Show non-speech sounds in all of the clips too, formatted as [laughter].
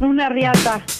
Una riata.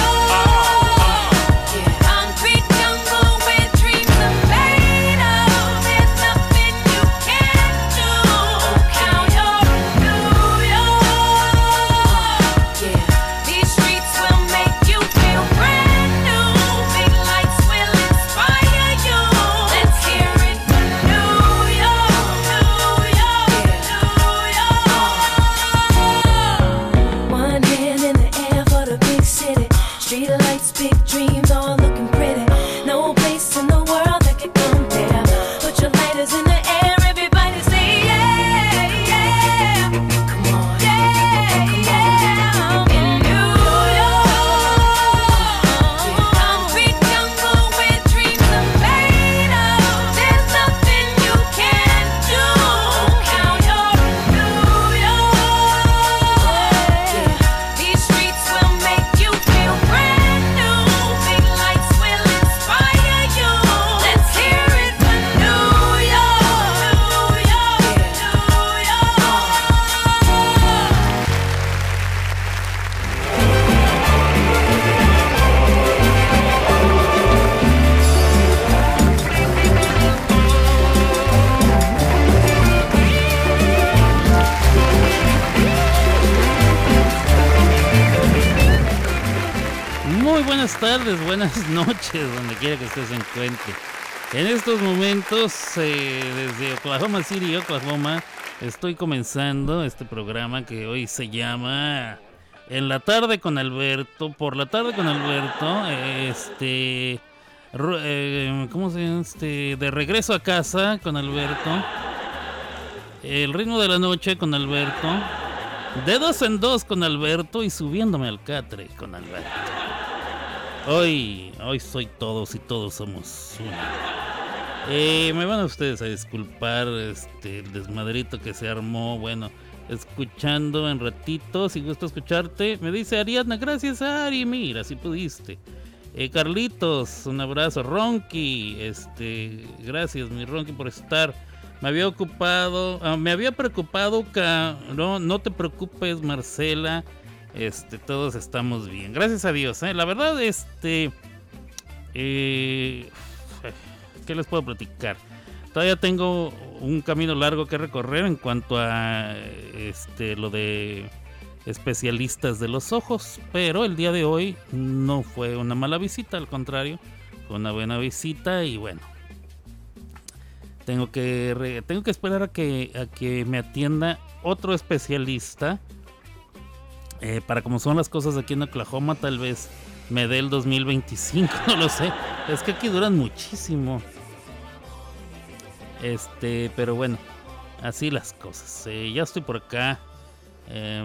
Se encuentre. En estos momentos, eh, desde Oklahoma City, Oklahoma, estoy comenzando este programa que hoy se llama en la tarde con Alberto, por la tarde con Alberto, este, eh, ¿cómo se llama? Este, de regreso a casa con Alberto, el ritmo de la noche con Alberto, de dos en dos con Alberto y subiéndome al catre con Alberto. Hoy, hoy soy todos y todos somos uno. Eh, me van a ustedes a disculpar este, el desmadrito que se armó. Bueno, escuchando en ratito. Si gusta escucharte, me dice Ariadna, gracias Ari, mira, si pudiste. Eh, Carlitos, un abrazo. Ronky, este, gracias mi Ronky por estar. Me había ocupado, ah, me había preocupado, no, no te preocupes Marcela, este, todos estamos bien. Gracias a Dios, ¿eh? la verdad, este, eh, ¿qué les puedo platicar? Todavía tengo un camino largo que recorrer en cuanto a este lo de especialistas de los ojos, pero el día de hoy no fue una mala visita, al contrario, fue una buena visita y bueno, tengo que tengo que esperar a que a que me atienda otro especialista eh, para como son las cosas aquí en Oklahoma, tal vez me dé el 2025, [laughs] no lo sé. Es que aquí duran muchísimo. Este, pero bueno, así las cosas. Ya estoy por acá. Eh,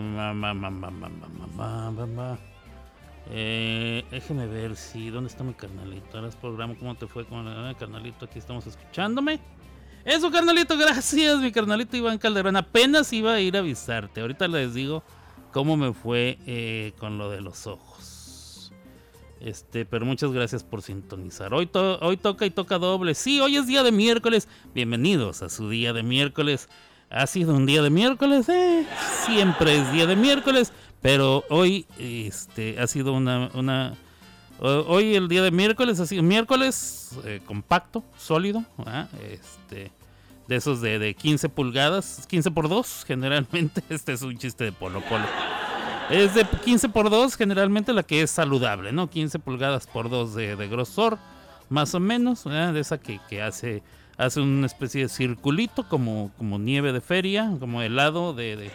eh, déjeme ver si. ¿Dónde está mi carnalito? Ahora es programa. ¿Cómo te fue con el carnalito? Aquí estamos escuchándome. Eso, carnalito, gracias, mi carnalito Iván Calderón. Apenas iba a ir a avisarte. Ahorita les digo cómo me fue eh, con lo de los ojos. Este, pero muchas gracias por sintonizar. Hoy, hoy toca y toca doble. Sí, hoy es día de miércoles. Bienvenidos a su día de miércoles. Ha sido un día de miércoles, eh. Siempre es día de miércoles, pero hoy este, ha sido una, hoy el día de miércoles ha sido miércoles eh, compacto, sólido, este, de esos de, de 15 pulgadas, 15 por 2, [laughs] generalmente. Este es un chiste de Polo Polo. Es de 15 por 2, generalmente la que es saludable, ¿no? 15 pulgadas por 2 de, grosor, más o menos, de esa que, hace, hace una especie de circulito, como, como nieve de feria, como helado de,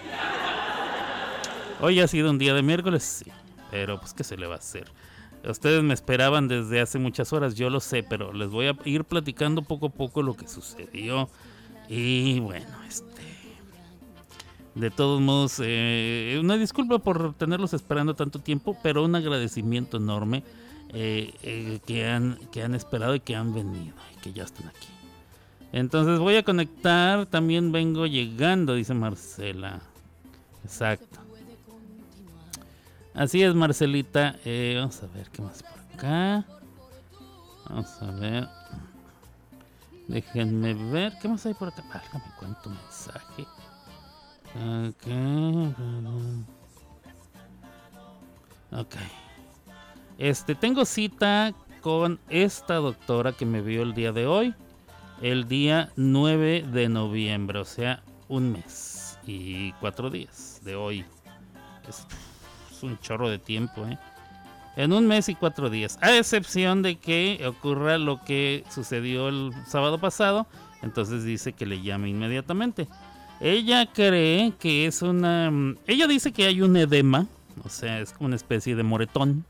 Hoy ha sido un día de miércoles, sí, pero pues qué se le va a hacer. Ustedes me esperaban desde hace muchas horas, yo lo sé, pero les voy a ir platicando poco a poco lo que sucedió. Y bueno, este de todos modos, eh, una disculpa por tenerlos esperando tanto tiempo, pero un agradecimiento enorme eh, eh, que, han, que han esperado y que han venido y que ya están aquí. Entonces voy a conectar, también vengo llegando, dice Marcela. Exacto. Así es, Marcelita. vamos a ver qué más por acá. Vamos a ver. Déjenme ver qué más hay por acá. Válgame cuánto mensaje. Ok. Ok. Este, tengo cita con esta doctora que me vio el día de hoy. El día 9 de noviembre, o sea, un mes y cuatro días de hoy. Es, un chorro de tiempo, ¿eh? En un mes y cuatro días. A excepción de que ocurra lo que sucedió el sábado pasado. Entonces dice que le llame inmediatamente. Ella cree que es una... Mm, ella dice que hay un edema, o sea, es como una especie de moretón,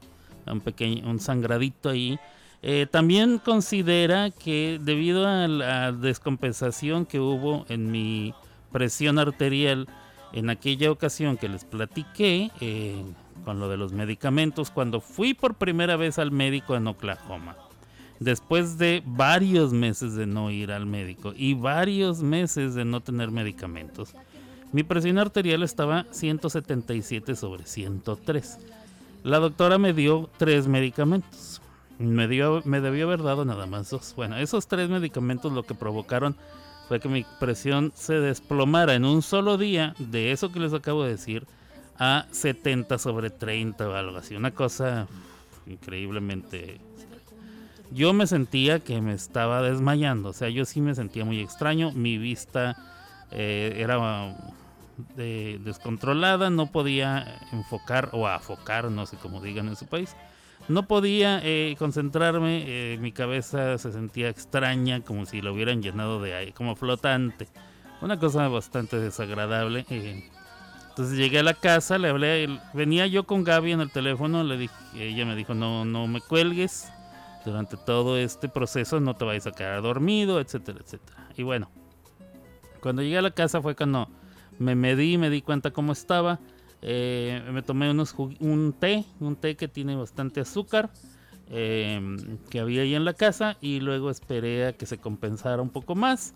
un pequeño, un sangradito ahí. Eh, también considera que debido a la descompensación que hubo en mi presión arterial en aquella ocasión que les platiqué eh, con lo de los medicamentos, cuando fui por primera vez al médico en Oklahoma después de varios meses de no ir al médico y varios meses de no tener medicamentos, mi presión arterial estaba 177 sobre 103. La doctora me dio tres medicamentos. Me, dio, me debió haber dado nada más dos. Bueno, esos tres medicamentos lo que provocaron fue que mi presión se desplomara en un solo día de eso que les acabo de decir a 70 sobre 30 o algo así. Una cosa increíblemente yo me sentía que me estaba desmayando. O sea, yo sí me sentía muy extraño. Mi vista eh, era descontrolada. No podía enfocar o afocar, no sé cómo digan en su país. No podía eh, concentrarme. Eh, mi cabeza se sentía extraña, como si lo hubieran llenado de aire, como flotante. Una cosa bastante desagradable. Entonces llegué a la casa, le hablé, venía yo con Gaby en el teléfono, le dije, ella me dijo, no, no me cuelgues durante todo este proceso, no te vayas a quedar dormido, etcétera, etcétera. Y bueno, cuando llegué a la casa fue cuando me medí, me di cuenta cómo estaba. Eh, me tomé unos un té, un té que tiene bastante azúcar eh, que había ahí en la casa y luego esperé a que se compensara un poco más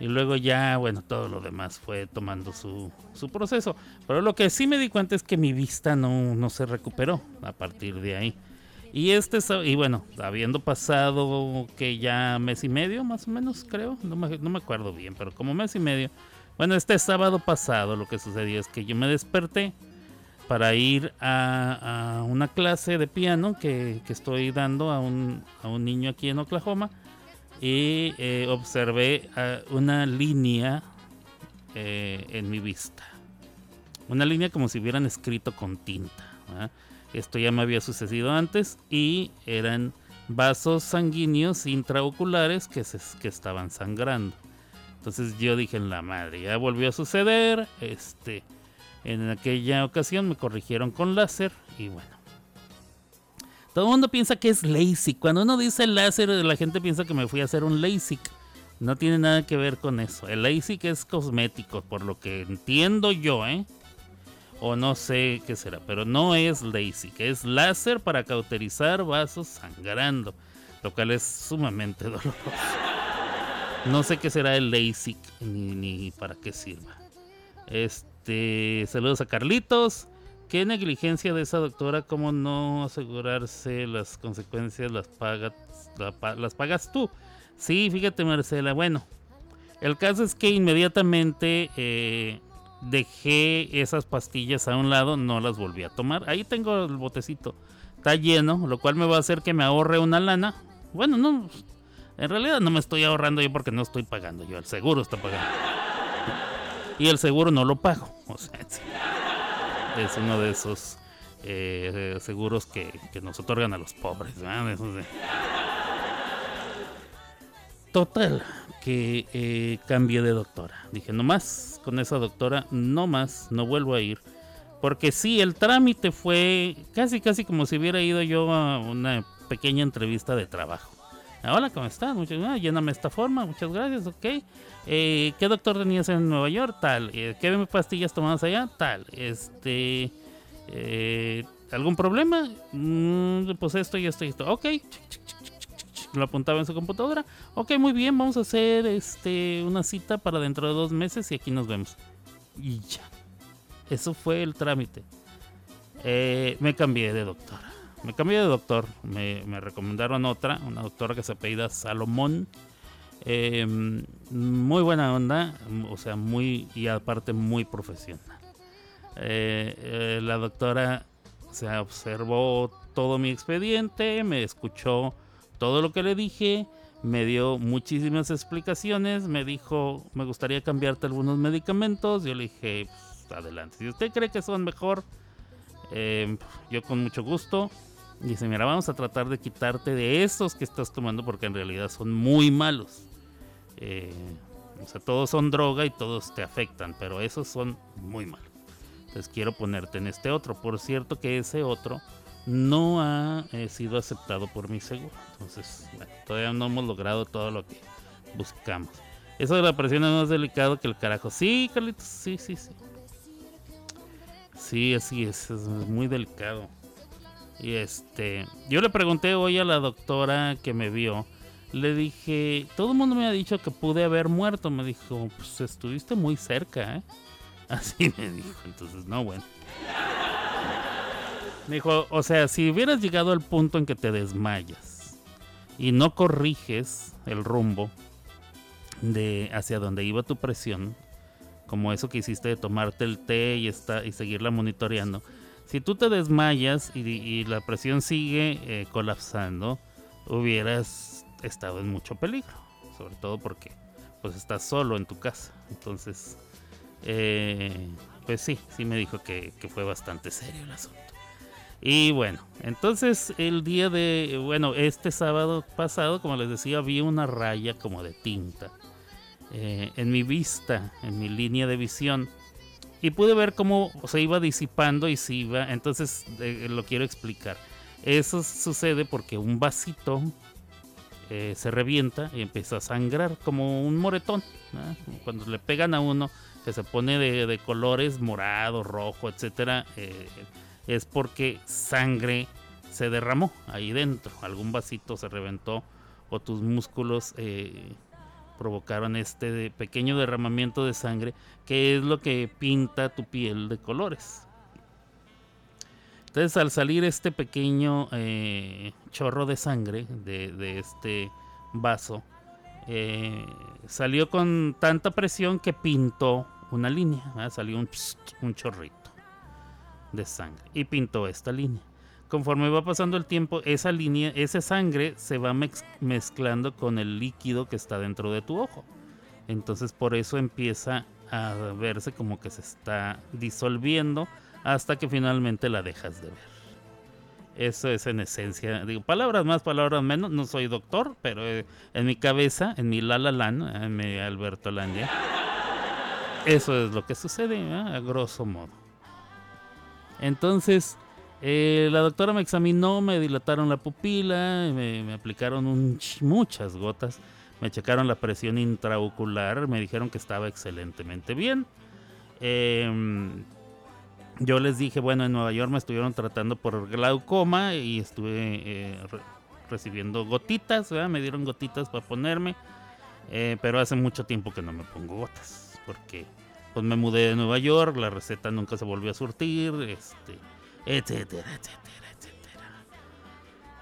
y luego ya, bueno, todo lo demás fue tomando su, su proceso. Pero lo que sí me di cuenta es que mi vista no, no se recuperó a partir de ahí. Y este y bueno, habiendo pasado que ya mes y medio, más o menos, creo, no me, no me acuerdo bien, pero como mes y medio. Bueno, este sábado pasado lo que sucedió es que yo me desperté para ir a, una clase de piano que, que estoy dando a un, a un niño aquí en Oklahoma y eh, observé ah, una línea eh, en mi vista. Una línea como si hubieran escrito con tinta. Esto ya me había sucedido antes y eran vasos sanguíneos intraoculares que, se, que estaban sangrando. Entonces yo dije en la madre, ya volvió a suceder. Este, en aquella ocasión me corrigieron con láser y bueno, todo el mundo piensa que es LASIK. Cuando uno dice láser, la gente piensa que me fui a hacer un LASIK. No tiene nada que ver con eso. El LASIK es cosmético, por lo que entiendo yo, ¿eh? O no sé qué será, pero no es LASIK. Es láser para cauterizar vasos sangrando, lo cual es sumamente [laughs] doloroso. No sé qué será el LASIK ni, ni para qué sirva. Este, saludos a Carlitos. ¿Qué negligencia de esa doctora? ¿Cómo no asegurarse las consecuencias las, pagas, las pagas tú? Sí, fíjate Marcela. Bueno, el caso es que inmediatamente eh, dejé esas pastillas a un lado, no las volví a tomar. Ahí tengo el botecito. Está lleno, lo cual me va a hacer que me ahorre una lana. Bueno, no, en realidad no me estoy ahorrando yo porque no estoy pagando yo. El seguro está pagando. Y el seguro no lo pago. O sea, es uno de esos eh, seguros que, nos otorgan a los pobres. Total, que eh, cambié de doctora. Dije, no más con esa doctora, no más, no vuelvo a ir. Porque sí, el trámite fue casi, casi como si hubiera ido yo a una pequeña entrevista de trabajo. Hola, ¿cómo estás? Muchas gracias. Lléname esta forma, muchas gracias, ok. Eh, ¿Qué doctor tenías en Nueva York? Tal. Eh, ¿Qué pastillas tomabas allá? Tal. Este. Eh, ¿Algún problema? Mm, pues esto y esto y esto. Ok. Lo apuntaba en su computadora. Ok, muy bien, vamos a hacer este una cita para dentro de dos meses y aquí nos vemos. Y ya. Eso fue el trámite. me cambié de doctora me cambié de doctor. Me, recomendaron otra, una doctora que se apellida Salomón. Em, muy buena onda, o sea, muy y aparte muy profesional. Eh, eh, la doctora se observó todo mi expediente, me escuchó todo lo que le dije, me dio muchísimas explicaciones, me dijo, me gustaría cambiarte algunos medicamentos. Yo le dije, pues, adelante. Si usted cree que son mejor, em, yo con mucho gusto. Dice, mira, vamos a tratar de quitarte de esos que estás tomando porque en realidad son muy malos. Eh, o sea, todos son droga y todos te afectan, pero esos son muy malos. Entonces quiero ponerte en este otro. Por cierto que ese otro no ha eh, sido aceptado por mi seguro. Entonces, todavía no hemos logrado todo lo que buscamos. Eso de la presión es más delicado que el carajo. Sí, Carlitos, sí, sí, sí. Sí, así es, es muy delicado. Y este, yo le pregunté hoy a la doctora que me vio, le dije, todo el mundo me ha dicho que pude haber muerto. Me dijo, pues estuviste muy cerca, ¿eh? [laughs] Así me dijo, entonces, no, bueno. Me dijo, o sea, si hubieras llegado al punto en que te desmayas y no corriges el rumbo de hacia donde iba tu presión, como eso que hiciste de tomarte el té y, está, y seguirla monitoreando, si tú te desmayas y, la presión sigue eh, colapsando, hubieras estado en mucho peligro. Sobre todo porque pues estás solo en tu casa. Entonces, eh, pues sí, sí me dijo que, fue bastante serio el asunto. Y bueno, entonces el día de, bueno, este sábado pasado, como les decía, vi una raya como de tinta eh, en mi vista, en mi línea de visión y pude ver cómo se iba disipando y se iba. Entonces eh, lo quiero explicar. Eso sucede porque un vasito eh, se revienta y empieza a sangrar como un moretón. Cuando le pegan a uno que se pone de, colores morado, rojo, etcétera, eh, es porque sangre se derramó ahí dentro. Algún vasito se reventó o tus músculos provocaron este pequeño derramamiento de sangre que es lo que pinta tu piel de colores. Entonces al salir este pequeño eh, chorro de sangre de, este vaso, eh, salió con tanta presión que pintó una línea, salió un, un chorrito de sangre y pintó esta línea. Conforme va pasando el tiempo, esa línea, esa sangre se va mezclando con el líquido que está dentro de tu ojo. Entonces por eso empieza a verse como que se está disolviendo hasta que finalmente la dejas de ver. Eso es en esencia, digo, palabras más, palabras menos, no soy doctor, pero eh, en mi cabeza, en mi la la en mi Alberto Landia, eso es lo que sucede, a grosso modo. Entonces, eh, la doctora me examinó, me dilataron la pupila, me, aplicaron muchas gotas, me checaron la presión intraocular, me dijeron que estaba excelentemente bien. Eh, yo les dije, bueno, en Nueva York me estuvieron tratando por glaucoma y estuve eh, recibiendo gotitas, me dieron gotitas para ponerme, eh, pero hace mucho tiempo que no me pongo gotas, porque pues me mudé de Nueva York, la receta nunca se volvió a surtir, este, etcétera, etcétera, etcétera.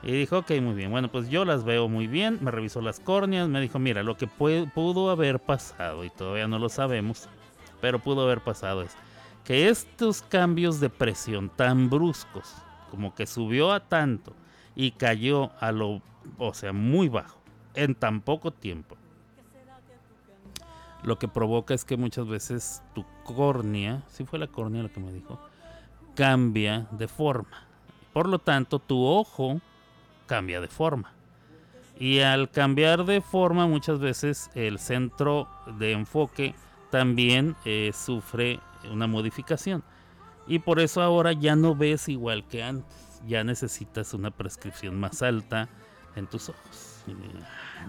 Y dijo, ok, muy bien, bueno, pues yo las veo muy bien, me revisó las córneas, me dijo, mira, lo que pudo haber pasado, y todavía no lo sabemos, pero pudo haber pasado es que estos cambios de presión tan bruscos, como que subió a tanto y cayó a lo, o sea, muy bajo, en tan poco tiempo, lo que provoca es que muchas veces tu córnea, si fue la córnea lo que me dijo, cambia de forma. Por lo tanto, tu ojo cambia de forma. Y al cambiar de forma, muchas veces el centro de enfoque también eh, sufre una modificación. Y por eso ahora ya no ves igual que antes. Ya necesitas una prescripción más alta en tus ojos.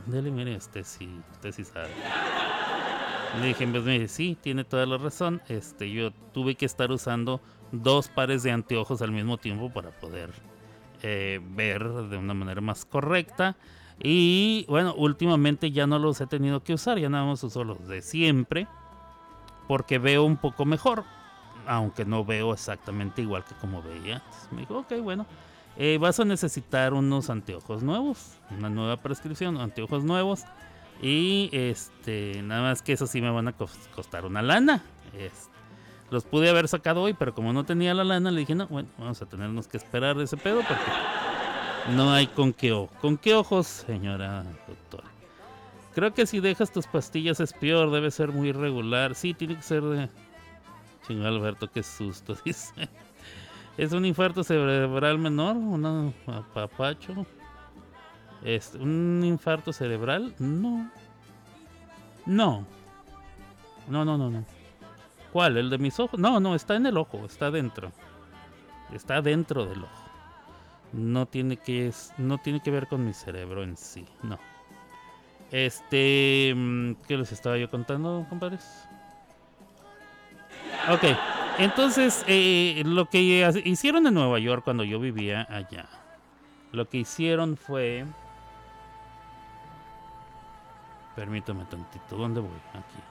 Dale, mire, este sí, usted sí sabe. Le dije, me sí, tiene toda la razón. Este, yo tuve que estar usando dos pares de anteojos al mismo tiempo para poder eh, ver de una manera más correcta. Y bueno, últimamente ya no los he tenido que usar, ya nada más uso los de siempre porque veo un poco mejor, aunque no veo exactamente igual que como veía. Me dijo, ok, bueno, eh, vas a necesitar unos anteojos nuevos, una nueva prescripción, anteojos nuevos. Y este, nada más que eso sí me van a costar una lana. Los pude haber sacado hoy, pero como no tenía la lana, le dije, no, bueno, vamos a tenernos que esperar ese pedo porque no hay con qué ojos. ¿Con qué ojos, señora doctora? Creo que si dejas tus pastillas es peor, debe ser muy irregular. Sí, tiene que ser de. Chingo Alberto, qué susto, [laughs] dice. ¿Es un infarto cerebral menor? ¿Un apapacho? ¿Es un infarto cerebral? No. No. No, no, no, no. ¿Cuál? ¿El de mis ojos? No, no, está en el ojo, está dentro. Está dentro del ojo. No tiene que, no tiene que ver con mi cerebro en sí, no. Este. Mm, ¿Qué les estaba yo contando, compadres? Ok, entonces, eh, lo que hicieron en Nueva York cuando yo vivía allá, lo que hicieron fue. Permítame tantito, ¿dónde voy? Aquí.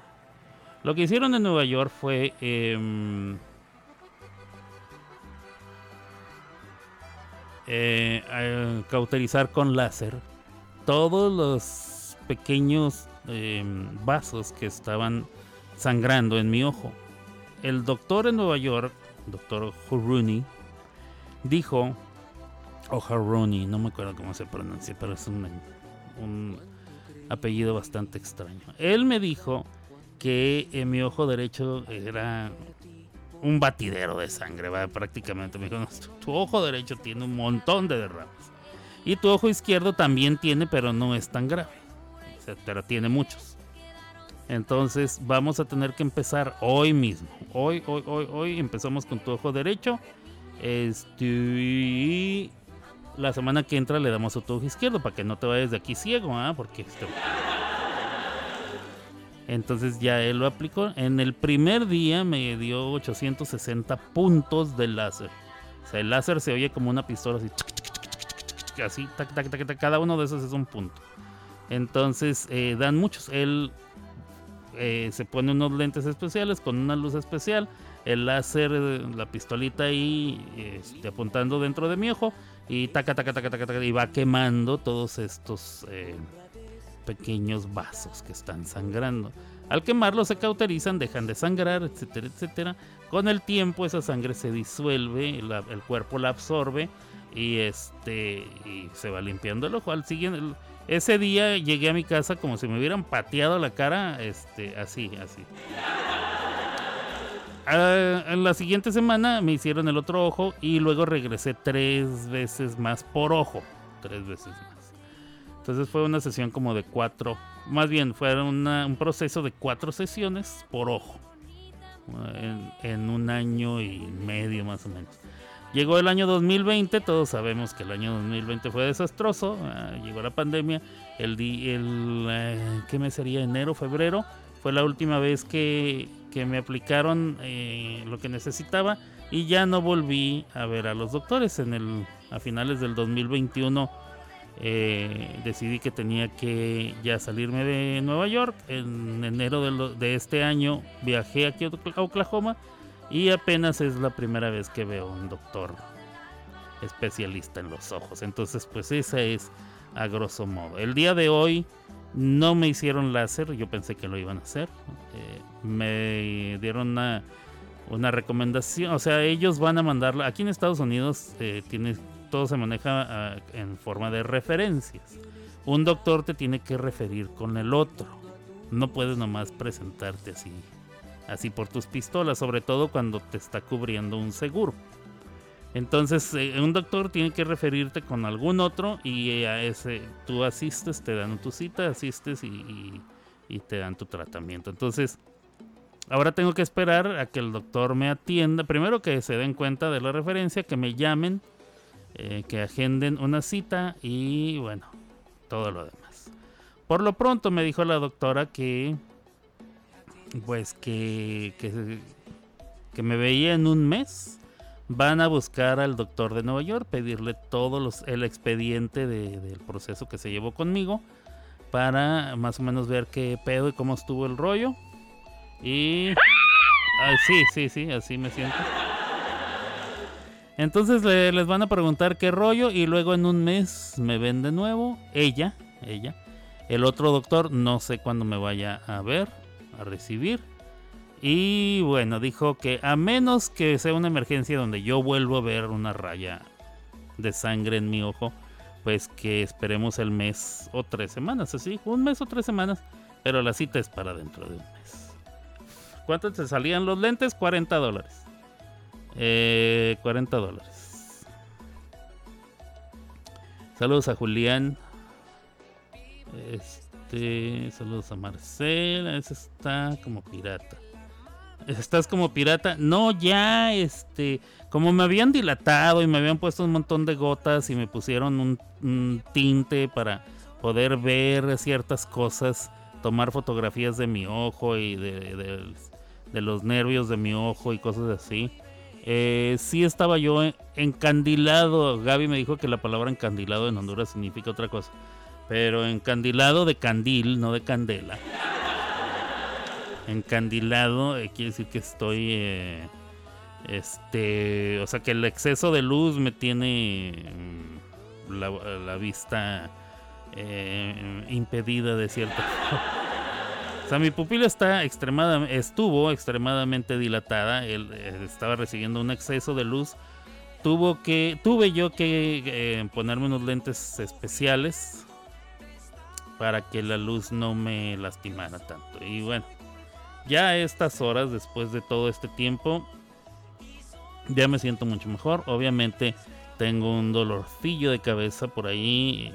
Lo que hicieron en Nueva York fue. Em, eh, cauterizar con láser todos los pequeños em, vasos que estaban sangrando en mi ojo. El doctor en Nueva York, doctor Huruni, dijo, o Haruni, no me acuerdo cómo se pronuncia, pero es un, un apellido bastante extraño. Él me dijo que en mi ojo derecho era un batidero de sangre, prácticamente. Me dijo, tu ojo derecho tiene un montón de derrames. Y tu ojo izquierdo también tiene, pero no es tan grave pero tiene muchos. Entonces vamos a tener que empezar hoy mismo. Hoy, hoy, hoy, hoy empezamos con tu ojo derecho. Este, la semana que entra le damos a tu ojo izquierdo para que no te vayas de aquí ciego, ¿ah? Porque este... Entonces ya él lo aplicó. En el primer día me dio 860 puntos de láser. O sea, el láser se oye como una pistola así. Así, tac, tac, tac, tac, cada uno de esos es un punto. Entonces eh, dan muchos. Él eh, se pone unos lentes especiales con una luz especial. El láser, la pistolita ahí este, apuntando dentro de mi ojo. Y taca, taca, taca, taca, taca, y va quemando todos estos eh, pequeños vasos que están sangrando. Al quemarlos se cauterizan, dejan de sangrar, etcétera, etcétera. Con el tiempo esa sangre se disuelve, el cuerpo la absorbe y este y se va limpiando el ojo. Al siguiente, ese día llegué a mi casa como si me hubieran pateado la cara, este, así, así. [laughs] Ah, en la siguiente semana me hicieron el otro ojo y luego regresé tres veces más por ojo, tres veces más. Entonces fue una sesión como de cuatro, más bien fue un proceso de cuatro sesiones por ojo, en, en un año y medio más o menos. Llegó el año 2020, todos sabemos que el año 2020 fue desastroso, ah, llegó la pandemia, el, el eh, ¿qué mes sería? Enero, febrero, fue la última vez que, me aplicaron eh, lo que necesitaba y ya no volví a ver a los doctores. En el, a finales del 2021 eh, decidí que tenía que ya salirme de Nueva York. En enero de, este año viajé aquí a Oklahoma y apenas es la primera vez que veo un doctor especialista en los ojos. Entonces, pues esa es a grosso modo. El día de hoy no me hicieron láser, yo pensé que lo iban a hacer. Eh, me dieron una, una, recomendación, o sea, ellos van a mandarlo. Aquí en Estados Unidos eh, tiene, todo se maneja ah, en forma de referencias. Un doctor te tiene que referir con el otro. No puedes nomás presentarte así así por tus pistolas, sobre todo cuando te está cubriendo un seguro. Entonces, eh, un doctor tiene que referirte con algún otro y a ese tú asistes, te dan tu cita, asistes y, te dan tu tratamiento. Entonces, ahora tengo que esperar a que el doctor me atienda. Primero que se den cuenta de la referencia, que me llamen, eh, que agenden una cita y bueno, todo lo demás. Por lo pronto me dijo la doctora que pues que, que, me veía en un mes, van a buscar al doctor de Nueva York, pedirle todo los, el expediente del proceso que se llevó conmigo para más o menos ver qué pedo y cómo estuvo el rollo. Y... sí, sí, sí, así me siento. Entonces les van a preguntar qué rollo y luego en un mes me ven de nuevo. Ella, ella. El otro doctor no sé cuándo me vaya a ver a recibir. Y bueno, dijo que a menos que sea una emergencia donde yo vuelvo a ver una raya de sangre en mi ojo, pues que esperemos el mes o tres semanas, así, un mes o tres semanas, pero la cita es para dentro de un mes. ¿Cuánto te salían los lentes? 40 dólares. Eh, 40 dólares. Saludos a Julián. Este, saludos a Marcela. Ese está como pirata. ¿Estás como pirata? No, ya, este. Como me habían dilatado y me habían puesto un montón de gotas y me pusieron un, tinte para poder ver ciertas cosas, tomar fotografías de mi ojo y de, los nervios de mi ojo y cosas así. Eh, sí estaba yo encandilado. Gaby me dijo que la palabra encandilado en Honduras significa otra cosa. Pero encandilado de candil, no de candela. Encandilado eh, quiere decir que estoy. Eh, este. O sea, que el exceso de luz me tiene mm, la, vista eh, impedida de cierta [laughs] O sea, mi pupila está extremadamente, estuvo extremadamente dilatada. Él estaba recibiendo un exceso de luz. Tuvo que, tuve yo que ponerme unos lentes especiales para que la luz no me lastimara tanto. Y bueno, ya a estas horas, después de todo este tiempo, ya me siento mucho mejor. Obviamente tengo un dolorcillo de cabeza por ahí.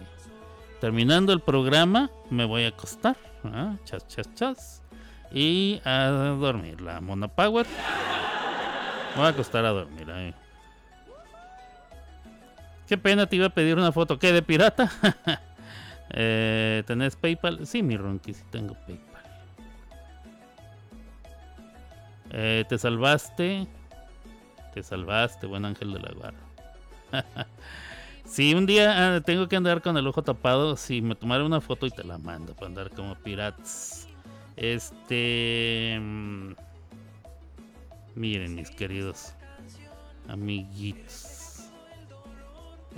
Terminando el programa, me voy a acostar. Chas, chas, chas. Y a dormir, la Mona Power. Voy a acostar a dormir. eh. Qué pena, te iba a pedir una foto. ¿Qué? ¿De pirata? [laughs] eh, ¿Tenés PayPal? Sí, mi Ronky, sí tengo PayPal. Eh, ¿Te salvaste? Te salvaste, buen ángel de la guarda. [laughs] si un día ah, tengo que andar con el ojo tapado, si me tomaré una foto y te la mando para andar como piratas. Este. mm, Miren, mis queridos amiguitos.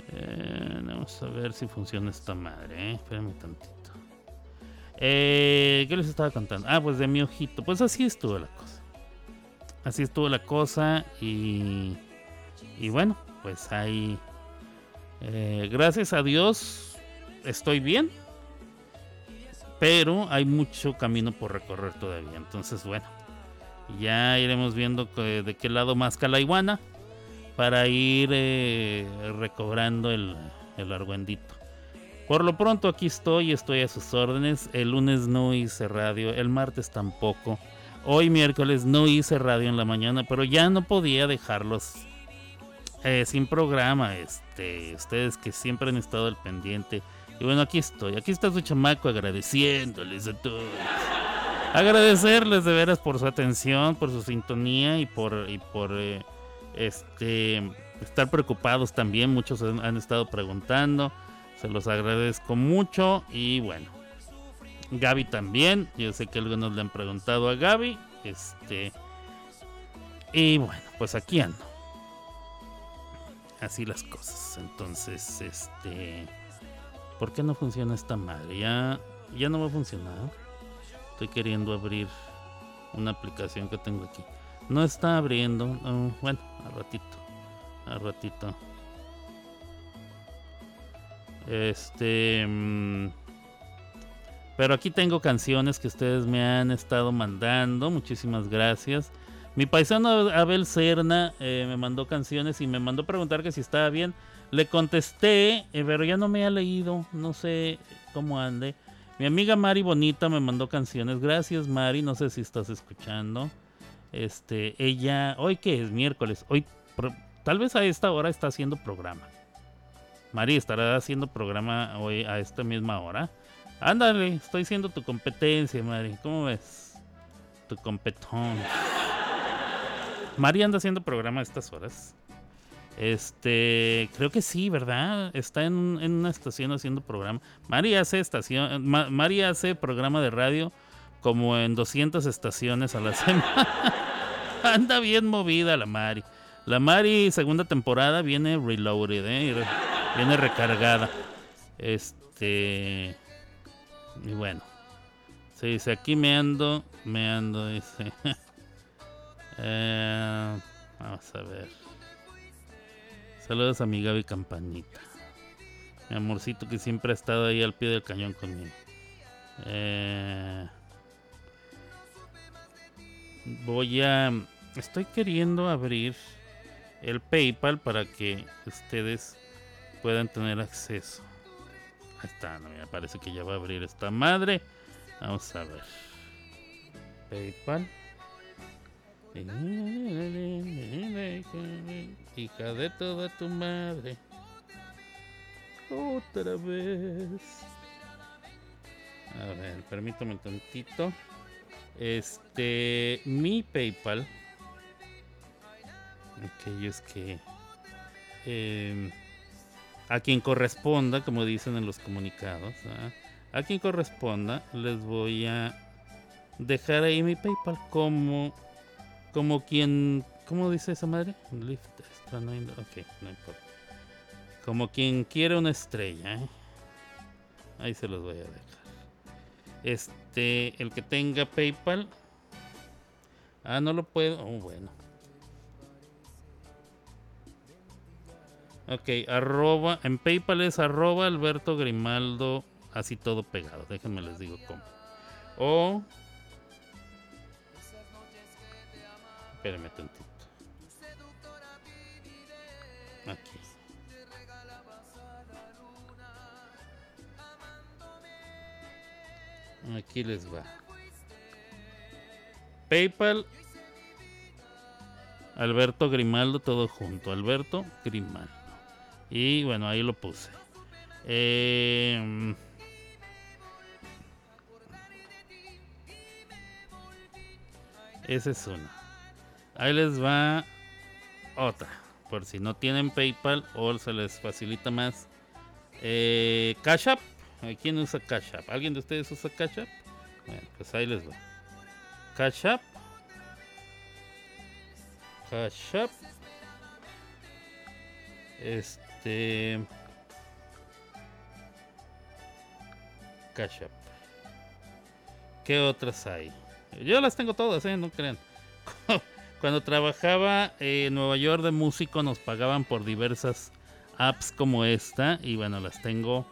Eh, vamos a ver si funciona esta madre, ¿eh? Espérame tantito. Eh, ¿Qué les estaba contando? Ah, pues de mi ojito. Pues así estuvo la cosa. Así estuvo la cosa y... Y bueno, pues ahí... eh, gracias a Dios estoy bien. Pero hay mucho camino por recorrer todavía. Entonces, bueno. Ya iremos viendo que- de qué lado más la para ir eh, recobrando el, el argüendito. Por lo pronto aquí estoy, estoy a sus órdenes. El lunes no hice radio, el martes tampoco. Hoy miércoles no hice radio en la mañana, pero ya no podía dejarlos eh, sin programa. Este, ustedes que siempre han estado al pendiente. Y bueno, aquí estoy, aquí está su chamaco agradeciéndoles a todos agradecerles de veras por su atención, por su sintonía y por y por eh, este estar preocupados también. Muchos han, han estado preguntando. Se los agradezco mucho y bueno. Gaby también. Yo sé que algunos le han preguntado a Gaby. Este. Y bueno, pues aquí ando. Así las cosas. Entonces, este. ¿Por qué no funciona esta madre? Ya, ya no va a funcionar. Estoy queriendo abrir una aplicación que tengo aquí. No está abriendo. no, bueno, a ratito. A ratito. Este. mm, pero aquí tengo canciones que ustedes me han estado mandando. Muchísimas gracias. Mi paisano Abel Serna eh, me mandó canciones y me mandó preguntar que si estaba bien. Le contesté, eh, pero ya no me ha leído. No sé cómo ande. Mi amiga Mari Bonita me mandó canciones. Gracias, Mari. No sé si estás escuchando. Este, ella, hoy que es miércoles, hoy tal vez a esta hora está haciendo programa. Mari estará haciendo programa hoy a esta misma hora. Ándale, estoy siendo tu competencia, Mari. ¿Cómo ves? Tu competón. Mari anda haciendo programa a estas horas. Este, creo que sí, ¿verdad? Está en, en una estación haciendo programa. Mari hace estación, Ma- Mari hace programa de radio como en 200 estaciones a la [laughs] semana. Anda bien movida la Mari. La Mari segunda temporada viene reloaded, ¿eh? Viene recargada. Este y bueno. Se dice aquí me ando, me ando, dice. Eh, vamos a ver. Saludos a mi Gaby Campanita. Mi amorcito que siempre ha estado ahí al pie del cañón conmigo. Eh, voy a... Estoy queriendo abrir el PayPal para que ustedes puedan tener acceso. Ahí está, no, me parece que ya va a abrir esta madre. Vamos a ver. PayPal. [laughs] Hija de toda tu madre. Otra vez. A ver, permítame un tantito. Este, mi PayPal. Aquellos que em, a quien corresponda, como dicen en los comunicados, ¿ah? a quien corresponda, les voy a dejar ahí mi PayPal como como quien ¿cómo dice esa madre? Lift ok, no importa. Como quien quiere una estrella, ¿eh? Ahí se los voy a dejar. Este, el que tenga PayPal. Ah, no lo puedo. Oh, bueno. Ok, arroba. En PayPal es arroba Alberto Grimaldo. Así todo pegado. Déjenme les digo cómo. O. Espérenme tantito. Aquí. Aquí les va. PayPal. Alberto Grimaldo, todo junto. Alberto Grimaldo. Y bueno, ahí lo puse. Eh, esa es una. Ahí les va otra. Por si no tienen PayPal o se les facilita más. Eh, Cash App. ¿Quién usa Cash App? ¿Alguien de ustedes usa Cash App? Bueno, pues ahí les va. Cash App. Cash App. Este. Cash App. ¿Qué otras hay? Yo las tengo todas, ¿eh? No crean. [laughs] Cuando trabajaba en Nueva York de músico nos pagaban por diversas apps como esta y bueno, las tengo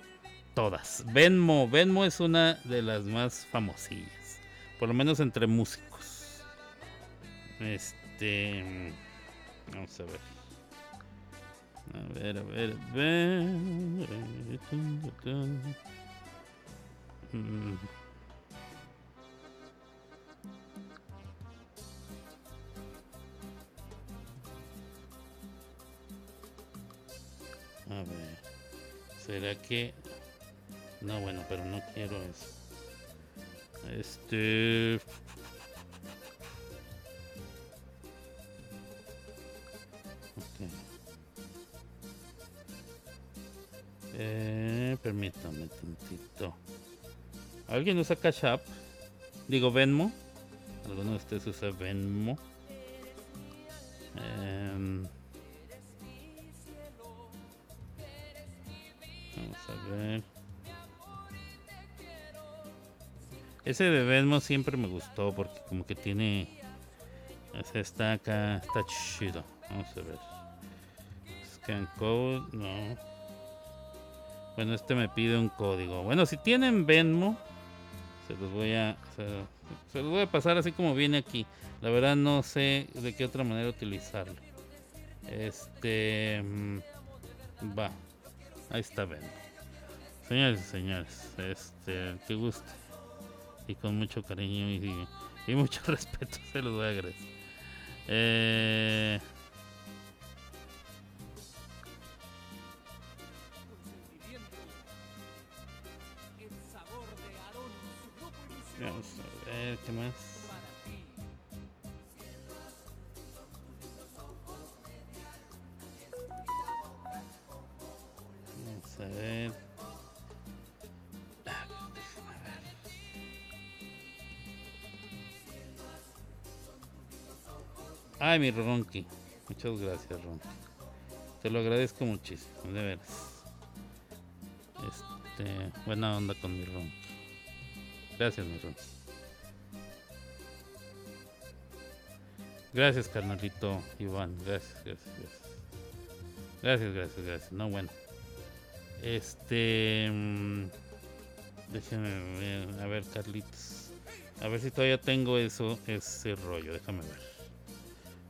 todas. Venmo, Venmo es una de las más famosillas, por lo menos entre músicos. Este, vamos a ver. A ver, a ver, a ver. Mm. A ver. ¿Será que.? No, bueno, pero no quiero eso. Este. Eh, permítame tantito. ¿Alguien usa Cash App? Digo Venmo. ¿Alguno de ustedes usa Venmo? Em, Ese de Venmo siempre me gustó porque como que tiene... Ese está acá, está chido. Vamos a ver. Scan code, no. Bueno, este me pide un código. Bueno, si tienen Venmo, se los voy a se, se los voy a pasar así como viene aquí. La verdad no sé de qué otra manera utilizarlo. Este mm, va. Ahí está Venmo. Señores y señores, este, que guste. Y con mucho cariño y, y mucho [laughs] respeto se los voy a agradecer. Eh, Vamos a ver qué más. Ay, mi Ronky. Muchas gracias, Ronky. Te lo agradezco muchísimo, de veras. Este, buena onda con mi Ronky. Gracias, mi Ronky. Gracias, carnalito Iván. Gracias, gracias, gracias. Gracias, gracias, gracias. No, bueno. Este. mm, Déjame ver. A ver, Carlitos. A ver si todavía tengo eso, ese rollo. Déjame ver.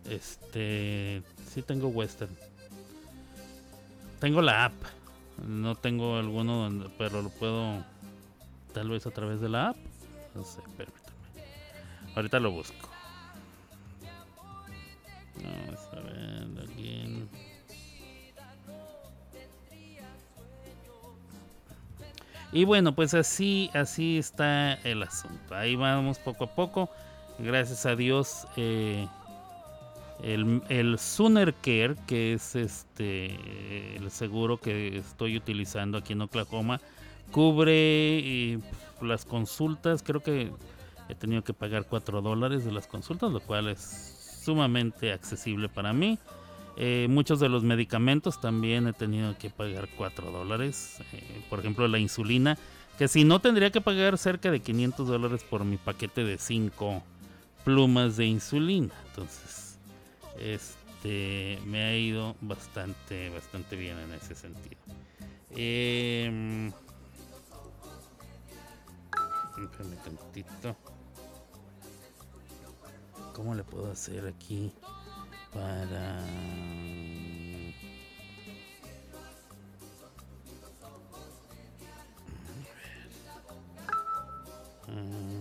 Este. Sí tengo Western. Tengo la app. No tengo alguno, donde- pero lo puedo. Tal vez a través de la app. No sé, permítame. Ahorita lo busco. Vamos a ver, alguien. Y bueno, pues así, así está el asunto. Ahí vamos poco a poco. Gracias a Dios, eh, el, el Sooner Care, que es este el seguro que estoy utilizando aquí en Oklahoma, cubre eh, las consultas. Creo que he tenido que pagar 4 dólares de las consultas, lo cual es sumamente accesible para mí. Eh, muchos de los medicamentos también he tenido que pagar 4 dólares. Eh, por ejemplo, la insulina, que si no tendría que pagar cerca de 500 dólares por mi paquete de 5 plumas de insulina. Entonces, este me ha ido bastante, bastante bien en ese sentido. Espérame tantito. ¿Cómo le puedo hacer aquí para... Mm.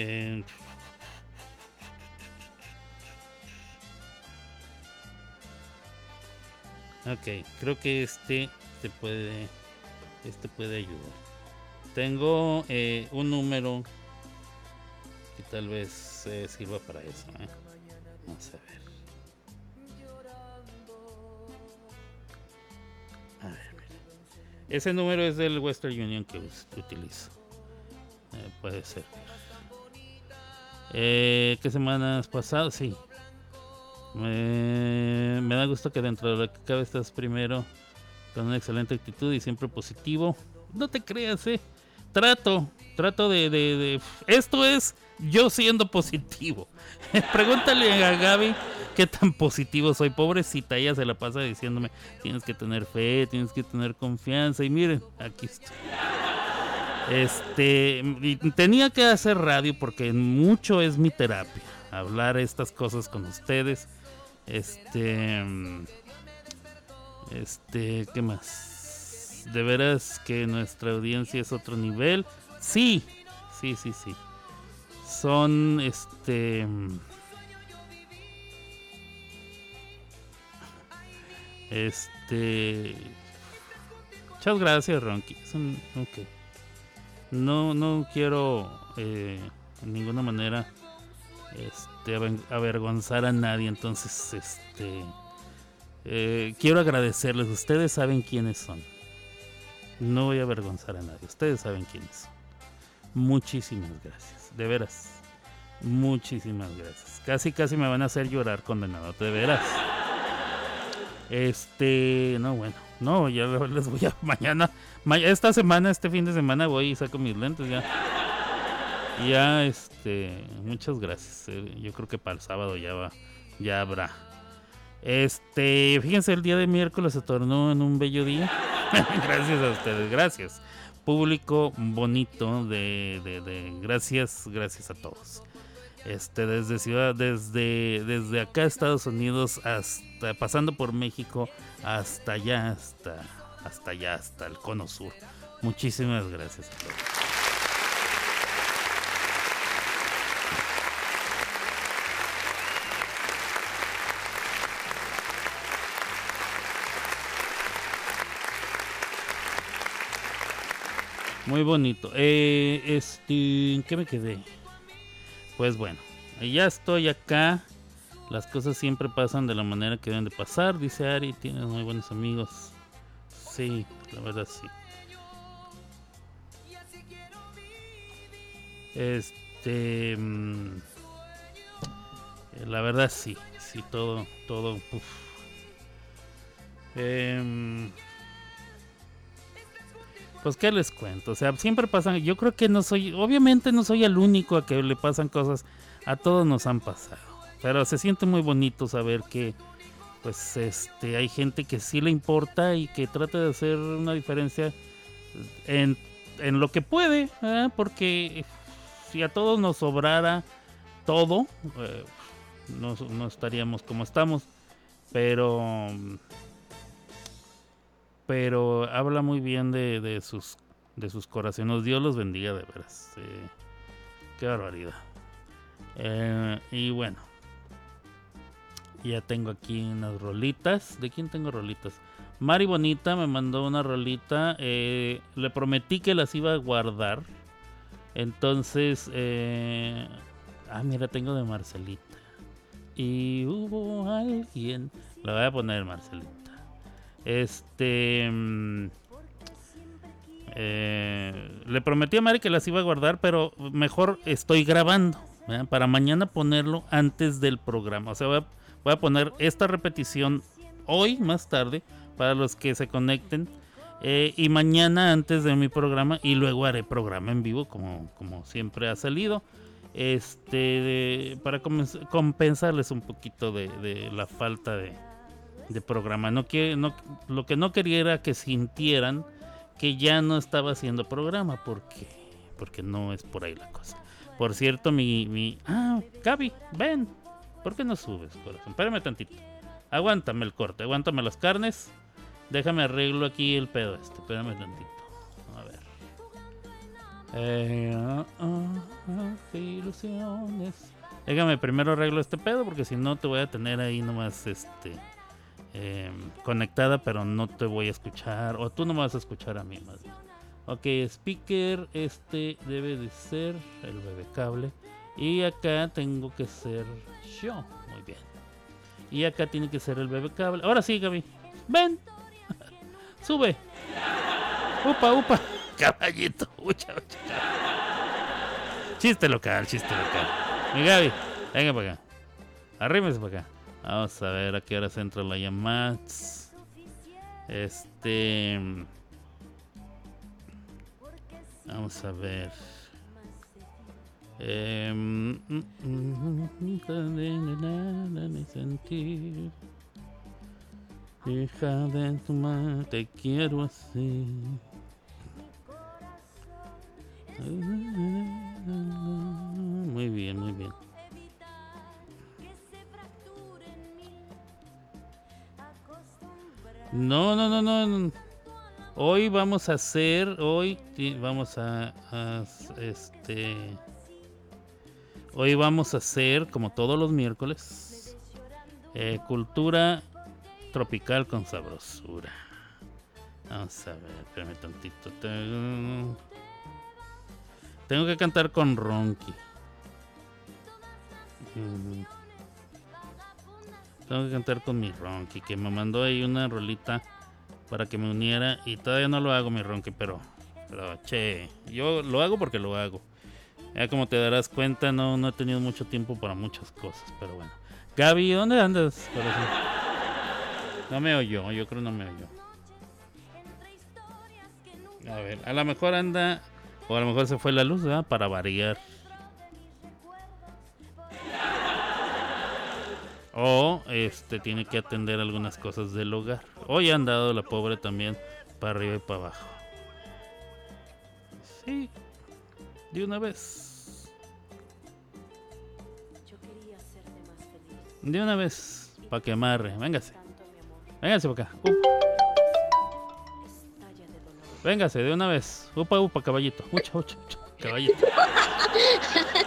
Eh, ok, creo que este te puede, este puede ayudar. Tengo eh, un número que tal vez eh, sirva para eso. ¿eh? Vamos a ver. A ver, mira. Ese número es del Western Union que utilizo. Puede ser. Eh, ¿Qué semanas pasadas? Sí. Me, me da gusto que dentro de lo que cabe estás primero con una excelente actitud y siempre positivo. No te creas, eh. Trato, trato de, de- de- Esto es yo siendo positivo. [laughs] Pregúntale a Gaby qué tan positivo soy. Pobrecita, ella se la pasa diciéndome, tienes que tener fe, tienes que tener confianza. Y miren, aquí estoy. Este, tenía que hacer radio porque mucho es mi terapia. Hablar estas cosas con ustedes. Este, este, ¿qué más? De veras que nuestra audiencia es otro nivel. Sí, sí, sí, sí. Son, este, este, muchas gracias, Ronky. No, no quiero eh, en ninguna manera este, avergonzar a nadie. Entonces, este, eh, quiero agradecerles. Ustedes saben quiénes son. No voy a avergonzar a nadie. Ustedes saben quiénes son. Muchísimas gracias. De veras. Muchísimas gracias. Casi, casi me van a hacer llorar, condenado. De veras. Este, no, bueno, no, ya les voy a [laughs] mañana, ma- esta semana, este fin de semana voy y saco mis lentes ya. Ya, este, muchas gracias. eh, Yo creo que para el sábado ya va, ya habrá. Este, fíjense, el día de miércoles se tornó en un bello día. [laughs] gracias a ustedes, gracias. Público bonito de, de, de- gracias, gracias a todos. Este, desde ciudad, desde, desde acá Estados Unidos hasta pasando por México hasta allá, hasta, hasta allá, hasta el cono sur. Muchísimas gracias a todos. Muy bonito. Eh, este, ¿en qué me quedé? Pues bueno, ya estoy acá. Las cosas siempre pasan de la manera que deben de pasar, dice Ari. Tienes muy buenos amigos. Sí, la verdad sí. Este, mm, eh, la verdad sí, sí todo, todo. Em, pues qué les cuento, o sea, siempre pasan, yo creo que no soy, obviamente no soy el único a que le pasan cosas, a todos nos han pasado, pero se siente muy bonito saber que pues este hay gente que sí le importa y que trata de hacer una diferencia en, en lo que puede, ¿eh? porque si a todos nos sobrara todo, eh, no, no estaríamos como estamos, pero pero habla muy bien de, de sus de sus corazones. Dios los bendiga de veras. eh, qué barbaridad. Eh, y bueno, ya tengo aquí unas rolitas. ¿De quién tengo rolitas? Mari Bonita me mandó una rolita. eh, le prometí que las iba a guardar. Entonces, ah, mira, tengo de Marcelita. Y hubo alguien. La voy a poner, Marcelita. Este. mm, eh, le prometí a Mari que las iba a guardar, pero mejor estoy grabando. Para mañana ponerlo antes del programa. O sea, voy a, poner esta repetición hoy, más tarde, para los que se conecten. eh, y mañana antes de mi programa. Y luego haré programa en vivo, como, como siempre ha salido. Este, para compensarles un poquito de la falta de, de programa. No que, no, lo que no quería era que sintieran que ya no estaba haciendo programa, porque, porque no es por ahí la cosa. Por cierto, mi, mi... Ah, Gaby, ven. ¿Por qué no subes, corazón? Espérame tantito. Aguántame el corte, aguántame las carnes. Déjame arreglo aquí el pedo este. Espérame tantito. A ver. Eh, ah, ah, qué ilusiones. Déjame primero arreglo este pedo porque si no te voy a tener ahí nomás este em, conectada, pero no te voy a escuchar o tú no me vas a escuchar a mí más bien. Ok, speaker este debe de ser el bebé cable y acá tengo que ser yo. Muy bien. Y acá tiene que ser el bebé cable. Ahora sí, Gaby. Ven. [laughs] Sube. Upa, upa. [laughs] Caballito. Ucha, ucha. Chiste local, chiste local. Mi Gaby, venga para acá. Arrímese para acá. Vamos a ver a qué hora se entra la llamada. Este. Vamos a ver. Em, mm, mm, sentir. Hija de tu madre, te quiero así. Muy bien, muy bien. No, no, no, no. Hoy vamos a hacer, hoy vamos a, a, este, hoy vamos a hacer como todos los miércoles eh, cultura tropical con sabrosura. Vamos a ver, espérame tantito. Tengo que cantar con Ronky. Tengo que cantar con mi Ronky, que me mandó ahí una rolita para que me uniera. Y todavía no lo hago, mi Ronky, pero, pero che, yo lo hago porque lo hago. Ya como te darás cuenta, no, no he tenido mucho tiempo para muchas cosas, pero bueno. Gaby, ¿dónde andas? No me oyó, yo creo no me oyó. A ver, a lo mejor anda, o a lo mejor se fue la luz, ¿verdad? Para variar. O este tiene que atender algunas cosas del hogar. Hoy han dado la pobre también para arriba y para abajo. Sí, de una vez. De una vez, para que amarre. Véngase. Véngase para acá. Véngase de una vez. Upa, upa, caballito. Mucho, mucho, mucho. Caballito. [laughs]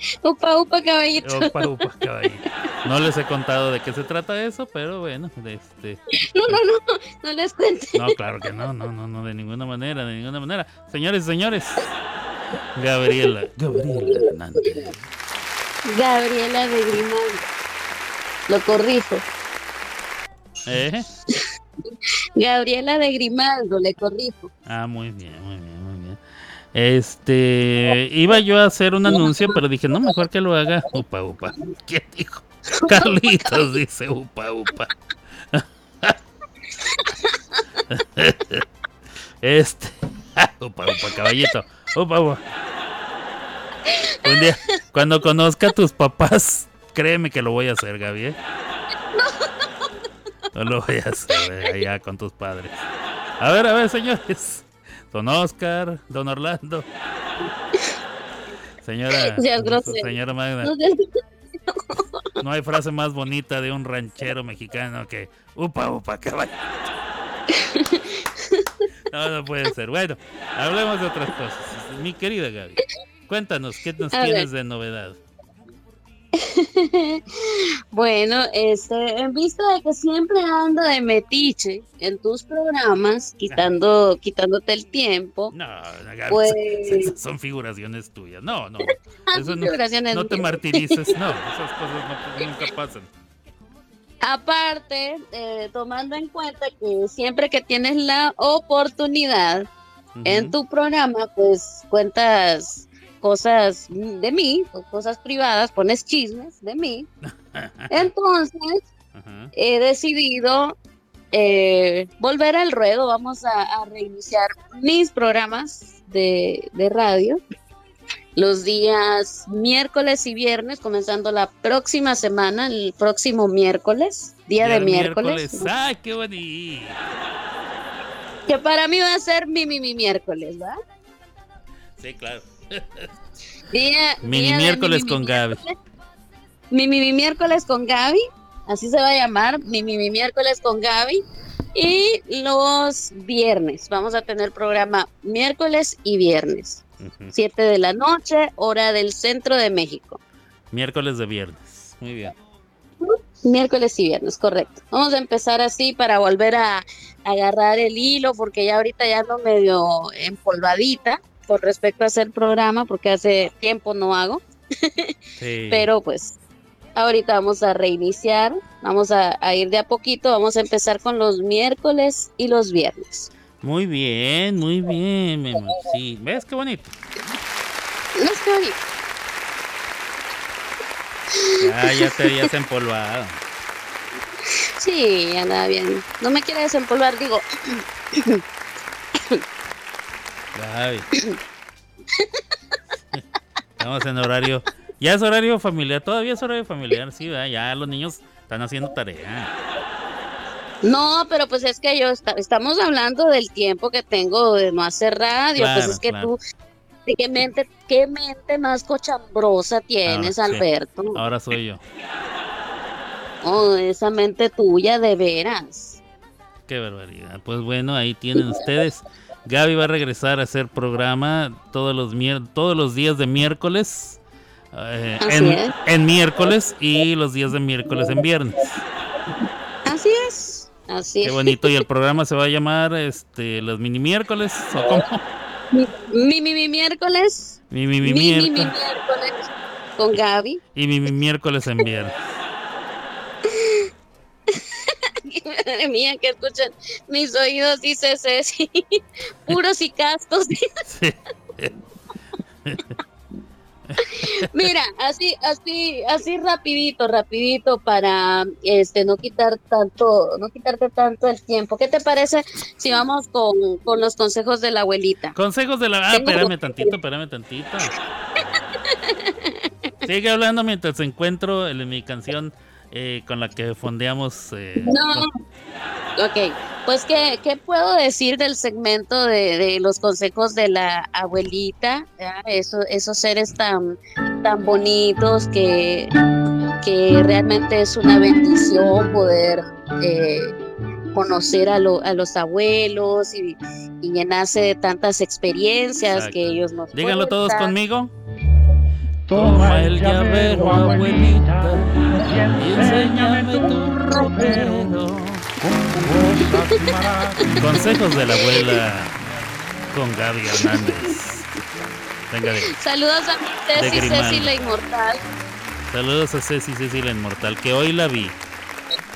[laughs] upa, upa, caballito. Upa, upa, caballito. No les he contado de qué se trata eso, pero bueno, este. No, no, no, [laughs] no les cuente. No, claro que no, no, no, no, de ninguna manera, de ninguna manera. Señores, señores. Gabriela, Gabriela Hernández. Gabriela de Grimaldo. Lo corrijo. ¿Eh? [laughs] Gabriela de Grimaldo, le corrijo. Ah, muy bien, muy bien, muy bien. Este, iba yo a hacer un anuncio, pero dije, no, mejor que lo haga. Upa, upa. [laughs] ¿Quién dijo? [laughs] Carlitos dice, upa, upa. [laughs] Este, upa, upa, caballito. Upa, upa. Un día, cuando conozca a tus papás, créeme que lo voy a hacer, Gaby. ¿eh? No lo voy a hacer allá con tus padres. A ver, a ver, señores. Don Oscar, don Orlando. Señora, [laughs] señora Magda. No hay frase más bonita de un ranchero mexicano que upa, upa, caballo. [laughs] No, no puede ser. Bueno, hablemos de otras cosas. Mi querida Gaby, cuéntanos, ¿qué nos tienes de novedad? [laughs] bueno, este, en vista de que siempre ando de metiche en tus programas, quitando, quitándote el tiempo. No, pues... [laughs] son figuraciones tuyas. No, no. [laughs] Eso no, no, te martirices. No, esas cosas nunca pasan. Aparte, eh, tomando en cuenta que siempre que tienes la oportunidad en tu programa, pues cuentas cosas de mí, cosas privadas, pones chismes de mí. [laughs] Entonces, he decidido eh, volver al ruedo. Vamos a, reiniciar mis programas de, radio los días miércoles y viernes, comenzando la próxima semana, el próximo miércoles, día de miércoles. ¡Ay, qué bonito! Que para mí va a ser mi, mi, mi miércoles, ¿verdad? Sí, claro. Mini miércoles con Gaby. Mi, mi, miércoles con Gaby, así se va a llamar, mi, mi, miércoles con Gaby. Y los viernes, vamos a tener programa miércoles y viernes. Ujú. 7 de la noche, hora del centro de México. Miércoles de viernes. Muy bien. Miércoles y viernes, correcto. Vamos a empezar así para volver a agarrar el hilo, porque ya ahorita ya ando medio empolvadita con respecto a hacer programa, porque hace tiempo no hago. Sí. [laughs] Pero pues ahorita vamos a reiniciar, vamos a, a ir de a poquito, vamos a empezar con los miércoles y los viernes. Muy bien, muy bien, Memo. Sí, ¿ves qué bonito? No estoy. Ya, ya te habías empolvado. Sí, anda bien. No me quiere desempolvar, digo. [coughs] Estamos en horario. Ya es horario familiar, todavía es horario familiar, sí, ¿verdad? Ya los niños están haciendo tarea. No, pero pues es que yo esta- estamos hablando del tiempo que tengo de no hacer radio. pues es que claro. tú, qué mente, qué mente más cochambrosa tienes, Ah, sí. Alberto. Ahora soy yo. Oh, esa mente tuya de veras. Qué barbaridad. Pues bueno, ahí tienen ustedes. Gaby va a regresar a hacer programa todos los todos los días de miércoles. eh, en, en miércoles y los días de miércoles en viernes. Así es, así Qué es. bonito. Y el programa se va a llamar este los mini miércoles. ¿O cómo? Mi, mi, mi- mi miércoles. Mi, mi, mi mi, mi- mi miércoles. miércoles con Gaby. Y mi, mi miércoles en viernes. Madre mía, que escuchan mis oídos, dice Ceci. [laughs] Puros y castos. Sí. [laughs] Mira, así, así, así rapidito, rapidito para este no quitar tanto, no quitarte tanto el tiempo. ¿Qué te parece si vamos con, con los consejos de la abuelita? Consejos de la. Ah, espérame tantito, espérame tantito. [laughs] Sigue hablando mientras encuentro el- mi canción eh, con la que fondeamos. eh, No. Ok, pues ¿qué, qué puedo decir del segmento de, de los consejos de la abuelita? Eso, esos seres tan, tan bonitos que, que realmente es una bendición poder eh, conocer a, lo- a los abuelos y, y llenarse de tantas experiencias Exacto. que ellos nos Díganlo todos conmigo. Toma el llavero, abuelita, y enséñame tu ropero. Consejos de la abuela con Gaby Hernández. Venga, de. Saludos a mi Ceci. Ceci la Inmortal. Saludos a Ceci, Ceci la Inmortal, que hoy la vi.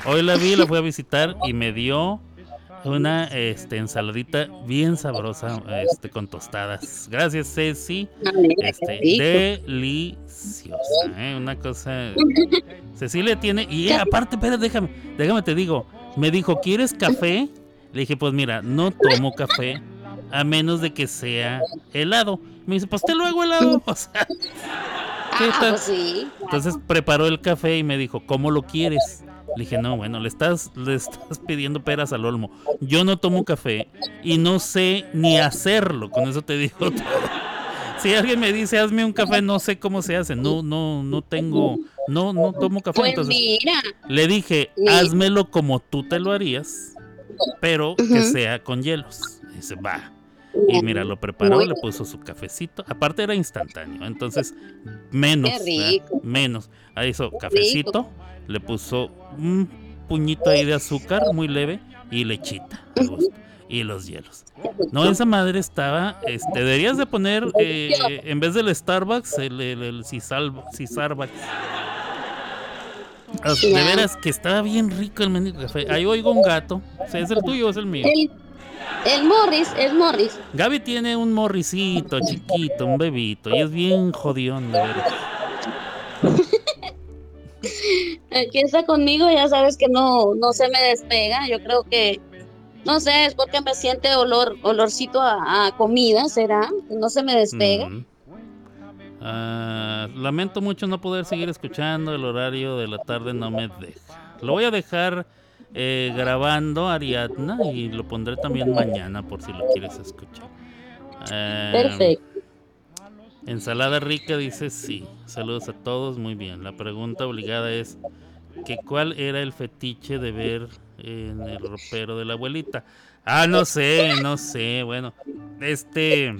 Hoy la vi, la fui a visitar y me dio una este, ensaladita bien sabrosa este, con tostadas. Gracias, Ceci. Ah, qué Este, deliciosa, ¿eh? Una cosa. [laughs] Cecilia tiene. Y aparte, espera, déjame, déjame te digo. Me dijo, ¿quieres café? Le dije, pues mira, no tomo café a menos de que sea helado. Me dice, pues te lo hago helado. [laughs] O sea, ¿qué Ah, tal? pues. Entonces preparó el café y me dijo, ¿cómo lo quieres? Le dije, no, bueno, le estás, le estás pidiendo peras al olmo. Yo no tomo café y no sé ni hacerlo. Con eso te digo [laughs] todo. Si alguien me dice, hazme un café, no sé cómo se hace. No, no, no tengo, no, no tomo café. Pues Entonces mira, le dije, házmelo como tú te lo harías, pero que sea con hielos. Dice, va. Y mira, lo preparó, Muy le puso su cafecito. Aparte era instantáneo, entonces menos. Qué ¿verdad? rico. Menos. Ahí hizo cafecito, le puso un puñito ahí de azúcar muy leve y lechita a gusto. Y los hielos. No, esa madre estaba. Este, deberías de poner eh, en vez del Starbucks, el, el, el Cisal- Cisarbucks. Ah, De veras que estaba bien rico el mendigo café. Ahí oigo un gato. O sea, ¿Es el tuyo o es el mío? el, el Morris, es Morris. Gaby tiene un morricito chiquito, un bebito, y es bien jodión, de [laughs] está conmigo, ya sabes que no, no se me despega. Yo creo que, no sé, es porque me siente olor, olorcito a, a comida, ¿será? No se me despega. Ujú. Ah, lamento mucho no poder seguir escuchando, el horario de la tarde no me deja. Lo voy a dejar eh, grabando, Ariadna, y lo pondré también mañana por si lo quieres escuchar. Eh, Perfecto. Ensalada rica dice sí. Saludos a todos, muy bien. La pregunta obligada es que cuál era el fetiche de ver en el ropero de la abuelita. Ah, no sé, no sé, bueno, este...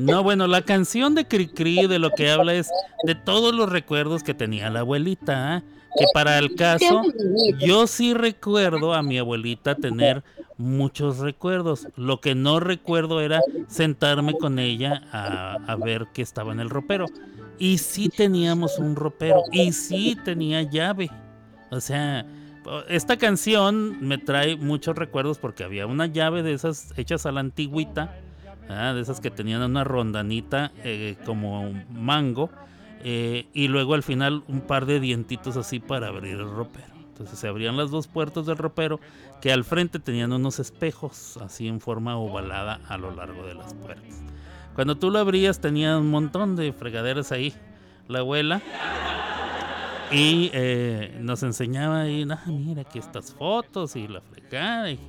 No, bueno, la canción de Cricri de lo que habla es de todos los recuerdos que tenía la abuelita. ¿ah? Que para el caso, yo sí recuerdo a mi abuelita tener muchos recuerdos. Lo que no recuerdo era sentarme con ella a, a ver qué estaba en el ropero. Y sí teníamos un ropero. Y sí tenía llave. O sea, esta canción me trae muchos recuerdos porque había una llave de esas hechas a la antigüita ¿ah? de esas que tenían una rondanita eh, como mango, eh, y luego al final un par de dientitos así para abrir el ropero. Entonces se abrían las dos puertas del ropero que al frente tenían unos espejos así en forma ovalada a lo largo de las puertas. Cuando tú lo abrías tenía un montón de fregaderas ahí la abuela y eh, nos enseñaba ahí, ah, mira aquí estas fotos y la fregada y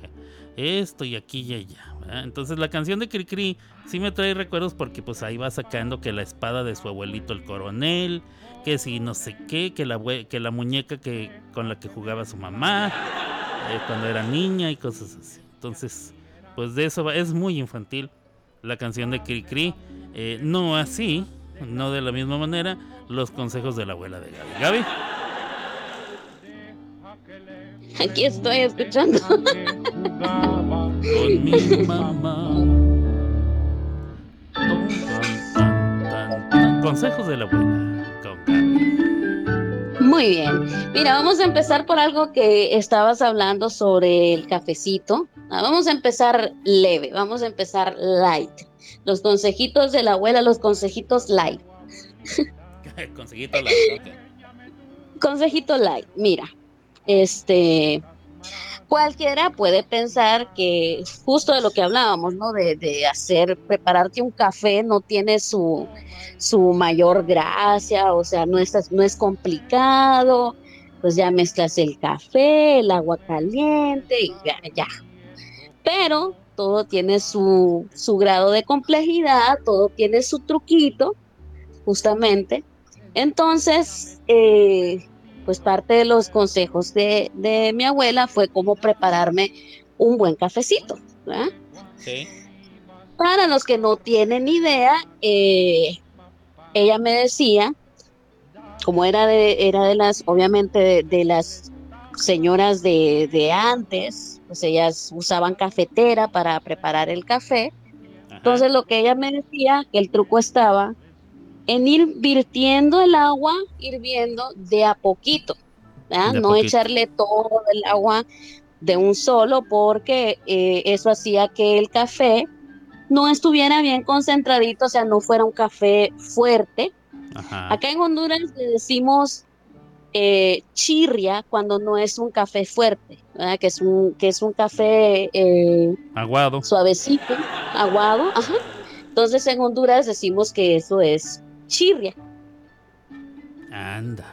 esto y aquí y allá. Entonces la canción de Cricri sí me trae recuerdos porque pues ahí va sacando que la espada de su abuelito el coronel, que si no sé qué, que la, que la muñeca que, con la que jugaba su mamá eh, cuando era niña y cosas así. Entonces, pues de eso va, es muy infantil la canción de Cricri. Eh, no así, no de la misma manera, los consejos de la abuela de Gaby. Gaby. Aquí estoy escuchando. Con mi mamá. Consejos de la abuela. Muy bien. Mira, vamos a empezar por algo que estabas hablando sobre el cafecito. Ah, vamos a empezar leve, vamos a empezar light. Los consejitos de la abuela, los consejitos light. [laughs] Consejito light, Consejito light, mira, este, cualquiera puede pensar que justo de lo que hablábamos, ¿no? De, hacer, prepararte un café no tiene su, su mayor gracia, o sea, no es, no es complicado, pues ya mezclas el café, el agua caliente y ya, ya. Pero todo tiene su, su grado de complejidad, todo tiene su truquito, justamente. Entonces, eh, pues parte de los consejos de, mi abuela fue cómo prepararme un buen cafecito. Para los que no tienen idea, eh, ella me decía, como era de, era de las, obviamente de, las señoras de, antes, pues ellas usaban cafetera para preparar el café. Entonces lo que ella me decía, que el truco estaba en ir virtiendo el agua, hirviendo de a poquito, no echarle todo el agua de un solo, porque eh, eso hacía que el café no estuviera bien concentradito, o sea, no fuera un café fuerte. Acá en Honduras le decimos eh, chirria cuando no es un café fuerte, que es un que es un café eh, aguado, suavecito, aguado. Entonces en Honduras decimos que eso es chirria. Anda.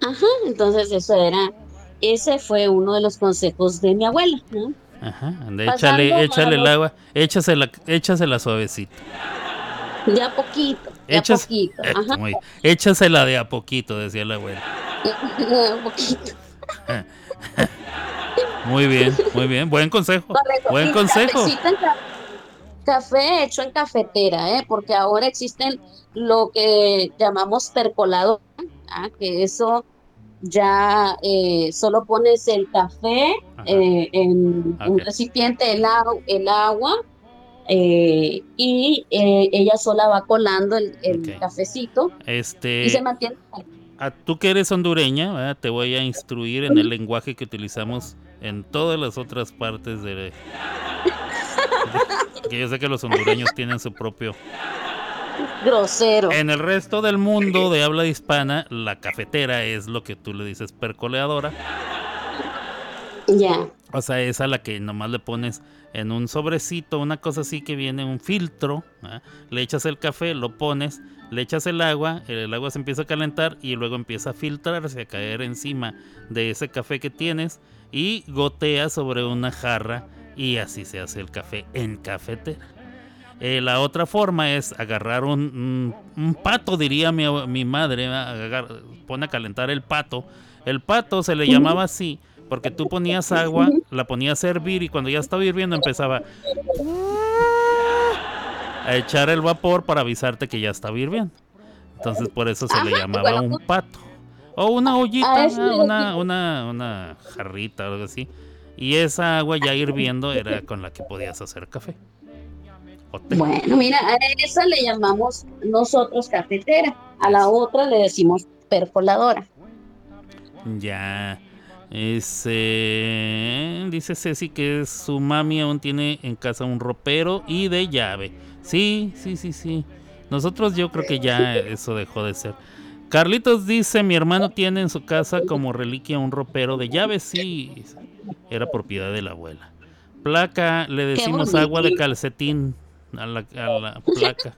Ajá, entonces eso era, ese fue uno de los consejos de mi abuela, ¿no? Ajá, anda, échale, échale el agua, échasela, échasela suavecita. De a poquito, de a poquito. Eh, ajá. échasela de a poquito, decía la abuela. De a poquito. [laughs] Muy bien, muy bien, buen consejo. Buen consejo café hecho en cafetera, ¿eh? porque ahora existen lo que llamamos percolado, ¿ah? que eso ya eh, solo pones el café eh, en un recipiente, el, el agua, eh, y ella sola va colando el, cafecito este, y se mantiene. A tú que eres hondureña, te voy a instruir en el lenguaje que utilizamos en todas las otras partes de, [laughs] [laughs] que yo sé que los hondureños tienen su propio grosero. En el resto del mundo de habla hispana, la cafetera es lo que tú le dices percoleadora. Ya. O sea, es a la que nomás le pones en un sobrecito, una cosa así que viene un filtro, le echas el café, lo pones, le echas el agua, el agua se empieza a calentar y luego empieza a filtrarse, a caer encima de ese café que tienes y gotea sobre una jarra y así se hace el café en cafetera. Eh, la otra forma es agarrar un, pato, diría mi, mi madre, pone a calentar el pato El pato se le llamaba así porque tú ponías agua, la ponías a hervir y cuando ya estaba hirviendo empezaba a echar el vapor para avisarte que ya estaba hirviendo. Entonces por eso se le llamaba un pato. O una ollita, a eso le una, una, una jarrita o algo así. Y esa agua ya hirviendo era con la que podías hacer café. Bueno, mira, a esa le llamamos nosotros cafetera, a la otra le decimos percoladora. Ya. Ese, dice Ceci que su mami aún tiene en casa un ropero y de llave. Sí, sí, sí, sí. Nosotros yo creo que ya [laughs] eso dejó de ser. Carlitos dice, mi hermano tiene en su casa como reliquia un ropero de llave. Sí, era propiedad de la abuela. Placa, le decimos agua de calcetín a la, a la placa.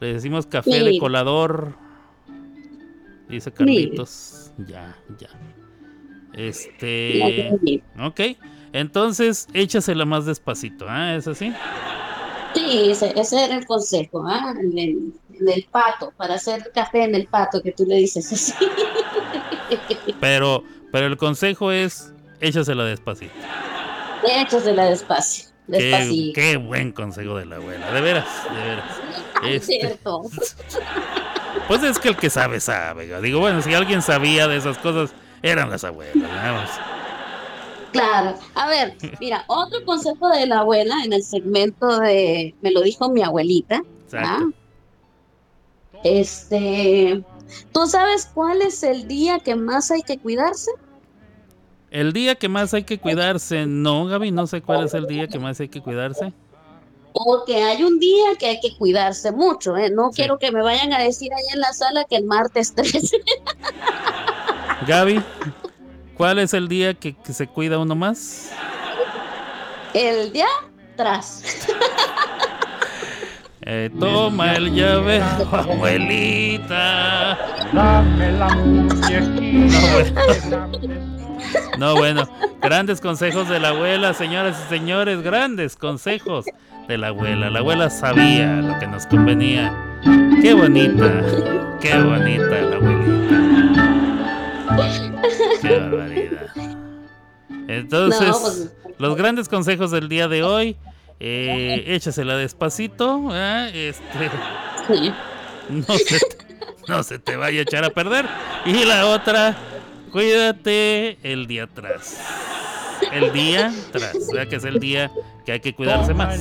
Le decimos café de colador. Dice Carlitos. Ya, ya. Este. Ok. Entonces, échasela más despacito, ¿ah? ¿Es así? Sí, ese, ese era el consejo, ¿ah? En el, en el pato, para hacer café en el pato, que tú le dices así. [laughs] Pero, pero el consejo es échasela despacito. Échasela despacio, Qué, despacito. qué buen consejo de la abuela, de veras, de veras. [laughs] Ay, Este, cierto. [laughs] pues es que el que sabe, sabe. Digo, bueno, si alguien sabía de esas cosas, eran las abuelas. vamos. Claro. A ver, mira, otro consejo de la abuela en el segmento de, me lo dijo mi abuelita. Exacto. ¿ah? Este, ¿tú sabes cuál es el día que más hay que cuidarse? El día que más hay que cuidarse, no, Gaby, no sé cuál es el día que más hay que cuidarse. Porque hay un día que hay que cuidarse mucho, ¿eh? No Sí. quiero que me vayan a decir ahí en la sala que el martes [laughs] 13. Gaby, ¿cuál es el día que, que se cuida uno más? El día tras. Eh, toma el llavero, abuelita. Dame la muñequita. No, bueno, grandes consejos de la abuela, señoras y señores, grandes consejos de la abuela. La abuela sabía lo que nos convenía. Qué bonita, qué bonita la abuelita. Qué barbaridad. Entonces, No, pues- los grandes consejos del día de hoy, eh, échasela despacito, ¿ah? este, Sí. no se, te, no se te vaya a echar a perder. Y la otra, cuídate el día atrás. El día tras, ¿verdad? que es el día que hay que cuidarse más.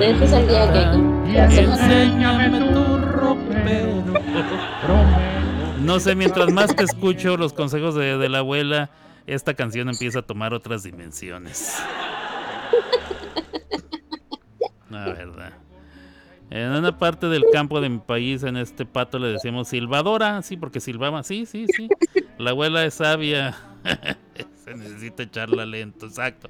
Ese es el día que hay que cuidarse más. Enséñame tu ropero. [laughs] No sé, mientras más te escucho los consejos de, la abuela, esta canción empieza a tomar otras dimensiones. La verdad. En una parte del campo de mi país, en este pato le decíamos silbadora, sí, porque silbaba, sí, sí, sí. La abuela es sabia. [laughs] Se necesita echarla lento, exacto.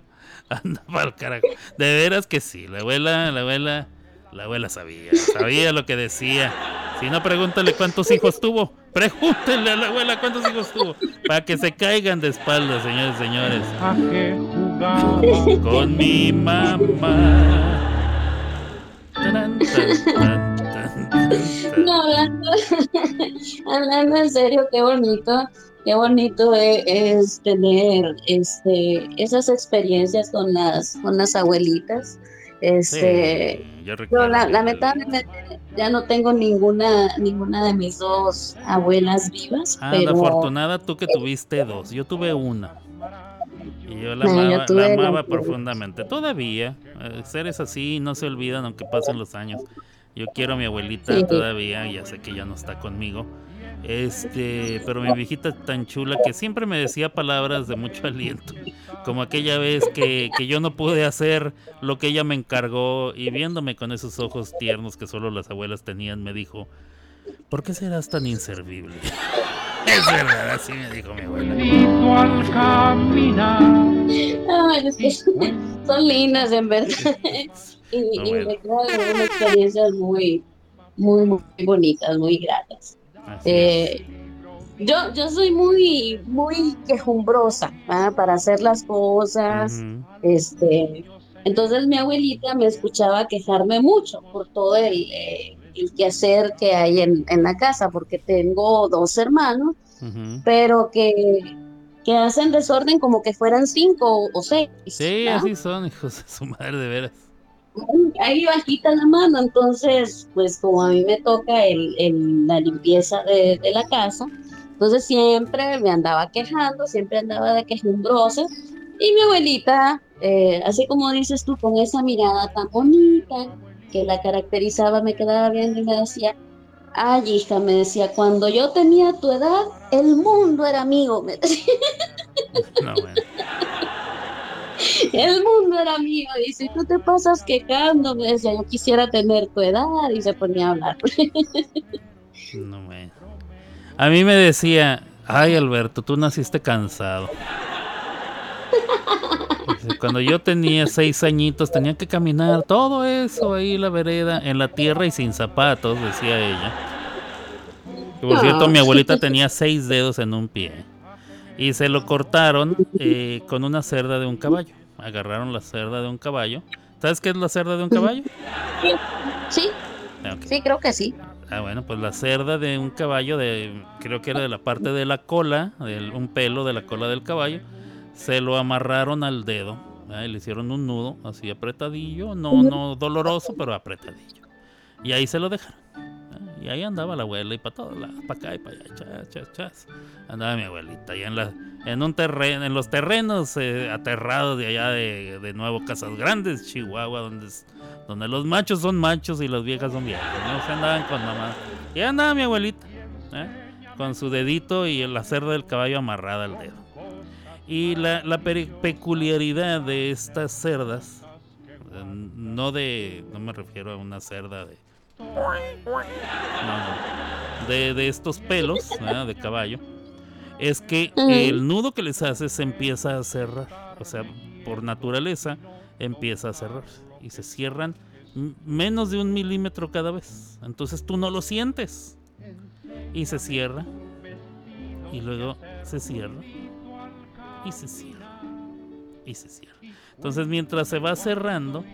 Anda pa'l carajo. De veras que sí, la abuela, la abuela, la abuela sabía, sabía lo que decía. Si no, pregúntale cuántos hijos tuvo. Pregúntenle a la abuela cuántos hijos tuvo. Para que se caigan de espaldas, señores y señores. ¿A qué jugaba? Con mi mamá. Tan, tan, tan. No, hablando, [laughs] hablando en serio, qué bonito, qué bonito e- es, tener este, esas experiencias con las, con las abuelitas. Este, Sí, yo la- lamentablemente ya no tengo ninguna, ninguna de mis dos abuelas vivas, Ah, pero afortunada tú que tuviste dos. Yo tuve una. Y yo la No, yo amaba, la profundamente. Todavía, eh, seres así no se olvidan aunque pasen los años. Yo quiero a mi abuelita Sí. todavía, ya sé que ya no está conmigo. Este, pero mi viejita tan chula que siempre me decía palabras de mucho aliento. Como aquella vez que, que yo no pude hacer lo que ella me encargó y viéndome con esos ojos tiernos que solo las abuelas tenían, me dijo, ¿por qué serás tan inservible? [laughs] es verdad, así me dijo mi abuela. Ay, es que son lindas en verdad. y, y bueno. me traen unas experiencias muy, muy, muy bonitas, muy gratas. Eh, yo, yo soy muy, muy quejumbrosa ¿ah? para hacer las cosas. Este, entonces mi abuelita me escuchaba quejarme mucho por todo el, eh, el quehacer que hay en, en la casa, porque tengo dos hermanos pero que, que hacen desorden como que fueran cinco o, o seis. Sí, ¿no? así son, hijos de su madre, de veras. Ahí bajita la mano, entonces, pues como a mí me toca el, el- la limpieza de, de la casa, entonces siempre me andaba quejando, siempre andaba de quejumbrosa, y mi abuelita, eh, así como dices tú, con esa mirada tan bonita que la caracterizaba, me quedaba viendo y me decía, ay hija, me decía, cuando yo tenía tu edad, el mundo era mío, me decía. [laughs] No, bueno. El mundo era mío, y si tú te pasas quejando, me decía, yo quisiera tener tu edad, y se ponía a hablar. No, bueno. A mí me decía, ay Alberto, tú naciste cansado. Cuando yo tenía seis añitos tenía que caminar todo eso ahí la vereda en la tierra y sin zapatos, decía ella. Por cierto, mi abuelita tenía seis dedos en un pie. Y se lo cortaron eh, con una cerda de un caballo. Agarraron la cerda de un caballo. ¿Sabes qué es la cerda de un caballo? Sí, Ah, ok. sí, creo que sí. Ah, bueno, pues la cerda de un caballo, de, creo que era de la parte de la cola, del- un pelo de la cola del caballo, se lo amarraron al dedo. y le hicieron un nudo así apretadillo, no, no doloroso, pero apretadillo. Y ahí se lo dejaron. Y ahí andaba la abuela y para todos lados, para acá y para allá, chas, chas, chas. Andaba mi abuelita ahí en, la, en, un terreno, en los terrenos eh, aterrados de allá de, de Nuevo Casas Grandes, Chihuahua, donde, donde los machos son machos y las viejas son viejas. andaban con mamá. Y ahí andaba mi abuelita, ¿eh? con su dedito y la cerda del caballo amarrada al dedo. Y la, la peculiaridad de estas cerdas, eh, no de, no me refiero a una cerda de, de, de estos pelos de caballo, es que el nudo que les hace se empieza a cerrar, o sea, por naturaleza empieza a cerrarse y se cierran menos de un milímetro cada vez. Entonces tú no lo sientes. Y se cierra. Y luego se cierra. Y se cierra. Y se cierra. Entonces mientras se va cerrando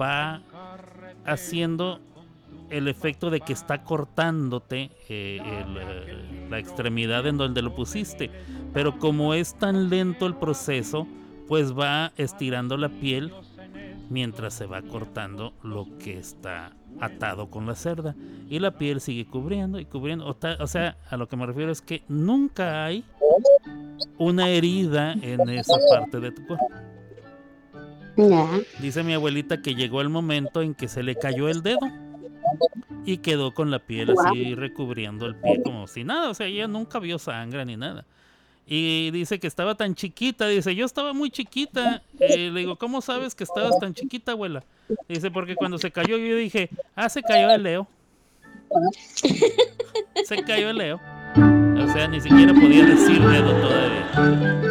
va haciendo el efecto de que está cortándote eh, el, eh, la extremidad en donde lo pusiste. Pero como es tan lento el proceso, pues va estirando la piel mientras se va cortando lo que está atado con la cerda. Y la piel sigue cubriendo y cubriendo. O, ta- o sea, a lo que me refiero es que nunca hay una herida en esa parte de tu cuerpo. Dice mi abuelita que llegó el momento en que se le cayó el dedo y quedó con la piel así recubriendo el pie como si nada, o sea, ella nunca vio sangre ni nada. Y dice que estaba tan chiquita, dice, yo estaba muy chiquita. Eh, le digo, ¿cómo sabes que estabas tan chiquita, abuela? Dice, porque cuando se cayó yo dije, ah, se cayó el Leo. [laughs] Se cayó el Leo. O sea, ni siquiera podía decir dedo todavía.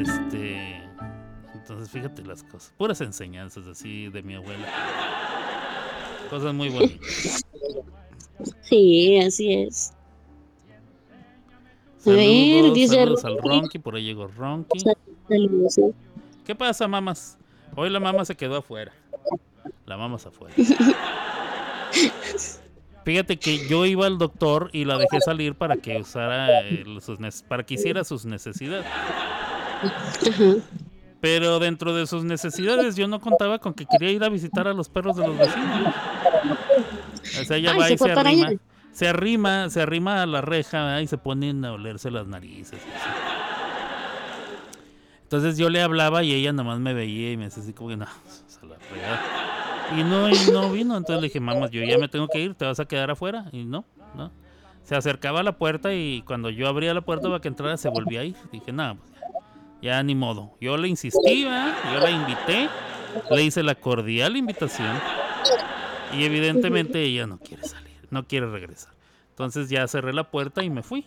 Este. Entonces, fíjate las cosas. Puras enseñanzas así de mi abuela. Cosas muy bonitas. [laughs] Sí, así es. A ver, dice saludos al Ronky. Por ahí llegó Ronky. Saludos, sí. ¿Qué pasa, mamas? Hoy la mamá se quedó afuera. La mamá se afuera. [laughs] Fíjate que yo iba al doctor y la dejé salir para que usara eh, sus para que hiciera sus necesidades. Ajá. Pero dentro de sus necesidades yo no contaba con que quería ir a visitar a los perros de los vecinos. O sea, ella Ay, va se y se arrima, se arrima, se arrima a la reja ¿verdad? y se ponen a olerse las narices. Entonces yo le hablaba y ella nomás me veía y me decía así como que no, pues, a la fregada". Y no, y no vino. Entonces le dije, mamá, yo ya me tengo que ir, te vas a quedar afuera. Y no, no. Se acercaba a la puerta y cuando yo abría la puerta para que entrara se volvía a ir. Dije, nada, pues ya, ni modo. Yo le insistí, ¿verdad? yo la invité, le hice la cordial invitación. Y evidentemente ella no quiere salir, no quiere regresar. Entonces ya cerré la puerta y me fui.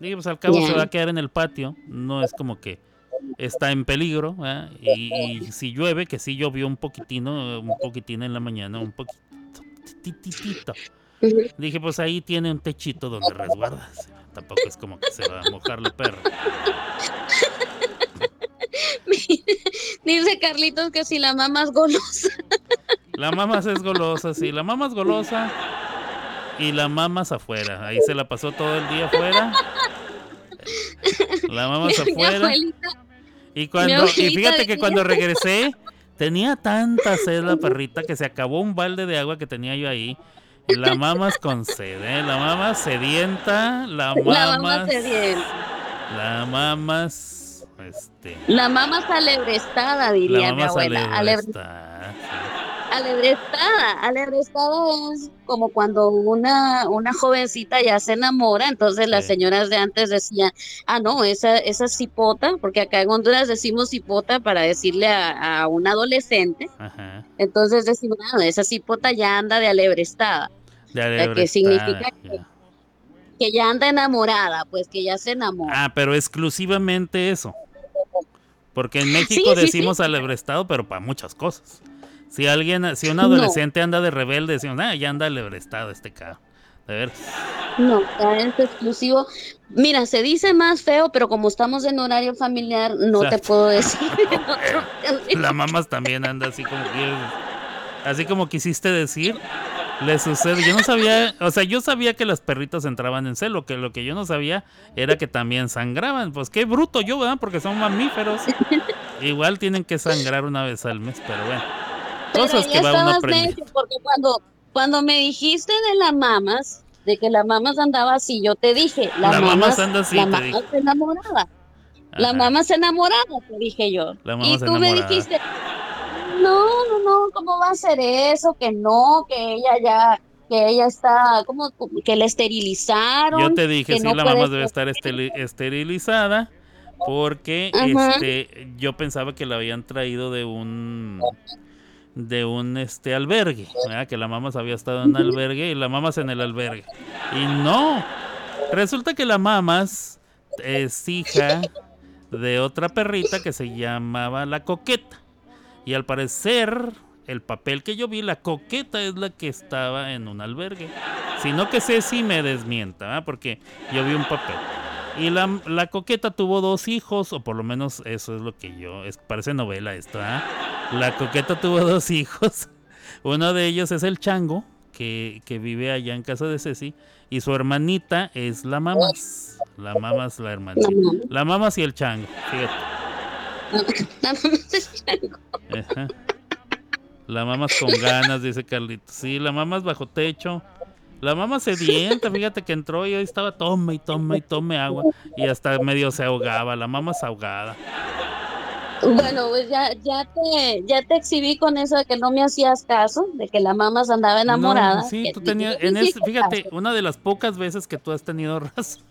Dije, pues al cabo se va a quedar en el patio. No es como que está en peligro. Y, y si llueve, que sí llovió un poquitino, un poquitín en la mañana, un poquitito. Dije, pues ahí tiene un techito donde resguardas. Tampoco es como que se va a mojar la perra. [laughs] Dice Carlitos que si la mamá es golosa. La mamá es golosa, sí. La mamá es golosa. y la mamas afuera. Ahí se la pasó todo el día afuera. La mamas Mi afuera. abuelita, Y cuando y fíjate que cuando regresé tenía tanta sed la perrita que se acabó un balde de agua que tenía yo ahí. La mamas con sed, ¿eh? La mamas sedienta, la la mamá mamas, se dio. la mamas, este, La mamá alebrestada, la diría mi abuela. Alebre- alebrestada. Alebrestada. Alebrestada es como cuando una, una jovencita ya se enamora, entonces las señoras de antes decían, ah, no, esa, esa cipota, porque acá en Honduras decimos cipota para decirle a, a un adolescente, Ajá. entonces decimos, ah, esa cipota ya anda de alebrestada, De que alebrestada, significa que- ya. que ya anda enamorada, pues que ya se enamora. Ah, pero exclusivamente eso. Porque en México Sí, sí, sí. decimos alebrestado, pero para muchas cosas. Si alguien, si un No. adolescente anda de rebelde, decimos, ah, ya anda alebrestado este cabrón. De ver. No, es exclusivo. Mira, se dice más feo, pero como estamos en horario familiar, no te puedo decir. [laughs] La mamas también anda así como quieres. Así como quisiste decir. Le sucede. Yo no sabía, o sea, yo sabía que las perritas entraban en celo, que lo que yo no sabía era que también sangraban. Pues qué bruto yo, ¿verdad? Porque son mamíferos. Igual tienen que sangrar una vez al mes, pero bueno. Pero Cosas ya que va uno aprendiendo. porque cuando, cuando me dijiste de las mamas, de que la mamas andaba así, yo te dije, la, La mamas, anda así, la te dije. se enamoraba. La Ajá. mamá se enamoraba, te dije yo. La y mamá tú me dijiste, no, no, no, ¿cómo va a ser eso? Que no, que ella ya, que ella está, como que la esterilizaron. Yo te dije, que sí, no la mamá debe estar esteri- esterilizada porque Ajá. este yo pensaba que la habían traído de un de un este albergue, ¿verdad? que la mamá había estado en un albergue y la mamá en el albergue. Y no, resulta que la mamás es hija de otra perrita que se llamaba la coqueta. Y al parecer, el papel que yo vi, la coqueta es la que estaba en un albergue. Si no que Ceci me desmienta, porque yo vi un papel. Y la, la coqueta tuvo dos hijos, o por lo menos eso es lo que yo. Es, parece novela esto, ¿ah? La coqueta tuvo dos hijos. [laughs] Uno de ellos es el chango, que, que vive allá en casa de Ceci. Y su hermanita es la mamas. La mamas, la hermanita. La mamá. La mamas y el chango, fíjate. La mamá se chango. Ajá. La mamas con ganas, dice Carlitos. Sí, la mamas bajo techo. La mamá sedienta, fíjate que entró y ahí estaba tome y tome y tome agua. Y hasta medio se ahogaba, la mamá se ahogada. Bueno, pues ya, ya te, ya te exhibí con eso de que no me hacías caso, de que la mamá se andaba enamorada. No, sí, tú tenías, en es, hiciste fíjate, una de las pocas veces que tú has tenido [laughs] razón.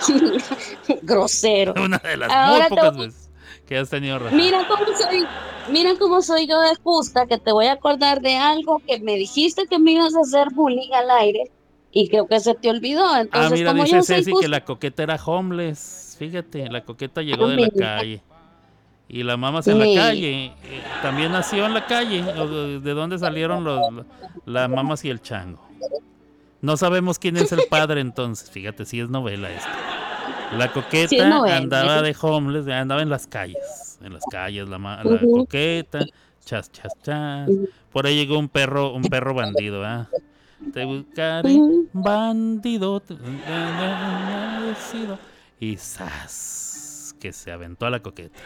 [laughs] Grosero. Una de las Ahora muy te pocas veces que has tenido razón. Mira cómo soy, mira cómo soy yo de justa, que te voy a acordar de algo que me dijiste que me ibas a hacer bullying al aire y creo que se te olvidó. Ah, Entonces, mira, como dice yo Ceci que la coqueta era homeless. Fíjate, la coqueta llegó de la Ah, mira. calle. Y la mamá en la Sí. calle. eh, También nació en la calle. o ¿De de dónde salieron los, las mamas y el chango? No sabemos quién es el padre entonces. Fíjate, si es novela esto. La coqueta Sí novela. andaba de homeless, andaba en las calles. En las calles, la, la coqueta. Chas, chas, chas. Por ahí llegó un perro, un perro bandido, ¿ah? Te buscaré, Ujú. bandido. te- agradecido. Y ¡zas! Que se aventó a la coqueta.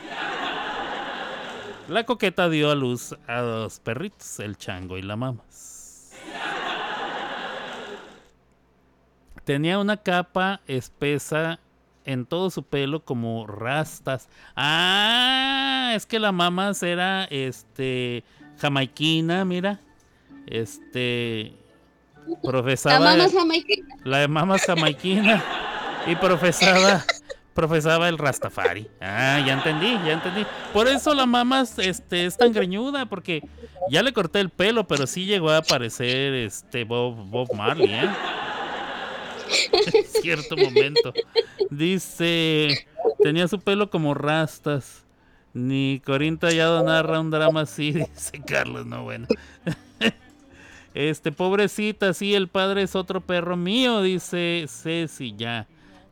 La coqueta dio a luz a dos perritos, el chango y la mamas. Tenía una capa espesa en todo su pelo como rastas. Ah, es que la mamas era este jamaiquina, mira. Este la profesaba mamá es jamaiquina. la jamaiquina y profesaba profesaba el Rastafari. Ah, ya entendí, ya entendí. Por eso la mamas este es tan greñuda porque ya le corté el pelo, pero sí llegó a aparecer este Bob Bob Marley, ¿eh? [laughs] En cierto momento. Dice, tenía su pelo como rastas. Ni Corinta ya narra un drama así, [laughs] dice Carlos, no bueno. [laughs] Este, pobrecita, sí, el padre es otro perro mío, dice Ceci, ya.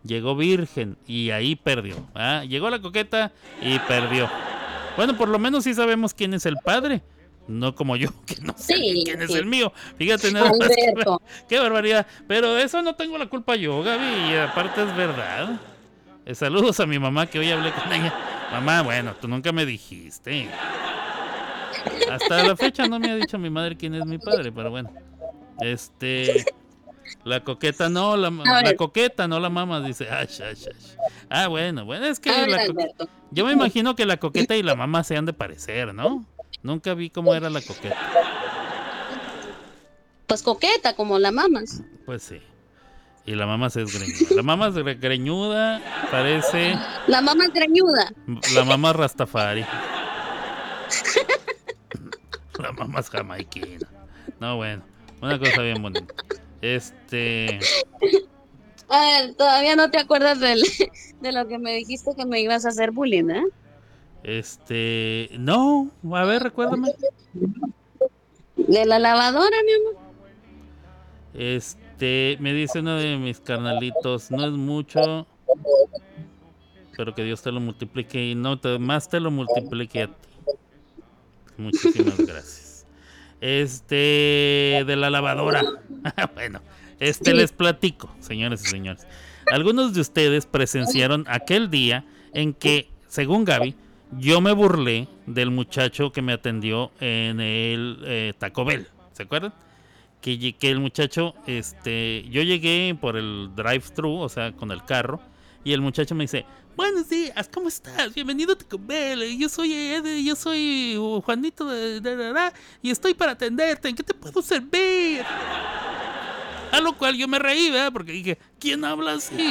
Llegó virgen y ahí perdió. ¿ah? Llegó la coqueta y perdió. Bueno, por lo menos sí sabemos quién es el padre. No como yo, [laughs] que no sé Sí, quién es el mío. Fíjate nada más. [laughs] Qué, barbaridad. Pero eso no tengo la culpa yo, Gaby. Y aparte es verdad. Eh, saludos a mi mamá que hoy hablé con ella. Mamá, bueno, tú nunca me dijiste. Hasta la fecha no me ha dicho mi madre quién es mi padre, pero bueno. Este. La coqueta no, la, la coqueta no la mamá dice. "Ay, ay, ay". Ah, bueno, bueno, es que la yo me imagino que la coqueta y la mamá se han de parecer, ¿no? Nunca vi cómo era la coqueta. Pues coqueta, como la mamas. Pues sí. Y la mamá se es greñuda. La mamá es gre- greñuda, parece La mamá es greñuda. la mamá Rastafari. La mamá es jamaiquina. No, bueno, una cosa bien bonita. Este, A ver, todavía no te acuerdas del, de lo que me dijiste que me ibas a hacer bullying, ¿eh? Este, no, a ver, recuérdame. De la lavadora, mi amor. Este, me dice uno de mis carnalitos, no es mucho, pero que Dios te lo multiplique y no te, más te lo multiplique a ti. Muchísimas [laughs] gracias. Este, de la lavadora. [laughs] bueno, este les platico, señores y señores. Algunos de ustedes presenciaron aquel día en que, según Gaby, yo me burlé del muchacho que me atendió en el eh, Taco Bell. ¿Se acuerdan? que, que el muchacho, este, yo llegué por el drive-thru, o sea, con el carro, y el muchacho me dice, buenos días, ¿cómo estás? Bienvenido a Taco Bell, yo soy Ed, yo soy uh, Juanito de, de- de- de- y estoy para atenderte, ¿en qué te puedo servir? A lo cual yo me reí, ¿verdad? Porque dije, ¿quién habla así?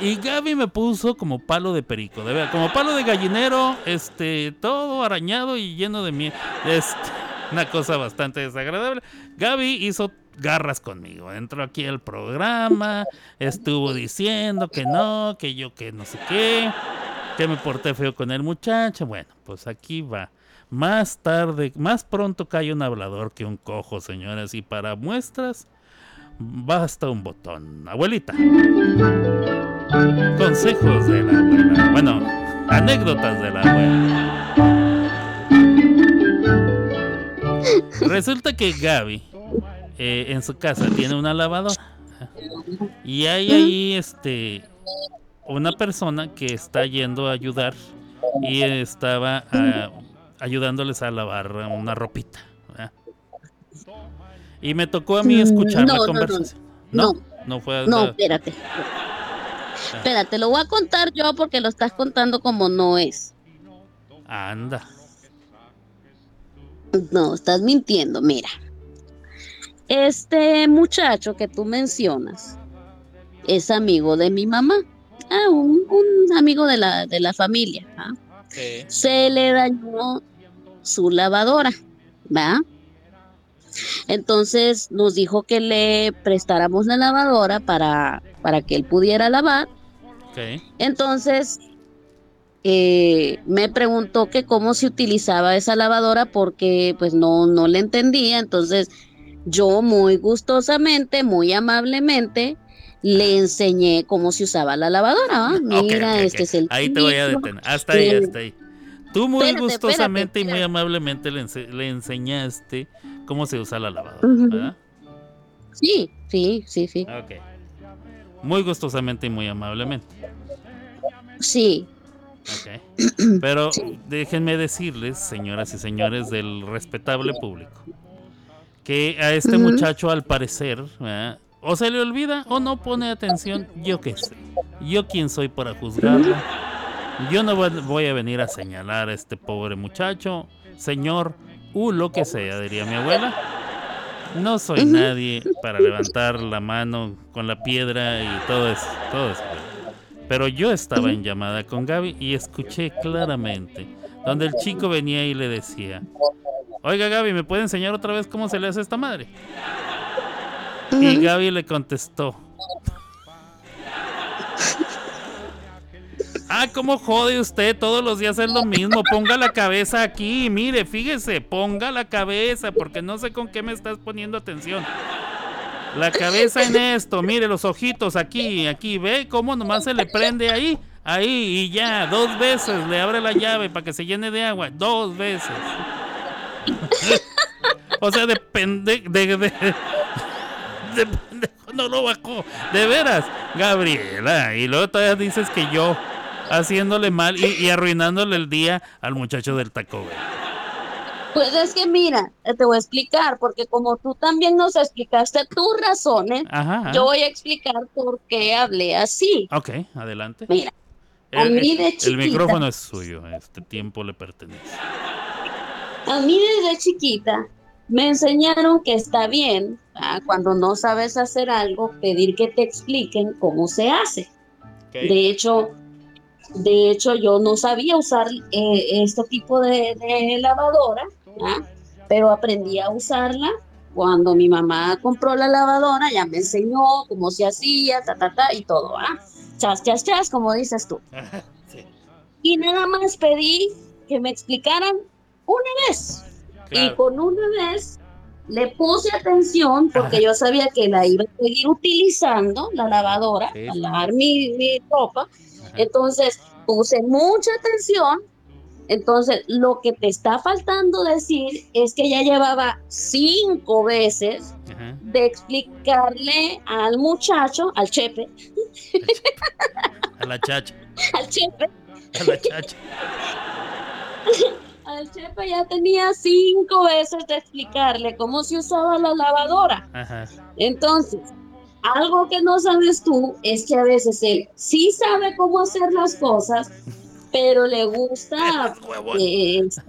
Y Gaby me puso como palo de perico, de verdad, como palo de gallinero, este, todo arañado y lleno de miel. Este, [laughs] una cosa bastante desagradable. Gaby hizo garras conmigo. Entró aquí al programa, estuvo diciendo que no, que yo que no sé qué, que me porté feo con el muchacho. Bueno, pues aquí va. Más tarde, más pronto cae un hablador que un cojo, señoras. Y para muestras, basta un botón. Abuelita. Consejos de la abuela. Bueno, anécdotas de la abuela. Resulta que Gaby eh, en su casa tiene una lavadora. Y hay ahí este una persona que está yendo a ayudar y estaba ah, ayudándoles a lavar una ropita. ¿verdad? Y me tocó a mí Mm, escuchar no, la no, no. conversación. No. No, no fue No, la- espérate. Espérate, lo voy a contar yo porque lo estás contando como no es. Anda. No, estás mintiendo, mira. Este muchacho que tú mencionas es amigo de mi mamá. Ah, un, un amigo de la, de la familia. ¿ah? Se le dañó su lavadora, ¿va? Entonces nos dijo que le prestáramos la lavadora para, para que él pudiera lavar. Ok. Entonces, eh, me preguntó que cómo se utilizaba esa lavadora porque pues no, no le entendía. Entonces, yo muy gustosamente, muy amablemente, le enseñé cómo se usaba la lavadora. Mira, este es el... Ahí te voy a detener. Hasta ahí, Sí. hasta ahí. Tú muy Espérate, gustosamente espérate, y muy amablemente le, ense- le enseñaste cómo se usa la lavadora. ¿verdad? Sí, sí, sí, sí. Muy gustosamente y muy amablemente. Sí. Ok. [clears throat] Pero déjenme decirles, señoras y señores del respetable público, que a este muchacho al parecer, ¿verdad? o se le olvida o no pone atención, yo qué sé. Yo quién soy para juzgarlo. Yo no voy- voy a venir a señalar a este pobre muchacho, señor, u lo que sea, diría mi abuela. No soy nadie para levantar la mano con la piedra y todo eso, todo eso. Pero yo estaba en llamada con Gaby y escuché claramente donde el chico venía y le decía, oiga Gaby, ¿me puede enseñar otra vez cómo se le hace esta madre? Y. Gaby le contestó, Ah, ¿cómo jode usted? Todos los días es lo mismo. Ponga la cabeza aquí. Mire, fíjese, ponga la cabeza, porque no sé con qué me estás poniendo atención. La cabeza en esto, mire los ojitos aquí, aquí. ¿Ve cómo nomás se le prende ahí? Ahí y ya, dos veces le abre la llave para que se llene de agua. Dos veces. o sea, depende de, de, de, no lo bajó. De veras, Gabriela. Y luego todavía dices que yo haciéndole mal y, y arruinándole el día al muchacho del Taco Bell. Pues es que mira, eh, te voy a explicar, porque como tú también nos explicaste tus razones, Ajá. ajá. yo voy a explicar por qué hablé así. Ok, adelante. Mira, a El, mí de el chiquita- micrófono es suyo, este tiempo le pertenece. A mí desde chiquita me enseñaron que está bien, ah, cuando no sabes hacer algo, pedir que te expliquen cómo se hace. De hecho, de hecho yo no sabía usar eh, este tipo de, de lavadora, ¿ah? pero aprendí a usarla cuando mi mamá compró la lavadora, ya me enseñó cómo se hacía, ta, ta, ta, y todo, ¿ah? Chas, chas, chas, como dices tú. [laughs] Sí, Y nada más pedí que me explicaran una vez. Y claro. con una vez le puse atención porque Ajá. yo sabía que la iba a seguir utilizando, la lavadora, Sí, para lavar mi, mi ropa. Entonces puse mucha atención. Entonces lo que te está faltando decir es que ya llevaba cinco veces Ajá. de explicarle al muchacho, al chepe, A la chacha, al chepe, a la chacha. [laughs] [laughs] al chepe ya tenía cinco veces de explicarle cómo se usaba la lavadora. Ajá. Entonces, algo que no sabes tú es que a veces él sí sabe cómo hacer las cosas, pero le gusta, [laughs] eh, este,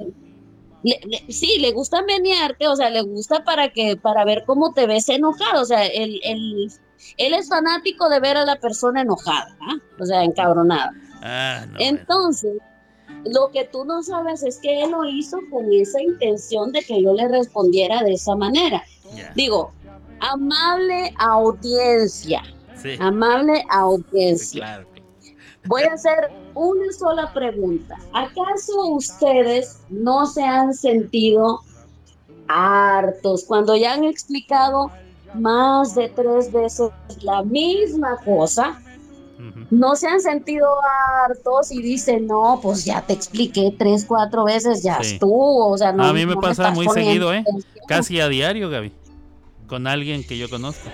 le- le- sí, le gusta menearte, o sea, le gusta para que, para ver cómo te ves enojado, o sea, él, él, él es fanático de ver a la persona enojada, ¿ah? o sea, encabronada. Ah, no. bueno. Entonces, lo que tú no sabes es que él lo hizo con esa intención de que yo le respondiera de esa manera. Digo, amable audiencia, Sí, amable audiencia. claro. Voy a hacer una sola pregunta. ¿Acaso ustedes no se han sentido hartos cuando ya han explicado más de tres veces la misma cosa? No se han sentido hartos y dicen, no, pues ya te expliqué tres, cuatro veces, ya Sí. estuvo. O sea, no, A mí me no pasa muy seguido, ¿eh? atención. Casi a diario, Gaby. Con alguien que yo conozco.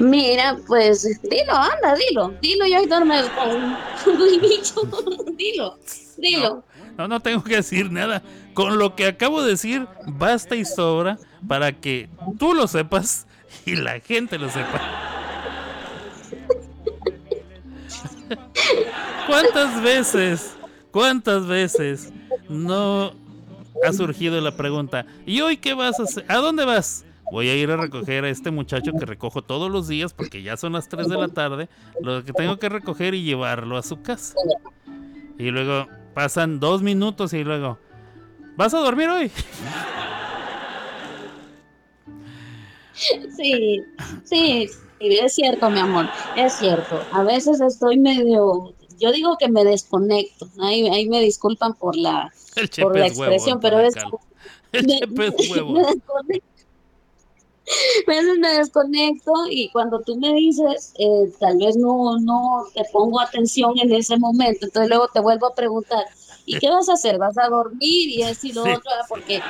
Mira, pues dilo, anda, dilo, dilo y hoy duerme con bicho, [laughs] dilo, dilo. No, no tengo que decir nada. Con lo que acabo de decir, basta y sobra para que tú lo sepas y la gente lo sepa. [laughs] ¿Cuántas veces, cuántas veces no ha surgido la pregunta, ¿y hoy qué vas a hacer? ¿A dónde vas? Voy a ir a recoger a este muchacho que recojo todos los días porque ya son las 3 de la tarde, lo que tengo que recoger y llevarlo a su casa. Y luego pasan dos minutos y luego, ¿vas a dormir hoy? Sí, sí, es cierto, mi amor, es cierto. A veces estoy medio, yo digo que me desconecto, ahí, ahí me disculpan por la, El por la expresión, pero es... El me- desconecto. A veces me desconecto y cuando tú me dices, eh, tal vez no, no te pongo atención en ese momento, entonces luego te vuelvo a preguntar, ¿y qué vas a hacer? ¿Vas a dormir? Y esto y lo Sí. otro, Ah, porque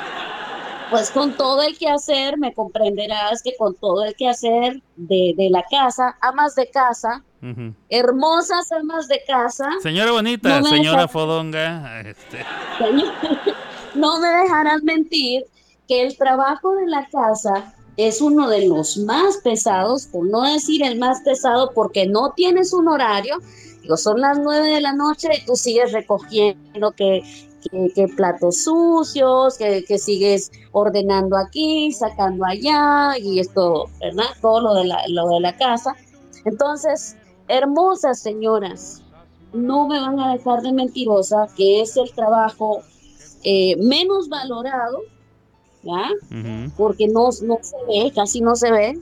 pues con todo el quehacer, me comprenderás que con todo el quehacer de, de la casa, amas de casa, Ujú. hermosas amas de casa, Señora bonita, No señora dejas- Fodonga, este, Señor, [laughs] no me dejarán mentir que el trabajo de la casa es uno de los más pesados, por no decir el más pesado, porque no tienes un horario. Son las nueve de la noche y tú sigues recogiendo que, que, que platos sucios, que, que sigues ordenando aquí, sacando allá y esto, ¿verdad? Todo lo de la, lo de la casa. Entonces, hermosas señoras, no me van a dejar de mentirosa, que es el trabajo eh, menos valorado, ¿ya? porque no, no se ve, casi no se ve,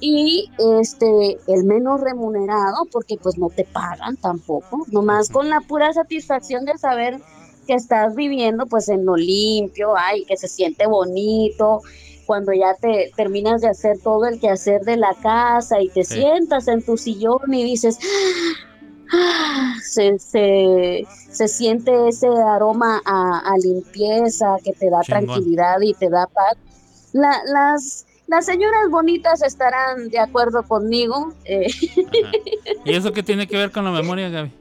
y este, el menos remunerado, porque pues no te pagan tampoco, nomás con la pura satisfacción de saber que estás viviendo pues en lo limpio, ay, que se siente bonito, cuando ya te terminas de hacer todo el quehacer de la casa y te Sí. sientas en tu sillón y dices, ah, se, se, se siente ese aroma a, a limpieza que te da Chingón. tranquilidad y te da paz. La- las, las señoras bonitas estarán de acuerdo conmigo. eh. ¿Y eso qué tiene que ver con la memoria, Gaby?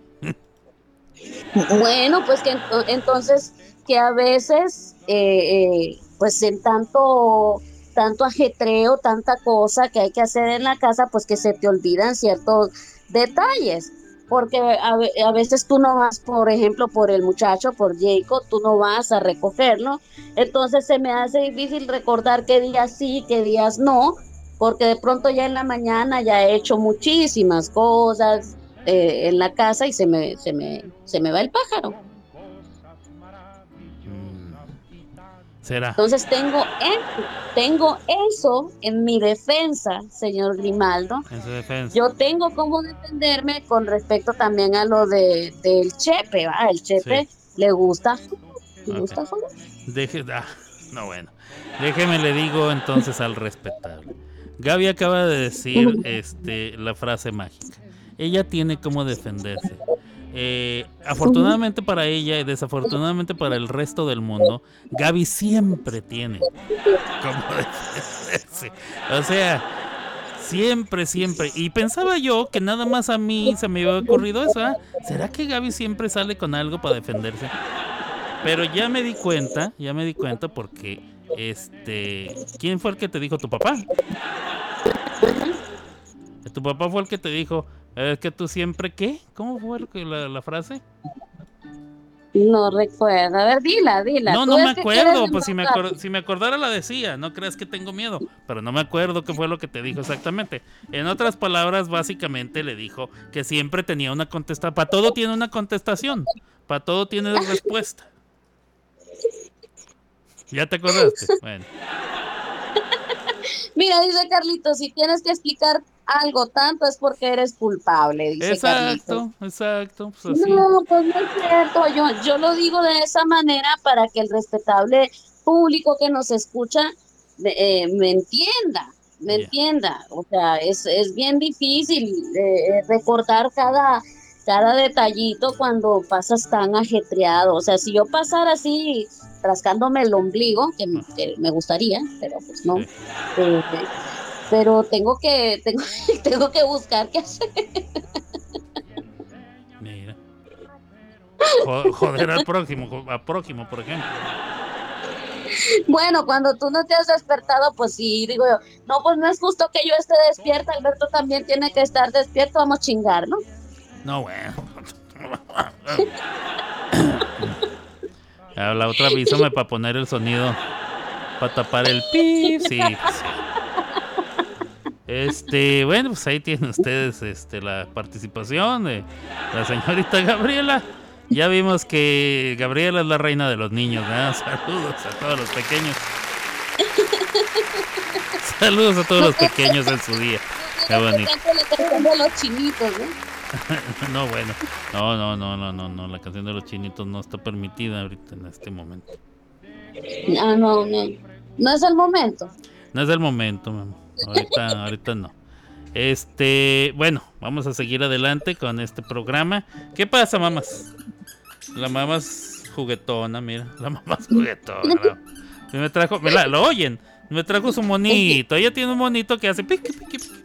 Bueno, pues que ento- entonces que a veces, eh, eh, pues en tanto, tanto ajetreo, tanta cosa que hay que hacer en la casa, pues que se te olvidan ciertos detalles. Porque a, ve- a veces tú no vas, por ejemplo, por el muchacho, por Jacob, tú no vas a recogerlo. Entonces se me hace difícil recordar qué días sí, qué días no, porque de pronto ya en la mañana ya he hecho muchísimas cosas, eh, en la casa y se me, se me, se me va el pájaro. ¿Será? Entonces tengo, eso- tengo eso en mi defensa, señor Grimaldo. En su defensa. Yo tengo cómo defenderme con respecto también a lo de, del Chepe, ¿va? El Chepe le gusta, le gusta jugar. Deje, [laughs] ah, no, bueno. Déjeme le digo entonces al respetable. Gaby acaba de decir este, la frase mágica. Ella tiene cómo defenderse. Eh, afortunadamente para ella y desafortunadamente para el resto del mundo, Gaby siempre tiene defenderse. [laughs] O sea, siempre, siempre. Y pensaba yo que nada más a mí se me había ocurrido eso. ¿ah? ¿Será que Gaby siempre sale con algo para defenderse? Pero ya me di cuenta, ya me di cuenta porque, este, ¿quién fue el que te dijo tu papá? Tu papá fue el que te dijo, es que tú siempre qué? ¿Cómo fue que- la, la frase? No recuerdo. A ver, dila, dila. No, no me acuerdo, pues si me, si me acordara la decía, no creas que tengo miedo, pero no me acuerdo qué fue lo que te dijo exactamente. En otras palabras, básicamente le dijo que siempre tenía una contestación, para todo tiene una contestación, para todo tiene respuesta. ¿Ya te acordaste? Bueno. [laughs] Mira, dice Carlitos, si tienes que explicar algo tanto es porque eres culpable, dice Carlitos. Exacto, exacto. Pues así. No, pues no es cierto. Yo, yo lo digo de esa manera para que el respetable público que nos escucha eh, me entienda, me entienda. O sea, es, es bien difícil eh, recordar cada, cada detallito cuando pasas tan ajetreado. O sea, si yo pasara así rascándome el ombligo, que, me- que me gustaría, pero pues no. Eh, pero tengo que, tengo, [laughs] tengo que buscar qué hacer. Mira. Jo- Joder al próximo, al próximo, por ejemplo. Bueno, cuando tú no te has despertado, pues sí, digo yo, no, pues no es justo que yo esté despierta, Alberto también tiene que estar despierto, vamos a chingar, ¿no? No, bueno. [laughs] La otra avísame para poner el sonido. Para tapar el pip. Sí, sí. Este, bueno, pues ahí tienen ustedes este, la participación de la señorita Gabriela. Ya vimos que Gabriela es la reina de los niños, ¿verdad? [laughs] Saludos a todos los pequeños. Saludos a todos los pequeños en su día. Qué bonito. Los chinitos, ¿no? [laughs] No, bueno. No, no, no, no, no, no. La canción de los chinitos no está permitida ahorita en este momento. Ah, no, no, no es el momento. No es el momento, mamá. Ahorita, ahorita no. Este, bueno, vamos a seguir adelante con este programa. ¿Qué pasa, mamás? La mamá es juguetona, mira. La mamá es juguetona. me trajo, me la, lo oyen. Me trajo su monito. Ella tiene un monito que hace piqui, piqui, piqui.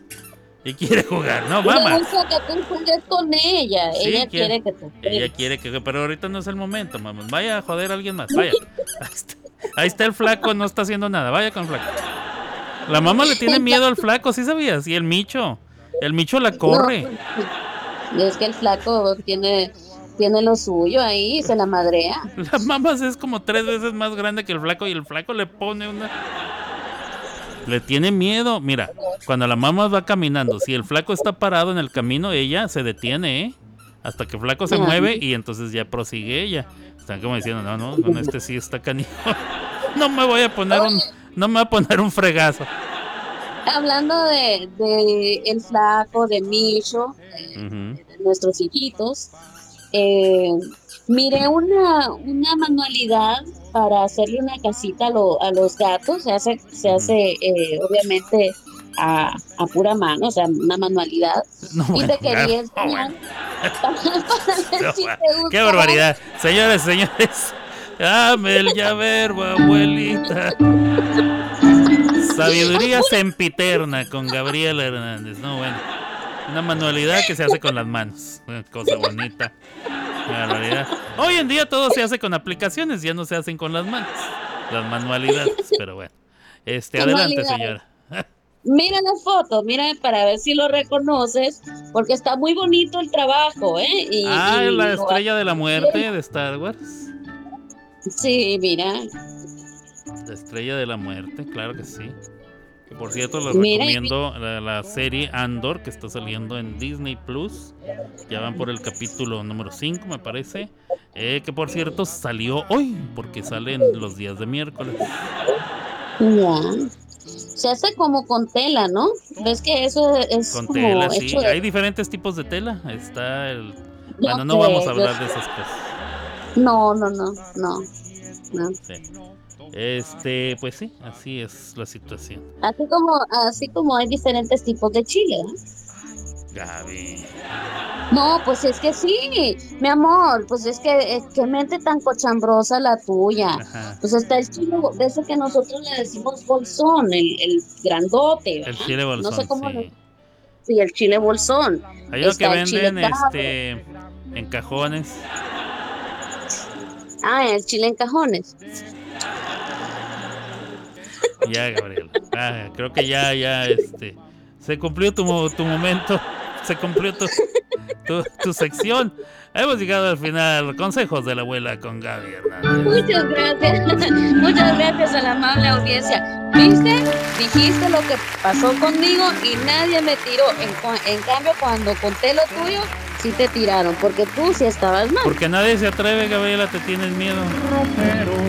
Y quiere jugar, ¿no, mamá? Que tú juegues con ella, Sí, ella quiere- quiere que tú Ella quiere que, pero ahorita no es el momento, mamá. Vaya a joder a alguien más, vaya. Ahí está, ahí está el flaco, no está haciendo nada. Vaya con el flaco. La mamá le tiene miedo al flaco, ¿sí sabías? Y el micho. El micho la corre. No, es que el flaco tiene, tiene lo suyo ahí, se la madrea. [laughs] La mamá es como tres veces más grande que el flaco y el flaco le pone una. Le tiene miedo. Mira, cuando la mamá va caminando, si el flaco está parado en el camino, ella se detiene, ¿eh? Hasta que el flaco se Ajá. mueve y entonces ya prosigue ella. Están como diciendo, no, no, con este sí está canijo. [laughs] No me voy a poner un, no me voy a poner un fregazo. Hablando de, de el flaco, de Micho, eh, de nuestros hijitos, eh, miré una, una manualidad para hacerle una casita a, lo- a los gatos. Se hace, se hace eh, obviamente a, a pura mano, o sea, una manualidad. No, y bueno, te quería enseñar. bueno. [laughs] para ver No, si bueno, te Qué barbaridad. Señores, señores. Dame el llavero, abuelita. Sabiduría sempiterna con Gabriela Hernández. No, bueno. Una manualidad que se hace con las manos. Una cosa bonita. Hoy en día todo se hace con aplicaciones, ya no se hacen con las manos. Las manualidades, pero bueno. Este, adelante, señora. Mira la foto, mira para ver si lo reconoces, porque está muy bonito el trabajo, ¿eh? Y- Ah, y la estrella de la muerte de Star Wars. Sí, mira. La estrella de la muerte, claro que sí. Que por cierto, les Mira, y- recomiendo la, la serie Andor que está saliendo en Disney Plus. Ya van por el capítulo número 5, me parece. Eh, que por cierto salió hoy, porque salen los días de miércoles. Ya. Se hace como con tela, ¿no? Ves que eso es Con como tela, sí. de- Hay diferentes tipos de tela. Está el. Yo Bueno, no sé, vamos a hablar de esas cosas. No, no, no, no. no. Sí. Este, pues sí, así es la situación. Así como, así como hay diferentes tipos de chile, ¿no? Gaby. No, pues es que sí, mi amor, pues es que eh, qué mente tan cochambrosa la tuya. Ajá. Pues está el chile, de ese que nosotros le decimos bolsón, el, el grandote. El chile bolsón, No sé cómo sí. lo- Sí, el chile bolsón. Hay unos que venden este en cajones. Ah, el chile en cajones. Ya, Gabriel. Ah, creo que ya, ya, este. Se cumplió tu, tu momento. Se cumplió tu, tu, tu sección. Hemos llegado al final. Consejos de la abuela con Gaby Hernández. Muchas gracias. [laughs] Muchas gracias a la amable audiencia. ¿Viste? Dijiste lo que pasó conmigo y nadie me tiró. En, en cambio, cuando conté lo tuyo, sí te tiraron, porque tú sí estabas mal. Porque nadie se atreve, Gabriela, te tienes miedo.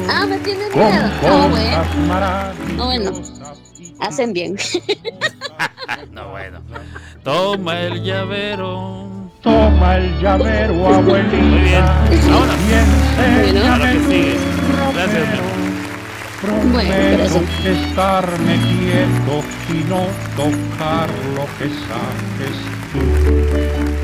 Ah, me tienes con miedo. No, bueno, cosas maravillosas No, bueno. hacen bien. [laughs] No, bueno. Toma el llavero. Toma el llavero, abuelita. Muy bien. Vámonos. Y enséñame A lo que sigue. Gracias. Bueno, Prometo gracias. estarme quieto y no tocar lo que sabes tú.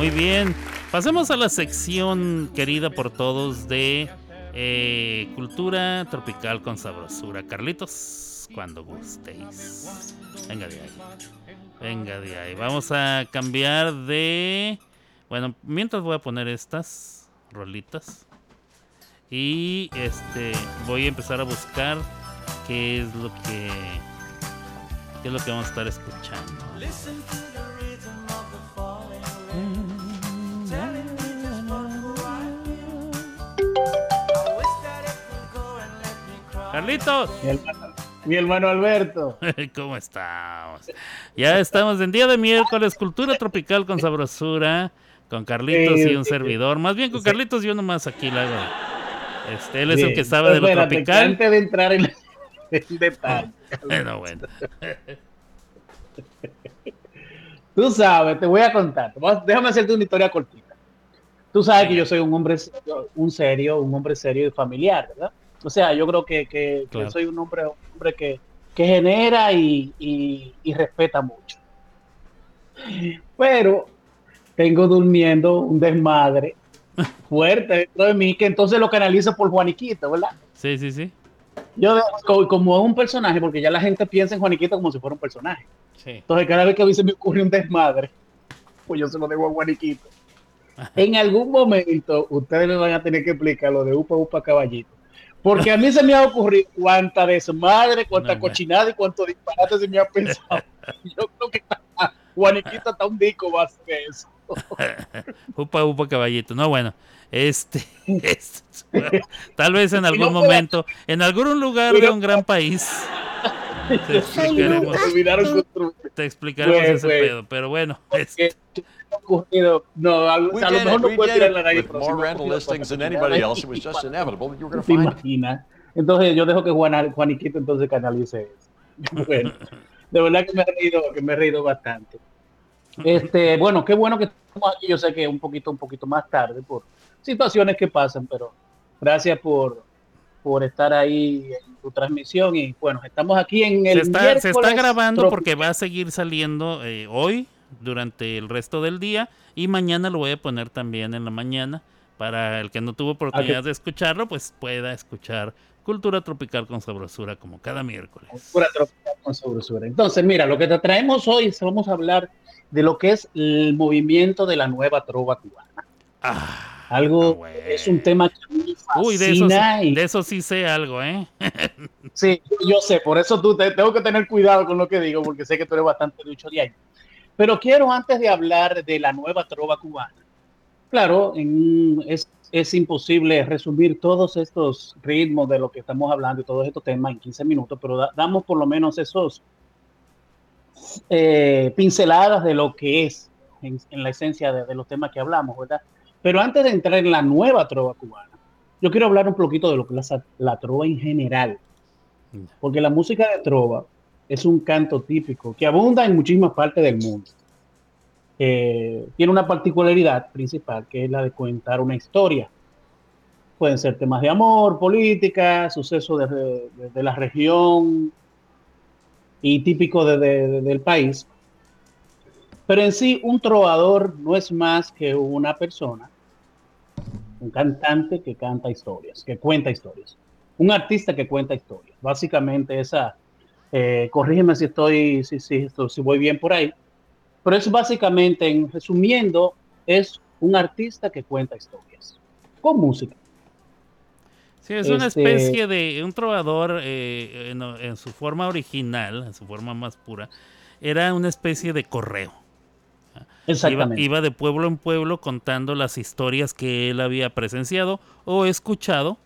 Muy bien. Pasemos a la sección querida por todos de eh, cultura tropical con sabrosura. Carlitos, cuando gustéis. Venga de ahí. Venga de ahí. Vamos a cambiar de... Bueno, mientras voy a poner estas rolitas. Y este voy a empezar a buscar qué es lo que... ¿Qué es lo que vamos a estar escuchando? Carlitos. Mi hermano, mi hermano Alberto. [laughs] ¿Cómo estamos? Ya estamos en día de miércoles, cultura tropical con sabrosura, con Carlitos Sí, y un sí, servidor. Más bien con sí. Carlitos yo nomás aquí la hago. Este, él es el que sabe de lo tropical. Antes de entrar en [laughs] el detalle, Bueno, bueno. tú sabes, te voy a contar. Déjame hacerte una historia cortita. Tú sabes que yo soy un hombre un serio, un hombre serio y familiar, ¿verdad? O sea, yo creo que, que- soy un hombre, un hombre que, que genera y, y- y respeta mucho. Pero tengo durmiendo un desmadre [laughs] fuerte dentro de mí que entonces lo canalizo por Juaniquito, ¿verdad? Sí, sí, sí. Yo como es un personaje, porque ya la gente piensa en Juaniquito como si fuera un personaje. Sí. Entonces cada vez que a mí se me ocurre un desmadre, pues yo se lo debo a Juaniquito. En algún momento ustedes me van a tener que explicar lo de Upa Upa Caballito. Porque a mí se me ha ocurrido cuánta desmadre, cuánta No, cochinada y cuánto disparate se me ha pensado. [laughs] Yo creo que Juaniquito hasta un disco va a hacer eso. [laughs] Upa, upa, caballito. No, bueno. Este, [laughs] es- tal vez en no algún puedo- momento, en algún lugar de un gran país, te explicaremos, te explicaremos Güey, ese güey. pedo. Pero bueno, este, ocurrido, no, a, We a lo mejor it. no puede tirar la nariz, more rental listings than anybody else, it was just inevitable that you were going to ¿Te find it. imaginas? Entonces yo dejo que Juan, Juaniquito entonces canalice eso. [laughs] Bueno, de verdad que me he reído, que me he reído bastante. Este, bueno, qué bueno que estamos aquí. Yo sé que un poquito, un poquito más tarde por situaciones que pasan, pero gracias por, por estar ahí en tu transmisión y bueno, estamos aquí en el Se está, se está grabando tropical. porque va a seguir saliendo eh, hoy durante el resto del día y mañana lo voy a poner también en la mañana para el que no tuvo oportunidad de escucharlo, pues pueda escuchar Cultura Tropical con Sabrosura como cada miércoles. Cultura tropical con sabrosura. Entonces, mira, lo que te traemos hoy es vamos a hablar de lo que es el movimiento de la nueva trova cubana. Ah, Algo bueno. es un tema que me Uy, de eso, fascina sí- y de eso sí sé algo, ¿eh? [laughs] Sí, yo sé, por eso tú te, tengo que tener cuidado con lo que digo, porque sé que tú eres bastante lucho de ahí. Pero quiero, antes de hablar de la nueva trova cubana, claro, en- es, es imposible resumir todos estos ritmos de lo que estamos hablando y todos estos temas en 15 minutos, pero da- damos por lo menos esos eh, pinceladas de lo que es en, en la esencia de, de los temas que hablamos, ¿verdad? Pero antes de entrar en la nueva trova cubana, yo quiero hablar un poquito de lo que es la, la trova en general. Porque la música de trova es un canto típico que abunda en muchísimas partes del mundo. Eh, tiene una particularidad principal que es la de contar una historia. Pueden ser temas de amor, política, sucesos de, de- la región y típico de- del país. Pero en sí, un trovador no es más que una persona, un cantante que canta historias, que cuenta historias un artista que cuenta historias. Básicamente esa, eh, corrígeme si estoy, si, si, si voy bien por ahí, pero es básicamente, en resumiendo, es un artista que cuenta historias con música. Sí, es una Este- especie de un trovador eh, en, en su forma original, en su forma más pura, era una especie de correo. Iba, Exactamente. iba de pueblo en pueblo contando las historias que él había presenciado o escuchado.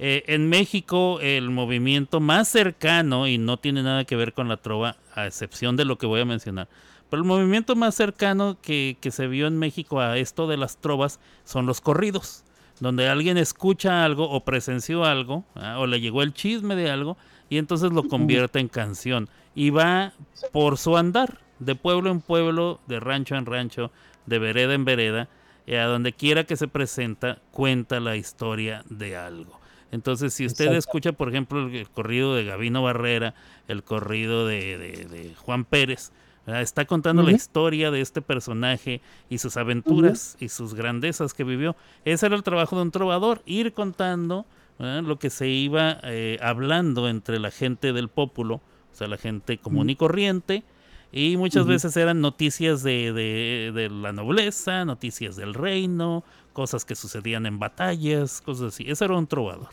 Eh, en México el movimiento más cercano, y no tiene nada que ver con la trova, a excepción de lo que voy a mencionar, pero el movimiento más cercano que, que se vio en México a esto de las trovas son los corridos, donde alguien escucha algo o presenció algo, ah, o le llegó el chisme de algo, y entonces lo convierte en canción. Y va por su andar, de pueblo en pueblo, de rancho en rancho, de vereda en vereda, eh, a donde quiera que se presenta, cuenta la historia de algo. Entonces, si usted Exacto. escucha, por ejemplo, el, el corrido de Gavino Barrera, el corrido de, de- de Juan Pérez, ¿verdad? está contando la historia de este personaje y sus aventuras y sus grandezas que vivió. Ese era el trabajo de un trovador, ir contando ¿verdad? lo que se iba eh, hablando entre la gente del pópulo, o sea, la gente común y corriente, y muchas veces eran noticias de, de- de la nobleza, noticias del reino, cosas que sucedían en batallas, cosas así. Ese era un trovador.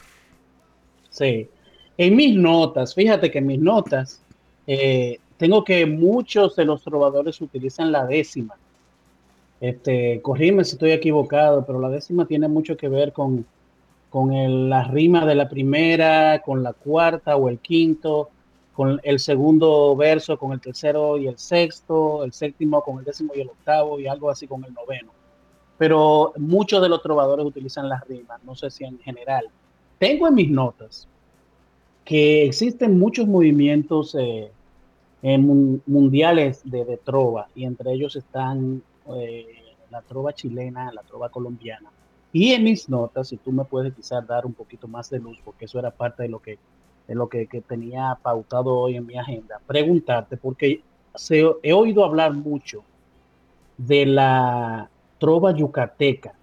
Sí. En mis notas, fíjate que en mis notas, eh, tengo que muchos de los trovadores utilizan la décima. Este, si estoy equivocado, pero la décima tiene mucho que ver con, con el- la rima de la primera, con la cuarta o el quinto, con el segundo verso, con el tercero y el sexto, el séptimo con el décimo y el octavo y algo así con el noveno. Pero muchos de los trovadores utilizan las rimas, no sé si en general. Tengo en mis notas que existen muchos movimientos eh, mun- mundiales de, de trova y entre ellos están eh, la trova chilena, la trova colombiana. Y en mis notas, si tú me puedes quizás dar un poquito más de luz, porque eso era parte de lo que, de lo que, que tenía pautado hoy en mi agenda, preguntarte, porque se- he oído hablar mucho de la trova yucateca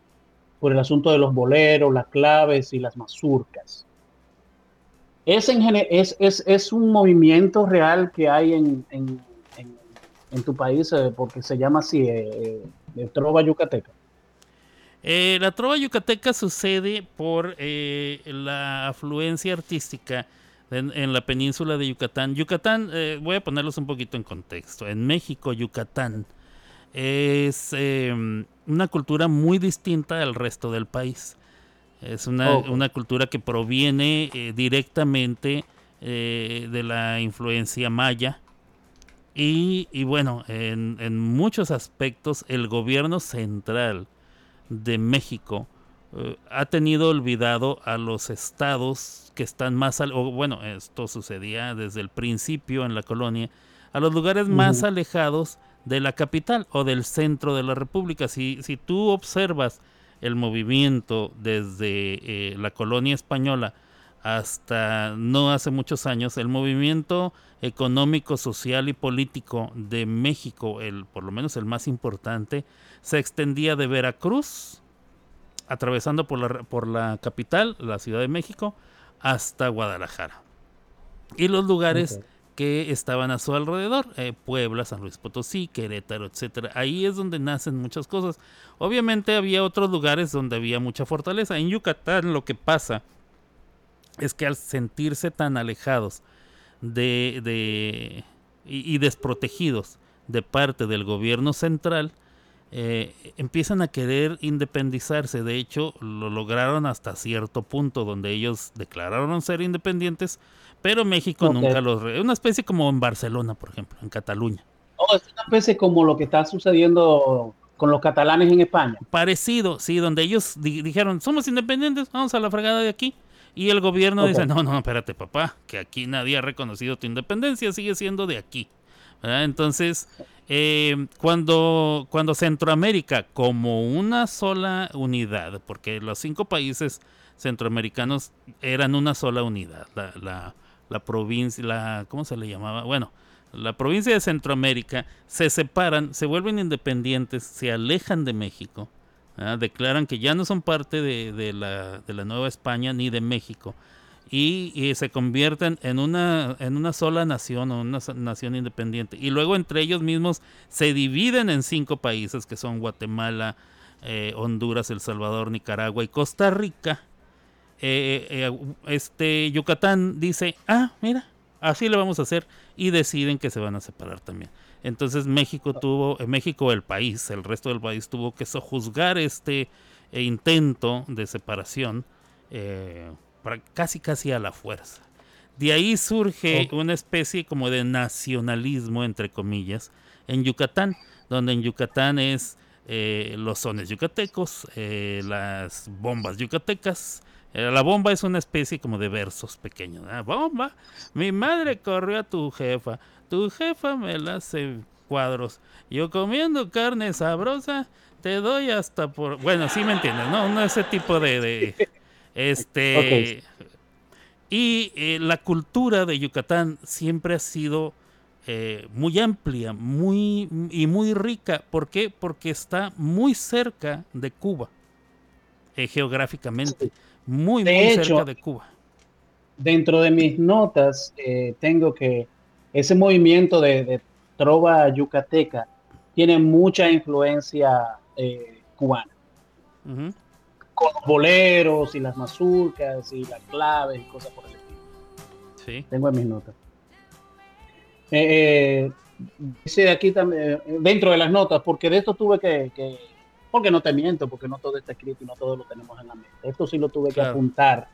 por el asunto de los boleros, las claves y las mazurcas. Es, en es, es, es un movimiento real que hay en, en, en- tu país, eh, porque se llama así, eh, eh, trova yucateca. Eh, la trova yucateca sucede por la afluencia artística en, en la península de Yucatán. Yucatán, eh, voy a ponerlos un poquito en contexto. En México, Yucatán es eh, una cultura muy distinta al resto del país. Es una, Ok. una cultura que proviene eh, directamente eh, de la influencia maya. Y, y bueno, en, en muchos aspectos el gobierno central de México eh, ha tenido olvidado a los estados que están más al, o bueno, esto sucedía desde el principio en la colonia, a los lugares más alejados de la capital o del centro de la república. Si, si tú observas el movimiento desde eh, la colonia española hasta no hace muchos años, el movimiento económico, social y político de México, el, por lo menos el más importante, se extendía de Veracruz, atravesando por la, por la capital, la Ciudad de México, hasta Guadalajara. Y los lugares que estaban a su alrededor, eh, Puebla, San Luis Potosí, Querétaro, etcétera. Ahí es donde nacen muchas cosas. Obviamente había otros lugares donde había mucha fortaleza. En Yucatán lo que pasa es que al sentirse tan alejados de, de- y, y desprotegidos de parte del gobierno central, eh, empiezan a querer independizarse. De hecho, lo lograron hasta cierto punto donde ellos declararon ser independientes, pero México nunca los... re- Una especie como en Barcelona, por ejemplo, en Cataluña. Oh, es una especie como lo que está sucediendo con los catalanes en España. Parecido, sí, donde ellos di- dijeron, somos independientes, vamos a la fregada de aquí. Y el gobierno dice, no, no, espérate, papá, que aquí nadie ha reconocido tu independencia, sigue siendo de aquí. ¿verdad? Entonces, eh, cuando, cuando Centroamérica, como una sola unidad, porque los cinco países centroamericanos eran una sola unidad, la, la, la provincia, la, ¿cómo se le llamaba? Bueno, la provincia de Centroamérica se separan, se vuelven independientes, se alejan de México, ¿verdad? declaran que ya no son parte de, de la, de la Nueva España ni de México y, y se convierten en una, en una sola nación o una nación independiente. Y luego entre ellos mismos se dividen en cinco países que son Guatemala, eh, Honduras, El Salvador, Nicaragua y Costa Rica. Eh, eh, este Yucatán dice, ah, mira, así lo vamos a hacer y deciden que se van a separar también. Entonces México tuvo, eh, México el país, el resto del país tuvo que sojuzgar este eh, intento de separación eh, para casi casi a la fuerza. De ahí surge una especie como de nacionalismo, entre comillas, en Yucatán, donde en Yucatán es eh, los sones yucatecos, eh, las bombas yucatecas. Eh, la bomba es una especie como de versos pequeños. ¿verdad? Bomba, mi madre corrió a tu jefa, tu jefa me la hace cuadros. Yo comiendo carne sabrosa, te doy hasta por... Bueno, sí me entiendes, ¿no? No ese tipo de... de- este... Y eh, la cultura de Yucatán siempre ha sido eh, muy amplia, muy y muy rica. ¿Por qué? Porque está muy cerca de Cuba, eh, geográficamente, muy, De muy hecho, cerca de Cuba. Dentro de mis notas tengo que ese movimiento de, de trova yucateca tiene mucha influencia cubana. Con los boleros y las mazurcas y las claves y cosas por el estilo. Sí. Tengo en mis notas. Eh, eh, dice aquí también, eh, dentro de las notas, porque de esto tuve que, que- porque no te miento, porque no todo está escrito y no todo lo tenemos en la mente. Esto sí lo tuve que apuntar.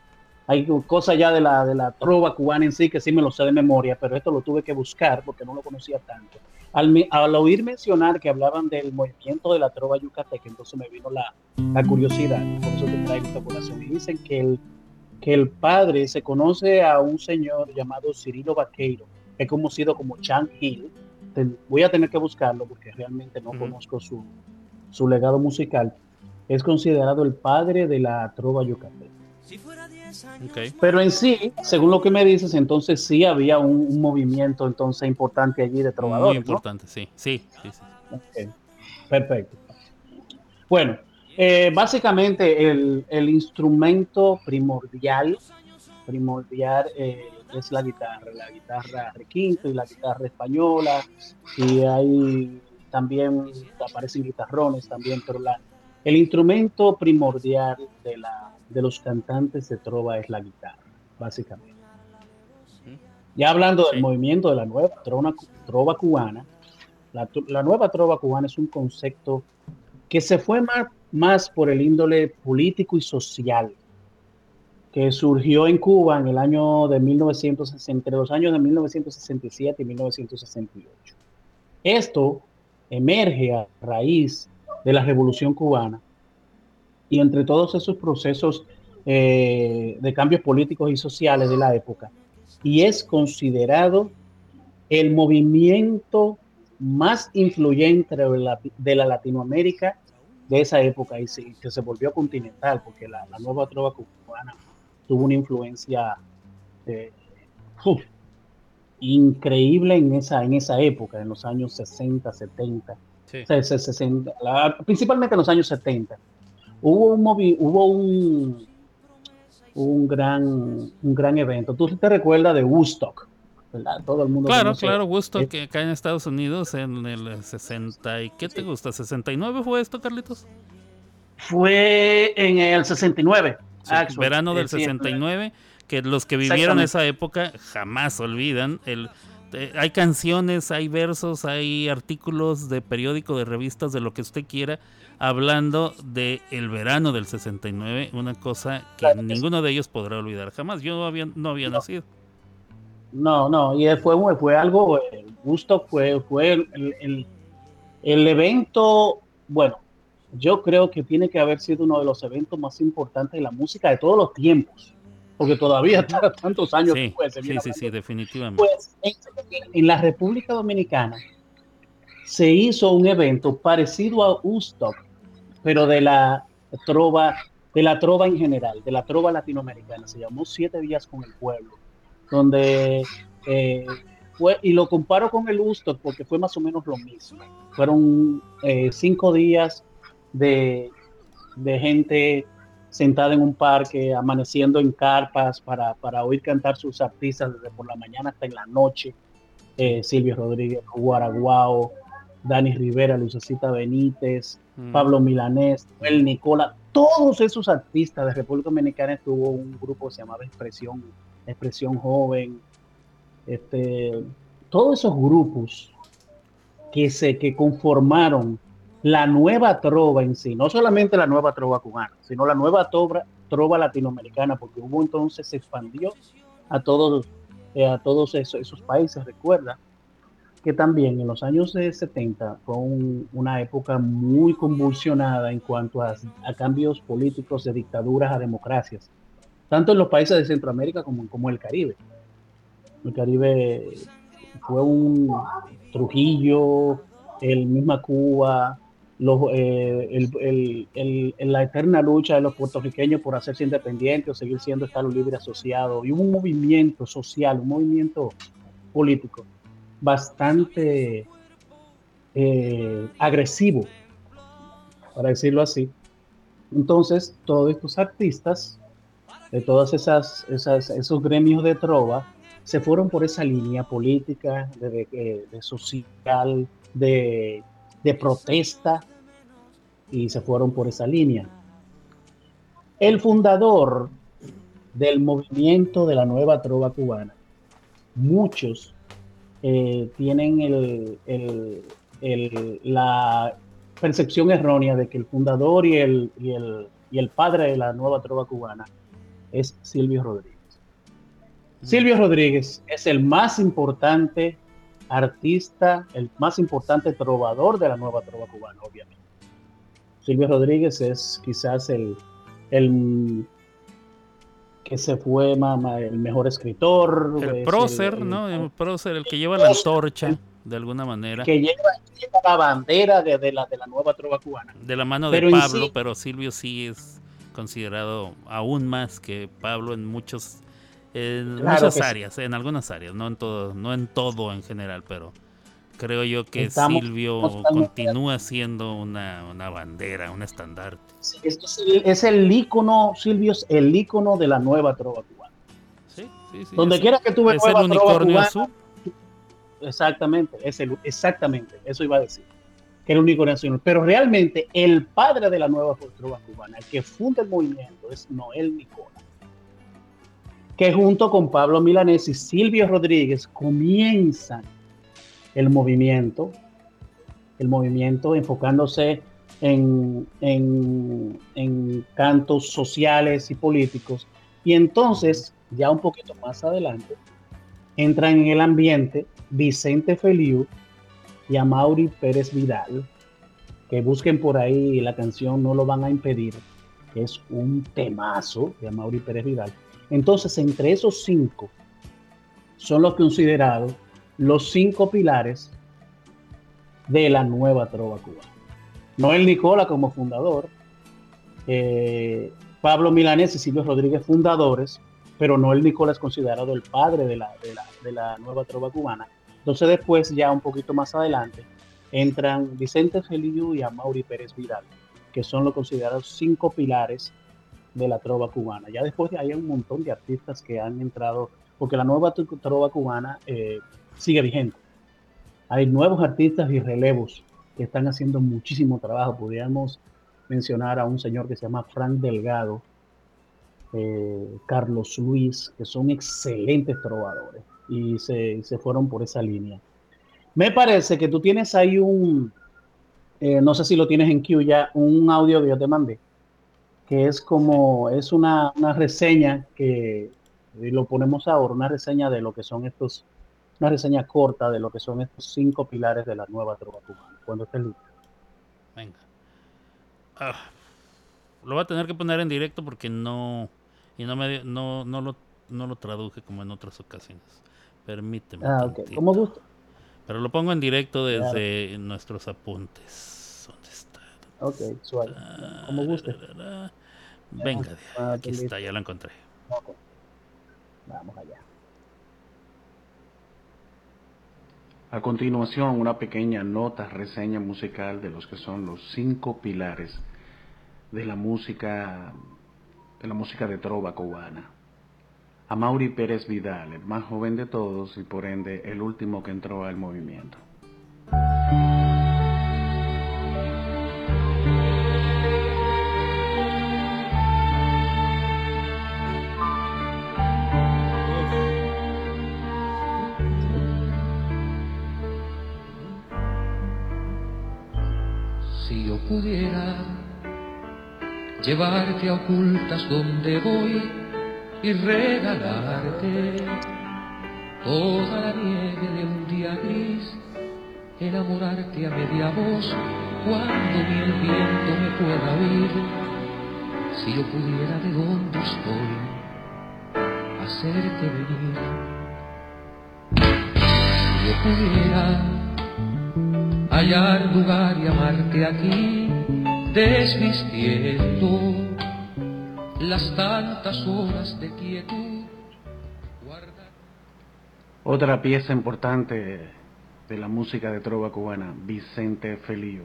Hay cosas ya de la, de la trova cubana en sí que sí me lo sé de memoria, pero esto lo tuve que buscar porque no lo conocía tanto. Al, al oír mencionar que hablaban del movimiento de la trova yucateca, entonces me vino la, la curiosidad, por eso te traigo esta colación. Y dicen que el, que el padre se conoce a un señor llamado Cirilo Vaqueiro, que es conocido como Chan Hill. Ten- voy a tener que buscarlo porque realmente no Ujú. conozco su, su legado musical. Es considerado el padre de la trova yucateca. Ok. Pero en sí, según lo que me dices, entonces sí había un, un movimiento entonces importante allí de Muy trovadores, ¿no? importante, sí. Sí, sí, sí. Ok, Perfecto. Bueno, eh, básicamente el, el instrumento primordial, primordial eh, es la guitarra, la guitarra requinto y la guitarra española, y hay también aparecen guitarrones también, pero la, el instrumento primordial de, la, de los cantantes de trova es la guitarra, básicamente. Ya hablando del Sí. movimiento de la nueva trova, trova cubana, la nueva trova cubana es un concepto que se fue más, más por el índole político y social, que surgió en Cuba en el año de 1960, entre los años de 1967 y 1968. Esto emerge a raíz de la Revolución Cubana y entre todos esos procesos eh, de cambios políticos y sociales de la época, y es considerado el movimiento más influyente de la, de la Latinoamérica de esa época y se- que se volvió continental, porque la, la nueva trova cubana tuvo una influencia eh, uf, increíble en esa, en esa época, en los años 60, 70, Sí. o sea, se- 60, la- principalmente en los años 70. Hubo un, movi- hubo un, un, gran, un gran evento. Tú te recuerdas de Woodstock, ¿verdad? Todo el mundo Claro, conoce- claro, Woodstock que acá en Estados Unidos en el 60 y ¿qué te gusta? ¿69 fue esto, Carlitos? Fue en el 69. Sí, verano del Eh, sí, 69, que los que vivieron esa época jamás olvidan. El, eh, hay canciones, hay versos, hay artículos de periódico, de revistas, de lo que usted quiera, hablando de el verano del 69, una cosa que Claro ninguno de ellos podrá olvidar jamás. Yo no había, no había nacido. No, no, y fue, fue algo, eh, Woodstock fue, fue el, el- el evento, bueno, yo creo que tiene que haber sido uno de los eventos más importantes de la música de todos los tiempos, porque todavía [laughs] tantos años Sí, después se sí, sí, sí, definitivamente. Pues en, en la República Dominicana se hizo un evento parecido a Woodstock, pero de la trova, de la trova en general, de la trova latinoamericana. Se llamó Siete Días con el Pueblo, donde eh, fue, y lo comparo con el Woodstock porque fue más o menos lo mismo. Fueron eh, cinco días de, de gente sentada en un parque, amaneciendo en carpas para, para oír cantar sus artistas desde por la mañana hasta en la noche. Eh, Silvio Rodríguez, Guaraguao, Dani Rivera, Lucecita Benítez, Pablo Milanés, el Nicola, todos esos artistas de República Dominicana tuvo un grupo que se llamaba Expresión, Expresión Joven, este, todos esos grupos que se que conformaron la nueva trova en sí, no solamente la nueva trova cubana, sino la nueva trova, trova latinoamericana, porque hubo entonces se expandió a todos eh, a todos esos, esos países. Recuerda que también en los años de 70 fue un- una época muy convulsionada en cuanto a, cambios políticos de dictaduras a democracias, tanto en los países de Centroamérica como, como el Caribe. El Caribe fue un Trujillo, el misma Cuba, los, eh, el- el- el- la eterna lucha de los puertorriqueños por hacerse independientes o seguir siendo Estado libre asociado. Y un movimiento social, un movimiento político bastante eh, agresivo, para decirlo así. Entonces, todos estos artistas, de todas esas, esas esos gremios de trova, se fueron por esa línea política, de, de social, de protesta, y se fueron por esa línea. El fundador del movimiento de la nueva trova cubana, muchos eh, tienen el- el- el- la percepción errónea de que el fundador y el, y el, y el padre de la nueva trova cubana es Silvio Rodríguez. Silvio Rodríguez es el más importante artista, el más importante trovador de la nueva trova cubana, obviamente. Silvio Rodríguez es quizás el, el que se fue ma- ma- el mejor escritor. El prócer, el- ¿no? el- prócer, el que lleva la antorcha, de alguna manera. que lleva, lleva la bandera de, de la, de la nueva trova cubana. De la mano de Pero Pablo, sí- pero Silvio sí es considerado aún más que Pablo en muchos en Claro muchas sí. áreas, en algunas áreas, no en todo, no en todo en general, pero creo yo que Estamos Silvio continúa siendo una, una bandera, un estandarte. Sí, Es, es el, es el ícono, Silvio es el ícono de la nueva trova cubana. Sí, sí, sí. Donde quiera que tú veas el unicornio cubana, azul. Exactamente, es el, exactamente, eso iba a decir. Que el único nacional. Pero realmente el padre de la nueva trova cubana, el que funda el movimiento, es Noel Nicola. Que junto con Pablo Milanés y Silvio Rodríguez comienzan el movimiento, el movimiento enfocándose en, en, en cantos sociales y políticos. Y entonces, ya un poquito más adelante, entran en el ambiente Vicente Feliu y a Mauri Pérez Vidal, que busquen por ahí la canción No lo van a impedir, es un temazo de Mauri Pérez Vidal. Entonces, entre esos cinco son los considerados los cinco pilares de la nueva trova cubana. Noel Nicola como fundador, eh, Pablo Milanés y Silvio Rodríguez fundadores, pero Noel Nicola es considerado el padre de la, de la, nueva trova cubana. Entonces después, ya un poquito más adelante, entran Vicente Feliu y Amaury Pérez Vidal, que son los considerados cinco pilares de la trova cubana. Ya después hay un montón de artistas que han entrado, porque la nueva tro- trova cubana eh, sigue vigente. Hay nuevos artistas y relevos que están haciendo muchísimo trabajo. Podríamos mencionar a un señor que se llama Frank Delgado, eh, Carlos Luis, que son excelentes trovadores y se, se fueron por esa línea. Me parece que tú tienes ahí un, eh, no sé si lo tienes en Q ya, un audio que yo te mandé, que es como, es una, una reseña que lo ponemos ahora, una reseña de lo que son estos, una reseña corta de lo que son estos cinco pilares de la nueva trova cubana. Cuando estés listo. Venga. Ah, lo voy a tener que poner en directo porque no. Y no, me, no, no, lo, no lo traduje como en otras ocasiones. Permíteme. Ah, ok, tantito. como gusta. Pero lo pongo en directo desde nuestros apuntes. ¿Dónde está? Ok, suave. Como guste. Venga, Ah, aquí está, ya lo encontré. Ok. Vamos allá. A continuación, una pequeña nota, reseña musical de los que son los cinco pilares de la música, de la música de trova cubana. A Mauri Pérez Vidal, el más joven de todos y por ende el último que entró al movimiento. Llevarte a ocultas donde voy y regalarte toda la nieve de un día gris, enamorarte a media voz cuando ni el viento me pueda oír. Si yo pudiera de donde estoy hacerte venir, si yo pudiera hallar lugar y amarte aquí, desvistiendo las tantas horas de quietud. guardar- Otra pieza importante de la música de trova cubana, Vicente Felío.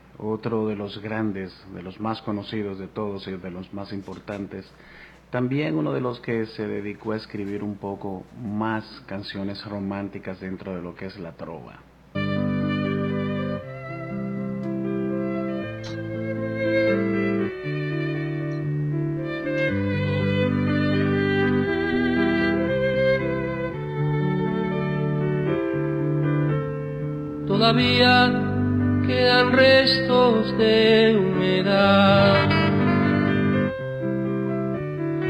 otro de los grandes, de los más conocidos de todos y de los más importantes, también uno de los que se dedicó a escribir un poco más canciones románticas dentro de lo que es la trova. Todavía quedan restos de humedad.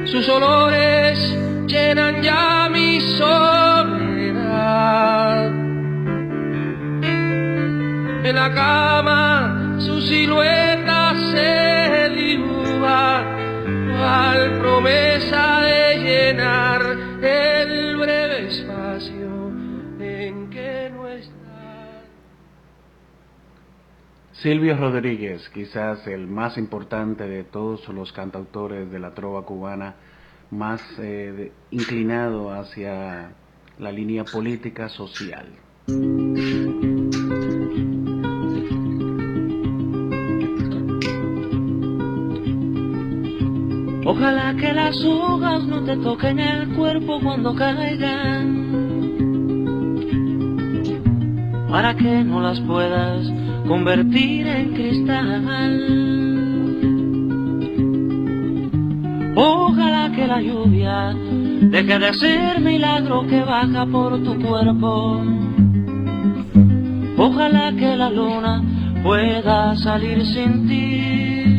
Sus olores llenan ya mi soledad. En la cama su silueta Silvio Rodríguez, quizás el más importante de todos los cantautores de la trova cubana, más eh, inclinado hacia la línea política social. Ojalá que las hojas no te toquen el cuerpo cuando caigan, para que no las puedas convertir en cristal. Ojalá que la lluvia deje de ser milagro que baja por tu cuerpo. Ojalá que la luna pueda salir sin ti.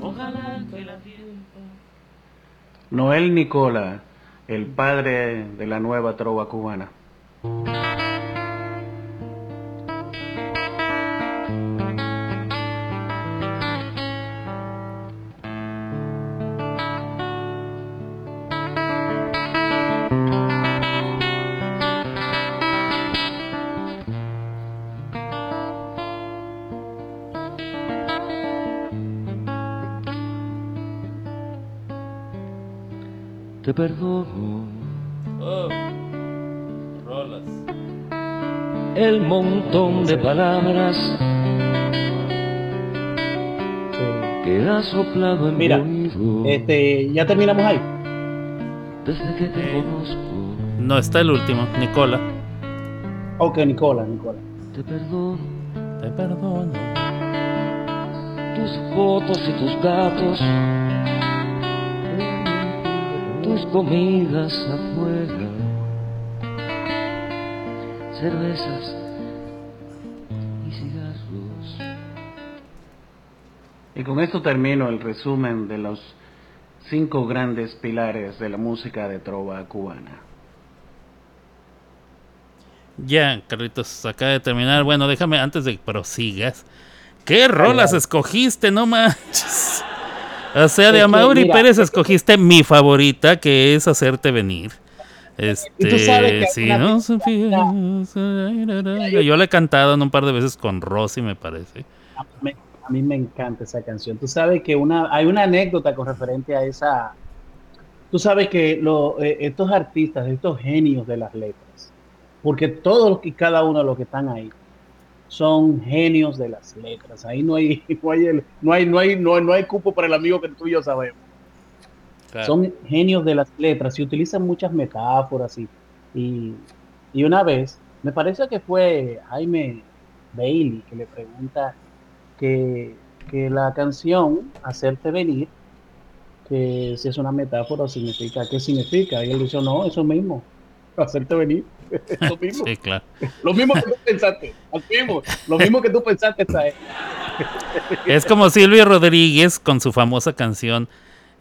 Ojalá que la. Noel Nicola, el padre de la nueva trova cubana. Perdono Oh, rolas. el montón de palabras que has soplado en Mira, mi oído Este, ya terminamos ahí. desde que te conozco. No, está el último, Nicola. Ok, Nicola, Nicola. Te perdono Te perdono. tus fotos y tus gatos, tus comidas afuera, cervezas y cigarros. Y con esto termino el resumen de los cinco grandes pilares de la música de trova cubana. Ya, Carlitos, acaba de terminar. Bueno, déjame antes de que prosigas. ¿Qué rolas escogiste? No manches. O sea, de Amaury mira, Pérez escogiste mi favorita, que es Hacerte Venir. Este, una no supieras- Yo la he cantado un par de veces con Rosy, me parece. A mí me encanta esa canción. Tú sabes que una, hay una anécdota con referente a esa. Tú sabes que lo- eh, estos artistas, estos genios de las letras, porque todos y cada uno de los que están ahí son genios de las letras. Ahí no hay, [laughs] no hay, el- no hay, no hay, no hay, no hay cupo para el amigo que tú y yo sabemos. Son genios de las letras y utilizan muchas metáforas y, y, y una vez, me parece que fue Jaime Bailey que le pregunta que, que la canción Hacerte Venir, que si es una metáfora significa, ¿qué significa? Y él dice, no, eso mismo, [laughs] hacerte venir, [laughs] lo mismo, Sí, claro. lo mismo que tú pensaste, lo mismo, lo mismo que tú pensaste, ¿sabes? Es como Silvio Rodríguez con su famosa canción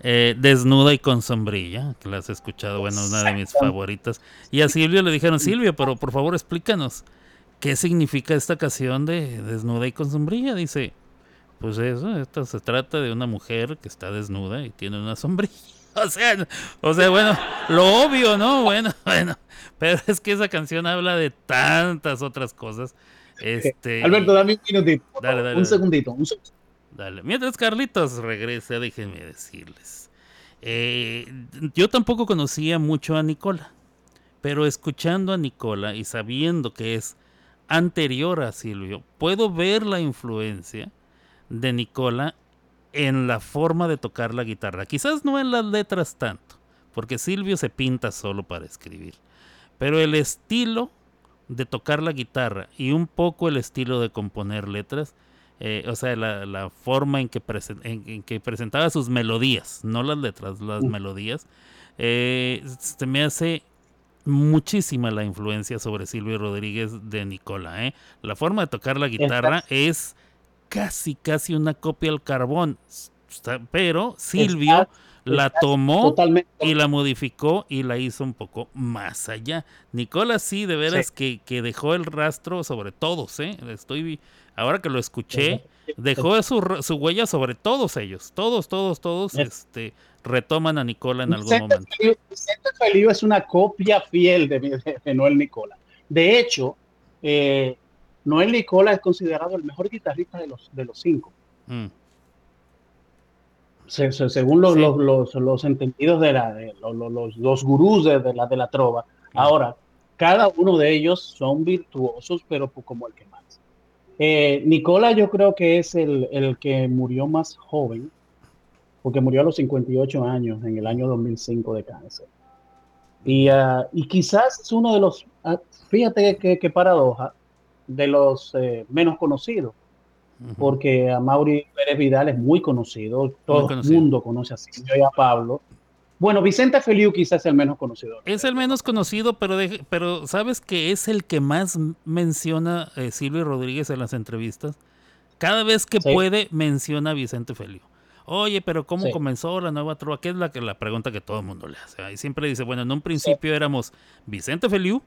eh, Desnuda y con sombrilla, que la has escuchado, bueno, una de mis favoritas. Y a Silvio le dijeron, Silvio, pero por favor explícanos, ¿qué significa esta canción de Desnuda y con sombrilla? Dice, pues eso, esto se trata de una mujer que está desnuda y tiene una sombrilla. [laughs] O sea, o sea, bueno, lo obvio, ¿no? Bueno, [laughs] bueno, pero es que esa canción habla de tantas otras cosas. Este, Alberto, dame un minutito, Dale, dale, un dale. segundito, un seg- Dale. Mientras Carlitos regresa, déjenme decirles. Eh, yo tampoco conocía mucho a Nicola, pero escuchando a Nicola y sabiendo que es anterior a Silvio, puedo ver la influencia de Nicola en la forma de tocar la guitarra. Quizás no en las letras tanto, porque Silvio se pinta solo para escribir, pero el estilo de tocar la guitarra y un poco el estilo de componer letras, eh, o sea, la, la forma en que, presen- en, en que presentaba sus melodías, no las letras, las melodías, eh, se me hace muchísima la influencia sobre Silvio Rodríguez de Nicola. ¿eh? La forma de tocar la guitarra es casi, casi una copia al carbón, pero Silvio la tomó totalmente- y la modificó y la hizo un poco más allá. Nicola sí, de veras Sí. que, que dejó el rastro sobre todos, ¿eh? Estoy, ahora que lo escuché, dejó su, su huella sobre todos ellos. Todos, todos, todos, Sí. este, retoman a Nicola en algún Vicente momento. Feliu- Vicente Feliu es una copia fiel de, de- de Noel Nicola. De hecho, eh, Noel Nicola es considerado el mejor guitarrista de los, de los cinco. Mm. Se- se- según los, Sí. los, los, los entendidos de la, de los, los- gurús de, de la, de la trova. Ahora, cada uno de ellos son virtuosos, pero como el que más. Eh, Nicola yo creo que es el, el que murió más joven, porque murió a los 58 años en el año 2005 de cáncer. Y, ah, y quizás es uno de los ah, fíjate que, que paradoja de los eh, menos conocidos, porque a Mauri Pérez Vidal es muy conocido, todo el mundo conoce a Silvio y a Pablo. Bueno, Vicente Feliu quizás es el menos conocido. Es el menos conocido, pero, pero sabes que es el que más menciona eh, Silvio Rodríguez en las entrevistas. Cada vez que puede menciona a Vicente Feliu. Oye, pero ¿cómo comenzó la nueva trova? Que es la, la pregunta que todo el mundo le hace. Y siempre dice, bueno, en un principio éramos Vicente Feliu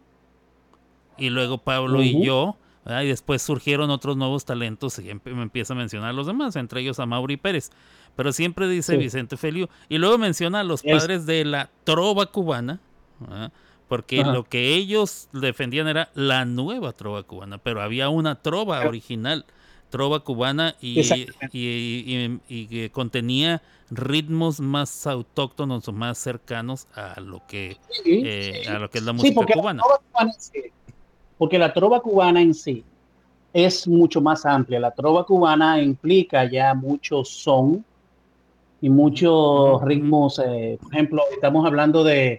y luego Pablo y yo. Y después surgieron otros nuevos talentos y me empieza a mencionar a los demás, entre ellos a Mauri Pérez. Pero siempre dice Vicente Feliu. Y luego menciona a los padres de la trova cubana. Porque lo que ellos defendían era la nueva trova cubana. Pero había una trova original trova cubana y, y, que contenía ritmos más autóctonos o más cercanos a lo que, eh, a lo que es la música cubana. Porque la trova cubana en sí es mucho más amplia. La trova cubana implica ya mucho son y muchos ritmos. Eh, por ejemplo, estamos hablando de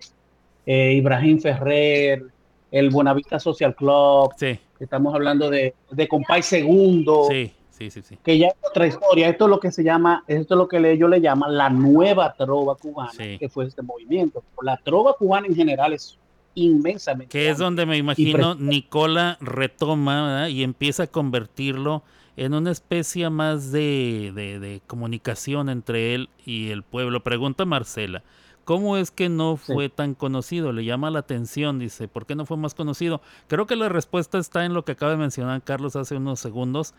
eh, Ibrahim Ferrer, el Buenavista Social Club. Sí Estamos hablando de, de Compay Segundo. Sí, sí, sí, sí. Que ya es otra historia. Esto es lo que se llama, esto es lo que ellos le llaman la nueva trova cubana, que fue este movimiento. La trova cubana en general es inmensamente. Que es donde me imagino Nicola retoma y empieza a convertirlo en una especie más de, de, de, comunicación entre él y el pueblo. Pregunta Marcela, ¿Cómo es que no fue tan conocido? Le llama la atención, dice, ¿por qué no fue más conocido? Creo que la respuesta está en lo que acaba de mencionar Carlos hace unos segundos,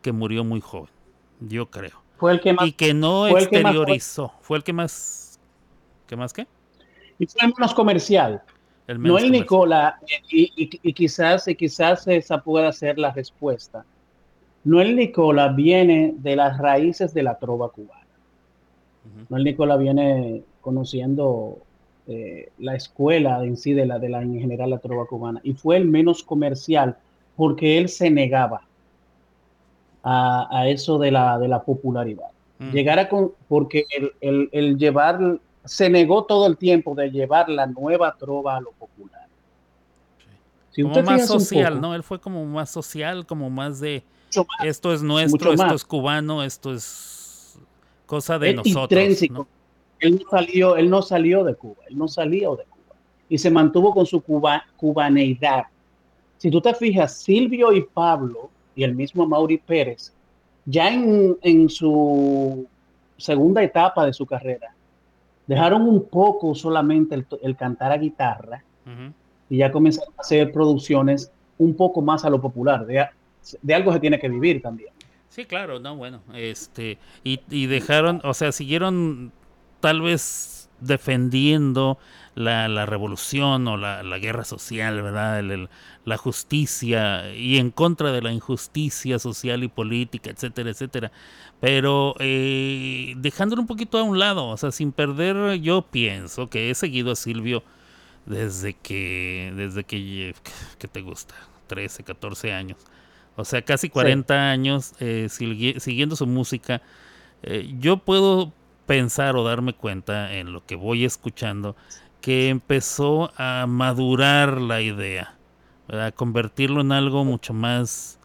que murió muy joven, yo creo. Fue el que más, y que no exteriorizó. fue, el que más... ¿Qué más qué? Y fue el menos comercial. No el Nicola, y, quizás, y quizás esa pueda ser la respuesta. No el Nicola viene de las raíces de la trova cubana. No el Nicola viene conociendo eh, la escuela en sí de la, de la en general la trova cubana y fue el menos comercial porque él se negaba a, eso de la, de la popularidad. Mm. Llegar a con, porque el, el, llevar, se negó todo el tiempo de llevar la nueva trova a lo popular. como más social, ¿no? Él fue como más social, como más de esto es nuestro, esto es cubano, esto es cosa de nosotros. ¿no? él no salió, él no salió de Cuba, él no salió de Cuba y se mantuvo con su cuba, cubaneidad. Si tú te fijas, Silvio y Pablo y el mismo Mauri Pérez, ya en, su segunda etapa de su carrera, dejaron un poco solamente el, cantar a guitarra y ya comenzaron a hacer producciones un poco más a lo popular. De, de algo se tiene que vivir también. Sí, claro, no, bueno, este, y, y dejaron, o sea, siguieron tal vez defendiendo la, la revolución o la, la, guerra social, ¿verdad? la justicia y en contra de la injusticia social y política, etcétera, etcétera. Pero eh, dejándolo un poquito a un lado, o sea, sin perder, yo pienso que he seguido a Silvio desde que, desde que, que te gusta, 13, 14 años. O sea, casi 40 años eh, siguiendo su música. Eh, yo puedo pensar o darme cuenta en lo que voy escuchando que empezó a madurar la idea, a convertirlo en algo mucho más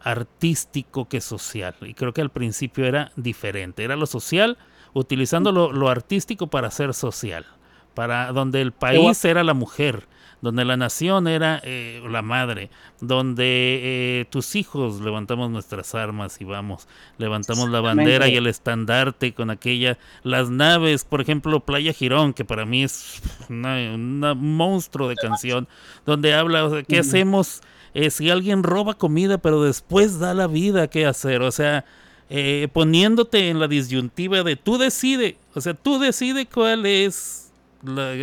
artístico que social. Y creo que al principio era diferente, era lo social utilizando lo, lo artístico para ser social, para donde el país era la mujer donde la nación era eh, la madre, donde eh, tus hijos levantamos nuestras armas y vamos, levantamos la bandera y el estandarte con aquella, las naves, por ejemplo, Playa Girón, que para mí es un monstruo de canción, donde habla, o sea, ¿qué hacemos eh, si alguien roba comida pero después da la vida? ¿Qué hacer? O sea... poniéndote en la disyuntiva de tú decide, o sea, tú decide cuál es,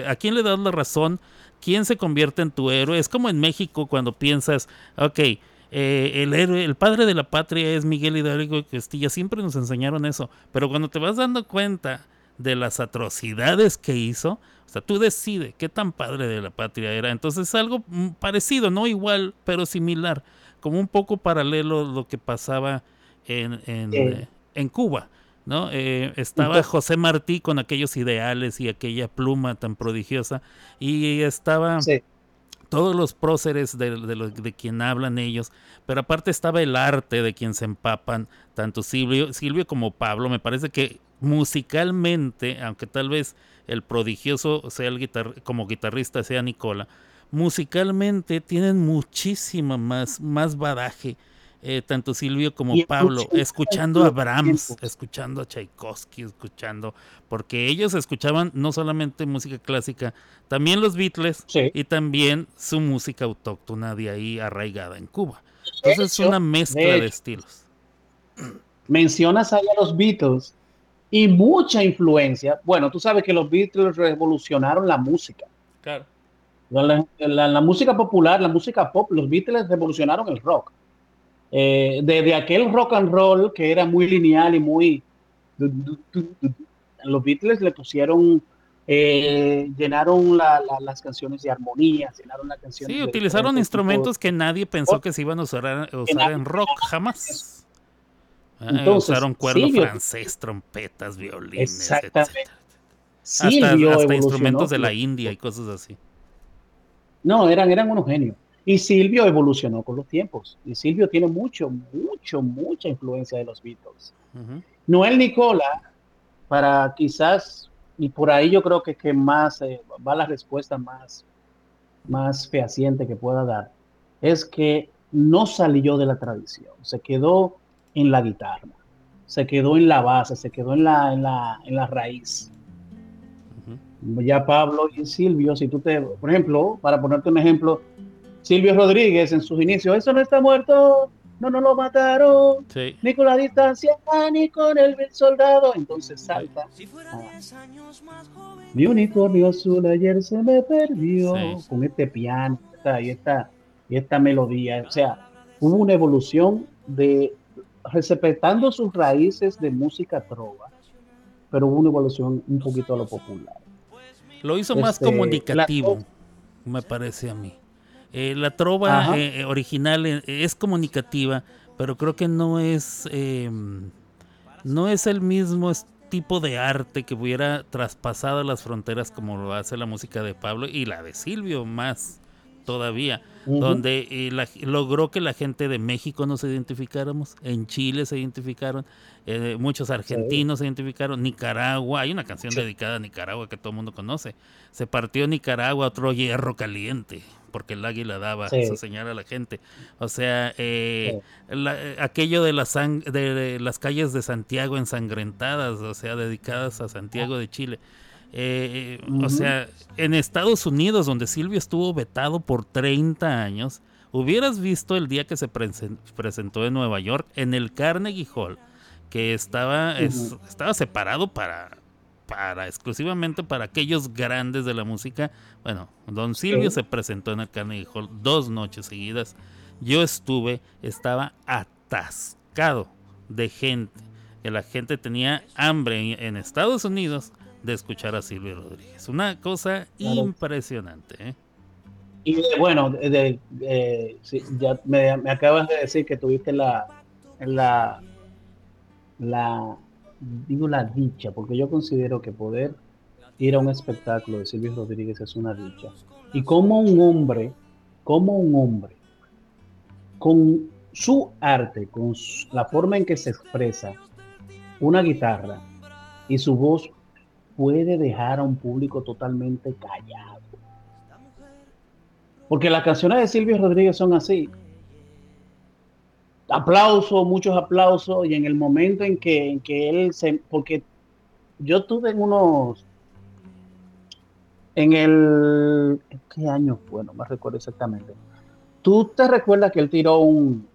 a quién le das la razón ¿Quién se convierte en tu héroe? Es como en México cuando piensas, ok, eh, el héroe, el padre de la patria es Miguel Hidalgo y Castilla. Siempre nos enseñaron eso. Pero cuando te vas dando cuenta de las atrocidades que hizo, o sea, tú decides qué tan padre de la patria era. Entonces es algo mm, parecido, no igual, pero similar. Como un poco paralelo a lo que pasaba en, en, eh, en Cuba. ¿No? Eh, estaba José Martí con aquellos ideales y aquella pluma tan prodigiosa y estaba todos los próceres de, de, lo- de quien hablan ellos, pero aparte estaba el arte de quien se empapan, tanto Silvio, Silvio como Pablo. Me parece que musicalmente, aunque tal vez el prodigioso sea el guitar- como guitarrista sea Nicola, musicalmente tienen muchísima más, más badaje. Eh, tanto Silvio como Pablo, escuchando a Brahms, escuchando a Tchaikovsky, escuchando, porque ellos escuchaban no solamente música clásica, también los Beatles Sí. y también su música autóctona de ahí arraigada en Cuba. Entonces es una mezcla de estilos. mencionas ahí a los Beatles y mucha influencia. Bueno, tú sabes que los Beatles revolucionaron la música. Claro. La, la- la música popular, la música pop, los Beatles revolucionaron el rock. Eh, desde aquel rock and roll que era muy lineal y muy... Los Beatles le pusieron, eh, llenaron la- la- las canciones de armonía, llenaron las canciones Sí, de utilizaron instrumentos que nadie pensó que se iban a usar, a usar nadie en rock, jamás. Ah, Entonces, usaron cuerno Silvio- francés, trompetas, violines, Exactamente. Hasta, Silvio hasta evolucionó instrumentos de la India y cosas así. No, eran, eran unos genios. Y Silvio evolucionó con los tiempos. Y Silvio tiene mucho, mucho, mucha influencia de los Beatles. Noel Nicola, para quizás, y por ahí yo creo que, que más eh, va la respuesta más, más fehaciente que pueda dar, es que no salió de la tradición, se quedó en la guitarra, se quedó en la base, se quedó en la, en la, en la raíz. Ya Pablo y Silvio, si tú te, por ejemplo, para ponerte un ejemplo, Silvio Rodríguez en sus inicios, eso no está muerto, no nos lo mataron, Sí. ni con la distancia, ni con el soldado. Entonces salta. ah, Mi unicornio azul ayer se me perdió Sí. con este piano y, esta, y esta melodía. O sea, hubo una evolución de respetando sus raíces de música trova, pero hubo una evolución un poquito a lo popular. Lo hizo más Este, comunicativo, la- me parece a mí. Eh, la trova eh, eh, original eh, es comunicativa, pero creo que no es eh, no es el mismo tipo de arte que hubiera traspasado las fronteras como lo hace la música de Pablo y la de Silvio más todavía, donde eh, la- logró que la gente de México nos identificáramos, en Chile se identificaron, eh, muchos argentinos se identificaron, Nicaragua, hay una canción dedicada a Nicaragua que todo el mundo conoce, se partió Nicaragua otro hierro caliente, porque el águila daba Sí. su señal a la gente, o sea, eh, la- eh, aquello de, la sang- de, de las calles de Santiago ensangrentadas, o sea, dedicadas a Santiago de Chile. Eh, O sea, en Estados Unidos, donde Silvio estuvo vetado por 30 años, hubieras visto el día que se presen- presentó en Nueva York, en el Carnegie Hall, que estaba, es- estaba separado para, para exclusivamente para aquellos grandes de la música. Bueno, Don Silvio Sí. se presentó en el Carnegie Hall dos noches seguidas. Yo estuve, estaba atascado de gente, que la gente tenía hambre en, en Estados Unidos de escuchar a Silvio Rodríguez. Una cosa Claro. impresionante. ¿eh? Y de- bueno, de- de- eh, sí, ya me, me acabas de decir que tuviste la, la, la, digo la dicha, porque yo considero que poder ir a un espectáculo de Silvio Rodríguez es una dicha. Y como un hombre, como un hombre, con su arte, con la forma en que se expresa una guitarra y su voz puede dejar a un público totalmente callado. Porque las canciones de Silvio Rodríguez son así. Aplausos, muchos aplausos, y en el momento en que, en que él se... Porque yo tuve en unos... En el... ¿en ¿Qué año fue? No me recuerdo exactamente. ¿Tú te recuerdas que él tiró un,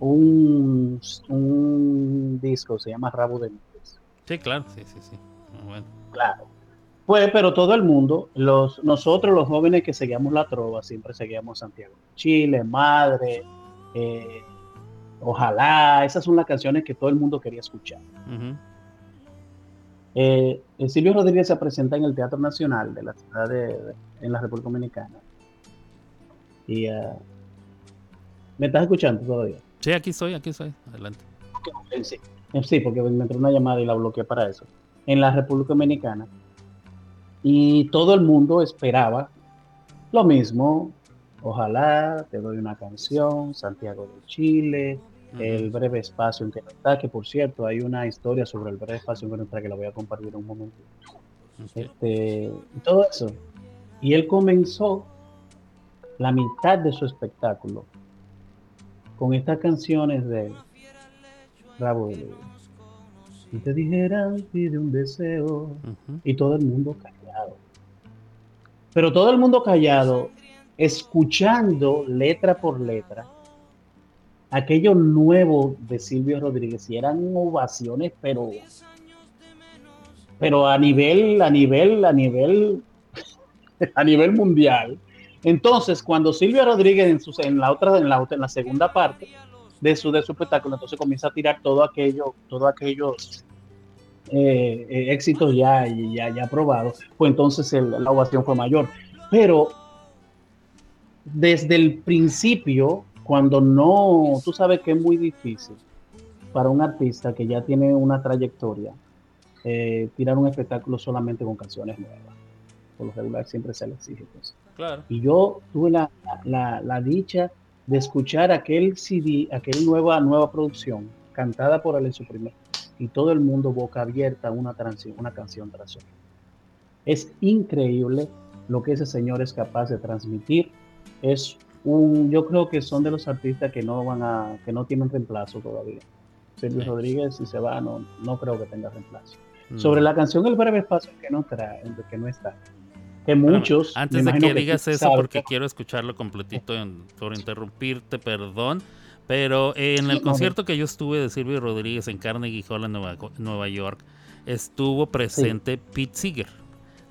un, un disco, se llama Rabo de Nubes? Sí, claro, sí, sí, sí. Bueno. Claro. Pues, pero todo el mundo, los, nosotros los jóvenes que seguíamos la trova, siempre seguíamos Santiago Chile, Madre, eh, Ojalá, esas son las canciones que todo el mundo quería escuchar. Eh, Silvio Rodríguez se presenta en el Teatro Nacional de la ciudad de, de- en la República Dominicana. Y ah, ¿me estás escuchando todavía? Sí, aquí estoy, aquí estoy. Adelante. Sí, sí, porque me entró una llamada y la bloqueé para eso. En la República Dominicana. Y todo el mundo esperaba lo mismo. Ojalá, te doy una canción, Santiago de Chile, el breve espacio en que no está, que por cierto hay una historia sobre el breve espacio en que no está que la voy a compartir en un momento. Este, todo eso. Y él comenzó la mitad de su espectáculo con estas canciones de Bravo y te dijeran pide un deseo y todo el mundo callado. Pero todo el mundo callado, escuchando letra por letra aquello nuevo de Silvio Rodríguez y eran ovaciones, pero pero a nivel, a nivel, a nivel, [laughs] a nivel mundial. Entonces, cuando Silvio Rodríguez en, su, en la otra, en la, en la segunda parte de su, de su espectáculo, entonces comienza a tirar todo aquello, todo aquellos eh, eh, éxitos ya, ya, ya aprobados, pues entonces la ovación fue mayor. Pero desde el principio, cuando no, tú sabes que es muy difícil para un artista que ya tiene una trayectoria, eh, tirar un espectáculo solamente con canciones nuevas. Por lo regular siempre se le exige pues. Claro. Y yo tuve la, la, la, dicha de escuchar aquel CD, aquella nueva, nueva producción, cantada por su primer, y todo el mundo boca abierta una, canción, una canción tras otra. Es increíble lo que ese señor es capaz de transmitir. Es un, yo creo que son de los artistas que no van a, que no tienen reemplazo todavía. Silvio Rodríguez, si se va, no, no creo que tenga reemplazo. Mm. Sobre la canción El breve espacio que no, trae, que no está. Que muchos. Antes de que digas eso, porque quiero escucharlo completito en, por interrumpirte, perdón. Pero en el concierto que yo estuve de Silvio Rodríguez en Carnegie Hall en Nueva, Nueva York, estuvo presente Pete Seeger,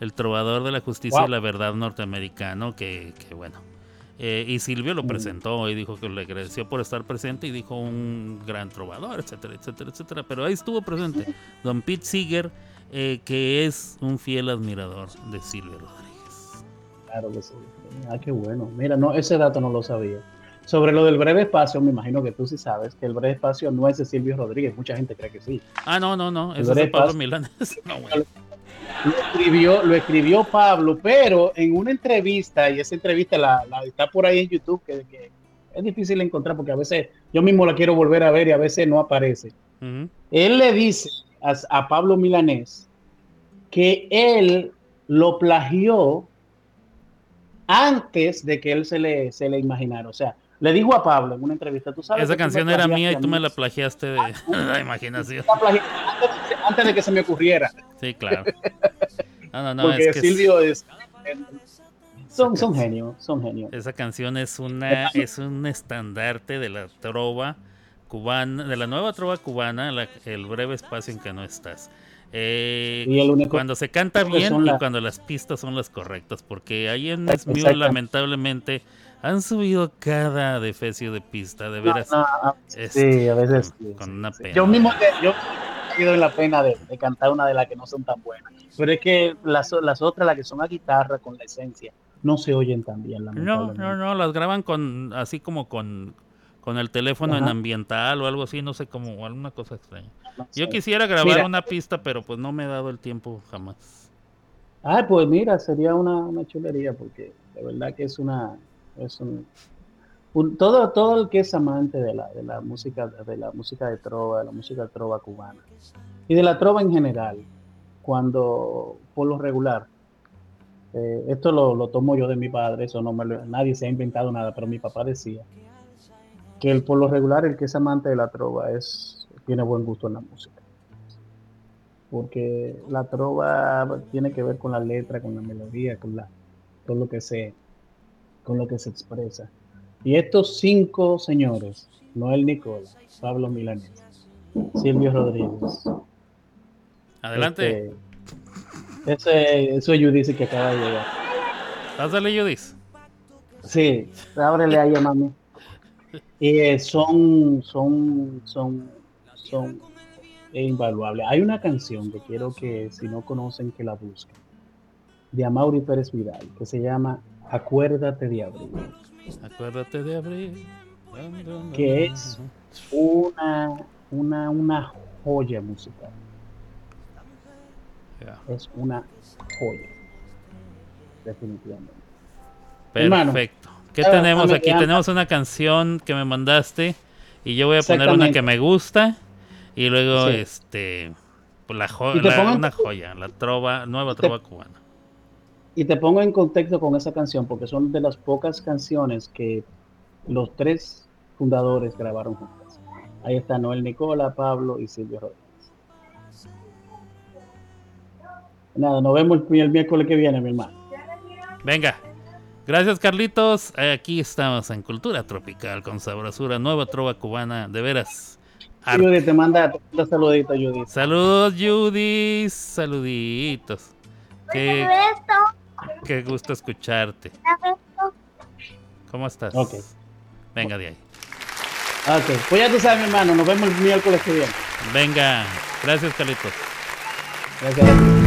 el trovador de la justicia Wow. y la verdad norteamericano, que, que bueno. Eh, y Silvio lo Mm. presentó y dijo que le agradeció por estar presente y dijo un gran trovador, etcétera, etcétera, etcétera. Pero ahí estuvo presente [laughs] Don Pete Seeger, eh, que es un fiel admirador de Silvio Rodríguez. Claro que sí. Ah, qué bueno. Mira, no, ese dato no lo sabía. Sobre lo del breve espacio, me imagino que tú sí sabes que el breve espacio no es de Silvio Rodríguez. Mucha gente cree que sí. Ah, no, no, no, El es de Pablo Milanés. [laughs] No, bueno. Lo escribió, lo escribió Pablo, pero en una entrevista, y esa entrevista la, la- está por ahí en YouTube, que, que es difícil encontrar porque a veces yo mismo la quiero volver a ver y a veces no aparece. Él le dice a, a Pablo Milanés que él lo plagió antes de que él se le, se le imaginara. O sea, le dijo a Pablo en una entrevista, tú sabes. Esa canción era mía y tú mí". me la plagiaste de la [laughs] imaginación. La plagié antes, de- que se me ocurriera. Sí, claro. No, no, no, porque es que Silvio es... Son, son genios, son genios. esa canción es una es un estandarte de la trova cubana, de la nueva trova cubana, la- el breve espacio en que no estás. Eh, Y el único- cuando se canta bien y la- cuando las pistas son las correctas, porque ahí en. Smule lamentablemente han subido cada defecio de pista, de veras. No, no, es- sí, a veces con, sí, con una pena. Yo mismo yo he caído en la pena de, de cantar una de las que no son tan buenas. Pero es que las, las otras, las que son a guitarra con la esencia, no se oyen tan bien. No, no, no, las graban con así como con, con el teléfono en ambiental o algo así, no sé, como alguna cosa extraña. No Yo quisiera grabar Mira. una pista, pero pues no me he dado el tiempo jamás. Ah, pues mira, sería una, una chulería porque de verdad que es una es un, todo todo el que es amante de la de la música de la música de trova, de la música trova cubana. Y de la trova en general, cuando por lo regular eh, esto lo, lo tomo yo de mi padre, eso no me lo- nadie se ha inventado nada, pero mi papá decía que el por lo regular el que es amante de la trova es tiene buen gusto en la música. Porque la trova tiene que ver con la letra, con la melodía, con la con lo que se con lo que se expresa. Y estos cinco señores, Noel Nicola, Pablo Milanés, Silvio Rodríguez. Adelante. Este, ese, eso es Judice que acaba de llegar. Pásale, Judis. Sí, ábrele ahí a mami. Y eh, son, son, son, son invaluables. Hay una canción que quiero que, si no conocen, que la busquen. De Amaury Pérez Vidal, que se llama Acuérdate de abril. Acuérdate de abril. Que es una, una, una joya musical. Es una joya. Definitivamente. Perfecto. ¿Qué tenemos aquí? Tenemos una canción que me mandaste y yo voy a poner una que me gusta y luego este pues la, jo una joya, la trova, nueva trova cubana. Y te pongo en contexto con esa canción, porque son de las pocas canciones que los tres fundadores grabaron juntas. Ahí está Noel Nicola, Pablo y Silvio Rodríguez. Nada, nos vemos el, miércoles que viene, mi hermano. Venga. Gracias, Carlitos. Aquí estamos en Cultura Tropical con sabrosura, nueva trova cubana, de veras. Judy, te manda, manda saluditos, Judy. Saludos, Judy. Saluditos. Pues que... Qué gusto escucharte. ¿Cómo estás? Ok. Venga de ahí. Ok, pues ya tú sabes, mi hermano. Nos vemos el miércoles que. Venga. Gracias, Carlitos. Gracias.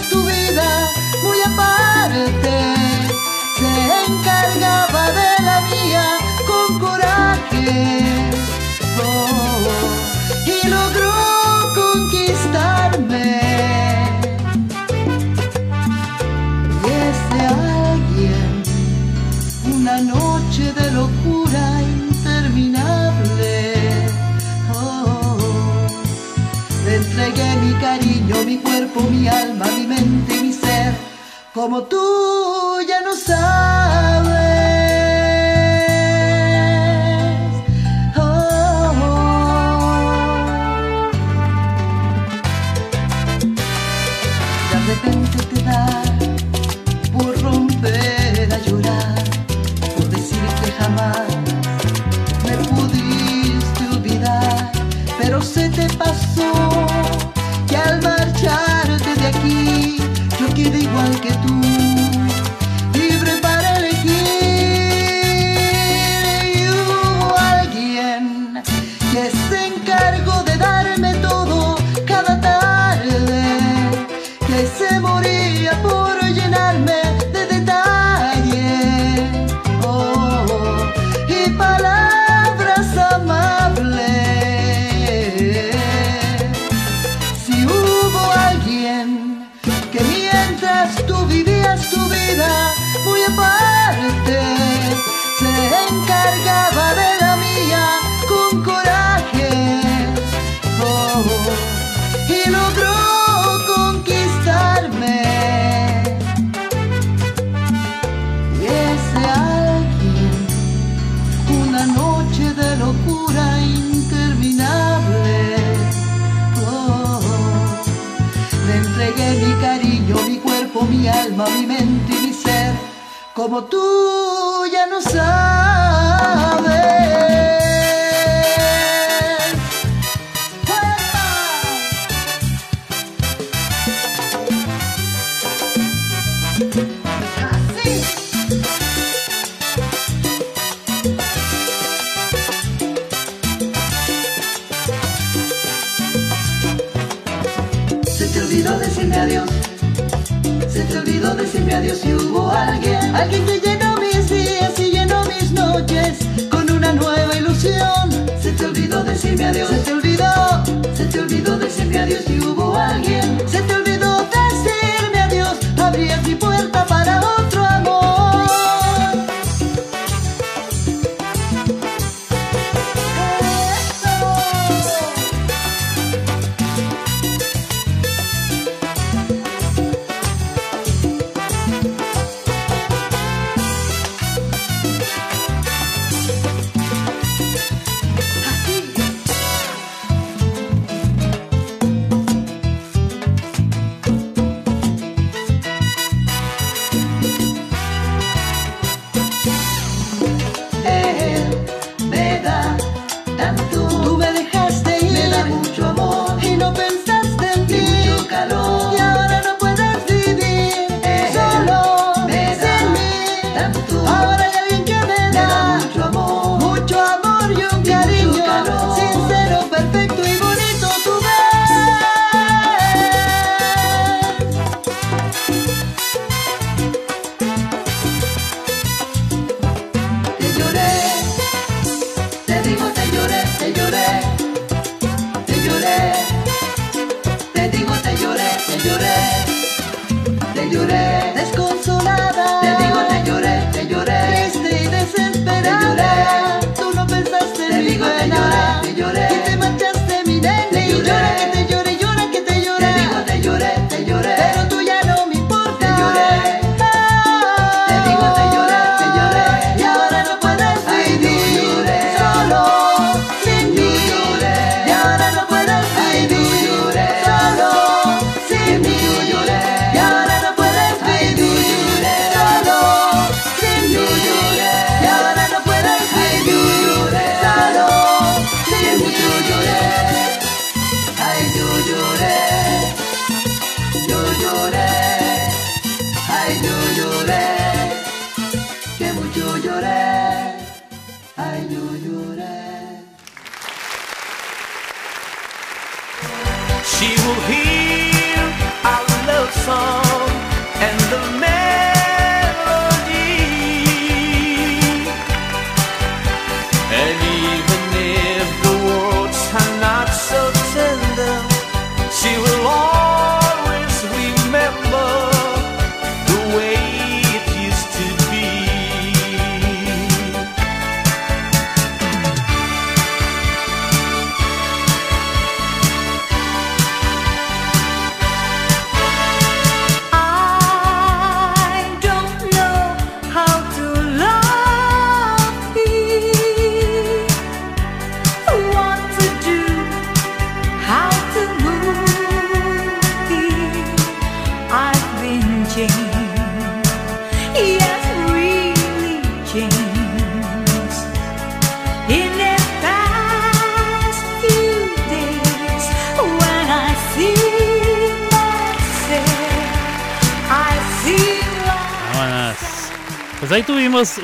tu vida muy aparte. Se encargaba de la mía con coraje. Oh, y logró conquistarme. Y ese alguien, una noche de locura interminable. Oh, le entregué mi cariño, mi cuerpo, mi alma, como tú ya no sabes.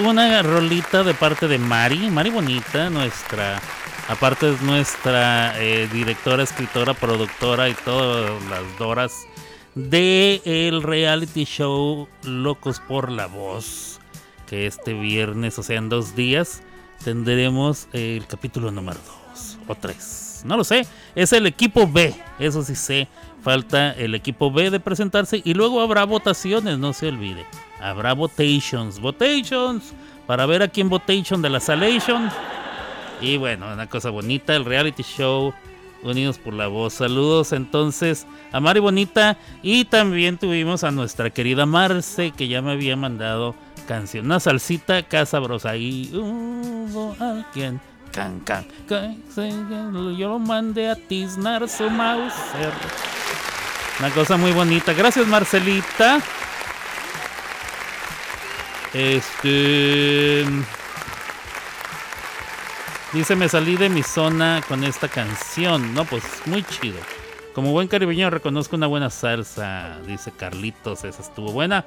una rolita de parte de Mari, Mari Bonita, nuestra, aparte es nuestra eh, directora, escritora, productora y todas las doras de el reality show Locos por la Voz, que este viernes, o sea, en dos días, tendremos el capítulo número 2 o 3. No lo sé, es el equipo B, eso sí sé. Falta el equipo B de presentarse y luego habrá votaciones, no se olvide. Habrá votations, votations, para ver a quién votation de la Salation. Y bueno, una cosa bonita, el reality show Unidos por la Voz. Saludos entonces a Mari Bonita y también tuvimos a nuestra querida Marce que ya me había mandado canción, una salsita casa brosa y hubo alguien can can. Yo lo mandé a tiznar su mauser. Una cosa muy bonita. Gracias Marcelita. Este. Dice, me salí de mi zona con esta canción. No, pues muy chido. Como buen caribeño reconozco una buena salsa, dice Carlitos. Esa estuvo buena.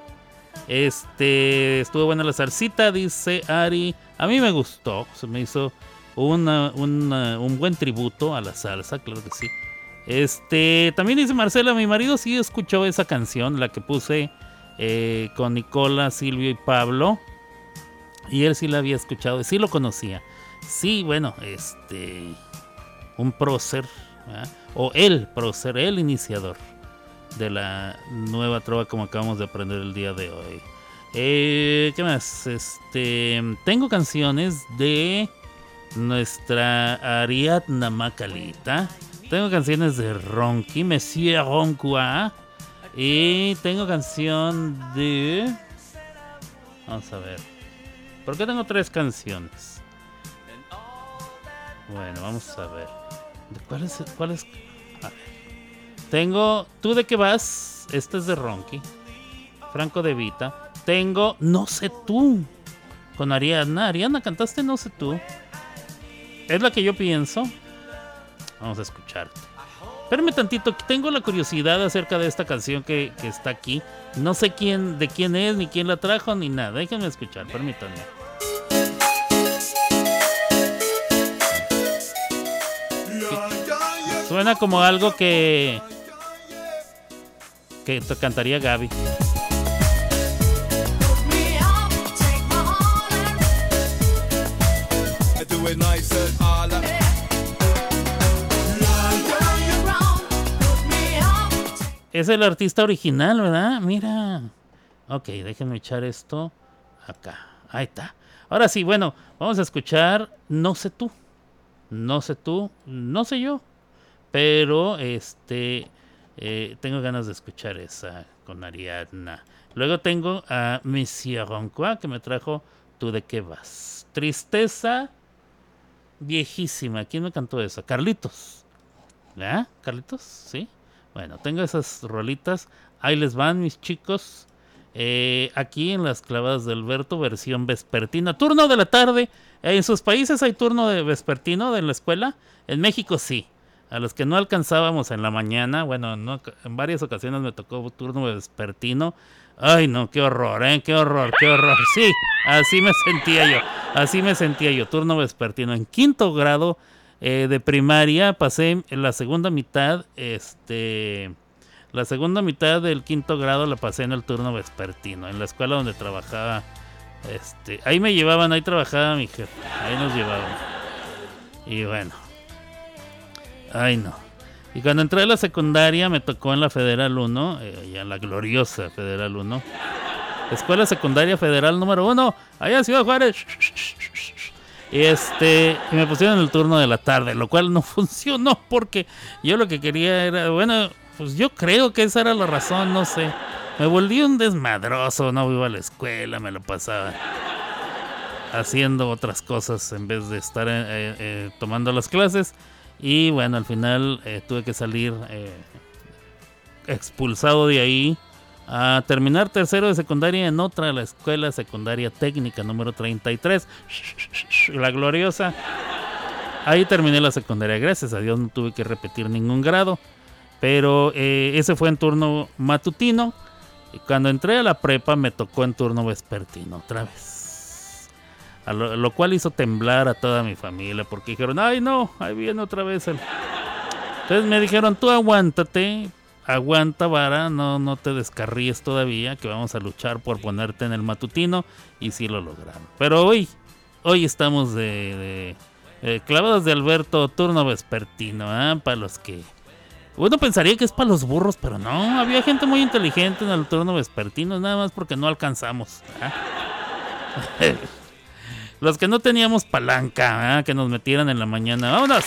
Este, estuvo buena la salsita, dice Ari. A mí me gustó. Se me hizo un buen tributo a la salsa, claro que sí. Este, también dice Marcela, mi marido sí escuchó esa canción, la que puse eh, con Nicola, Silvio y Pablo. Y él sí la había escuchado, sí lo conocía. Sí, bueno, este, un prócer, o el prócer, el iniciador de la nueva trova como acabamos de aprender el día de hoy. Eh, ¿Qué más? Este, tengo canciones de nuestra Ariadna Macalita. Tengo canciones de Ronky, Monsieur Ronqua. Y tengo canción de... Vamos a ver. ¿Por qué tengo tres canciones? Bueno, vamos a ver. ¿De ¿Cuál es? Tengo ¿Tú de qué vas? Este es de Ronky. Franco de Vita. Tengo No sé tú. Con Ariadna. Ariadna, cantaste No sé tú. Es la que yo pienso. Vamos a escucharte. Espérame tantito, tengo la curiosidad acerca de esta canción que, que está aquí. No sé quién, de quién es, ni quién la trajo, ni nada. Déjenme escuchar, permítanme. Suena como algo que. que cantaría Gaby. Es el artista original, ¿verdad? Mira. Ok, déjenme echar esto acá. Ahí está. Ahora sí, bueno, vamos a escuchar No sé tú. No sé tú, no sé yo. Pero este eh, tengo ganas de escuchar esa con Ariadna. Luego tengo a Monsieur Ronqua que me trajo Tú de qué vas. Tristeza viejísima. ¿Quién me cantó eso? Carlitos. ¿Verdad? Carlitos, sí. Bueno, tengo esas rolitas. Ahí les van, mis chicos. Eh, aquí en las clavadas de Alberto, versión vespertina. Turno de la tarde. En sus países hay turno de vespertino de la escuela. En México sí. A los que no alcanzábamos en la mañana, bueno, no, en varias ocasiones me tocó turno vespertino. Ay, no, qué horror, ¿eh? Qué horror, qué horror. Sí, así me sentía yo. Así me sentía yo, turno vespertino. En quinto grado eh, de primaria pasé en la segunda mitad, este... La segunda mitad del quinto grado la pasé en el turno vespertino, en la escuela donde trabajaba. Este, ahí me llevaban, ahí trabajaba mi jefe, ahí nos llevaban. Y bueno. Ay no. Y cuando entré a la secundaria me tocó en la Federal 1, eh, ya en la gloriosa Federal 1. Escuela Secundaria Federal número 1, allá en Ciudad Juárez. Este, y me pusieron el turno de la tarde, lo cual no [laughs] funcionó porque yo lo que quería era, bueno, pues yo creo que esa era la razón, no sé. Me volví un desmadroso, no iba a la escuela, me lo pasaba haciendo otras cosas en vez de estar eh, eh, tomando las clases. Y bueno, al final eh, tuve que salir expulsado de ahí a terminar tercero de secundaria en otra, la escuela secundaria técnica número 33, la gloriosa. Ahí terminé la secundaria, gracias a Dios no tuve que repetir ningún grado, pero eh, ese fue en turno matutino. Y cuando entré a la prepa me tocó en turno vespertino otra vez. Lo, lo cual hizo temblar a toda mi familia porque dijeron, ay no, ahí viene otra vez el... Entonces me dijeron, tú aguántate, aguanta vara, no, no te descarríes todavía, que vamos a luchar por ponerte en el matutino y sí lo lograron. Pero hoy, hoy estamos de, de, eh, clavados de Alberto, turno vespertino, ¿ah? para los que... Uno pensaría que es para los burros, pero no, había gente muy inteligente en el turno vespertino, nada más porque no alcanzamos. ¿ah? [laughs] los que no teníamos palanca, ¿ah? que nos metieran en la mañana. ¡Vámonos!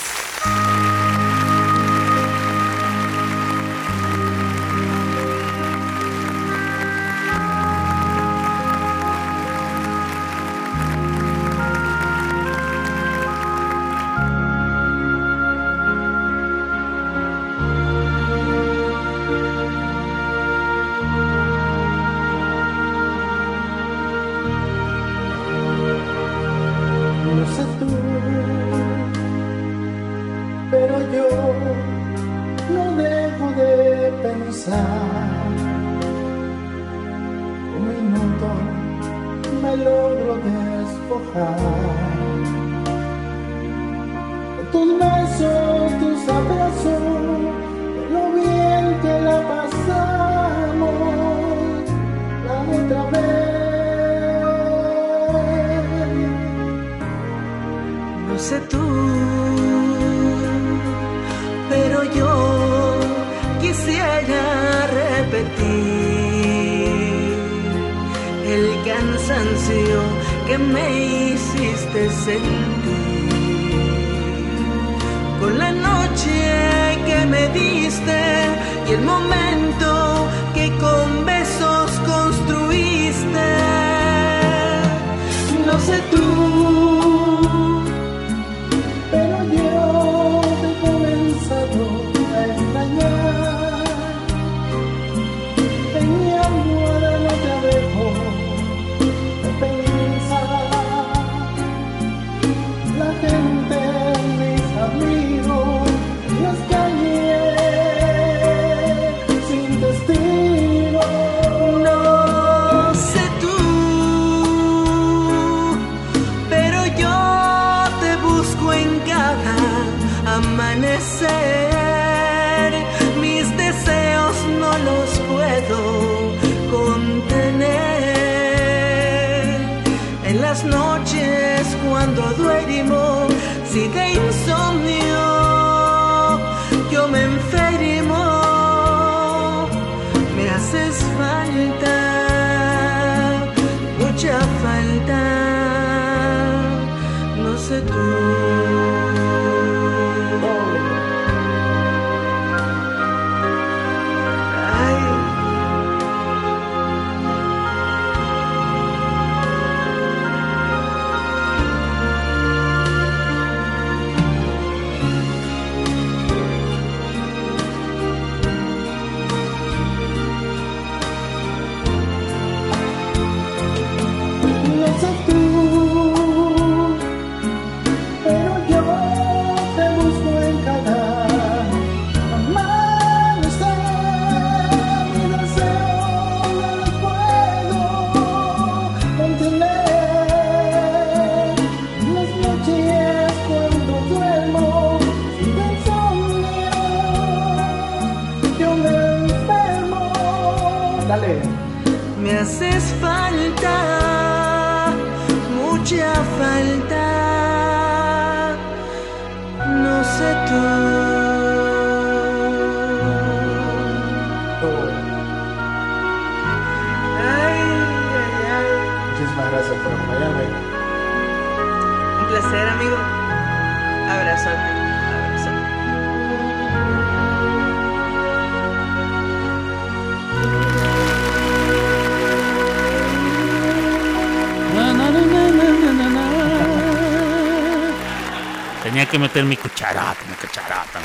Meter mi cucharota, mi cucharota.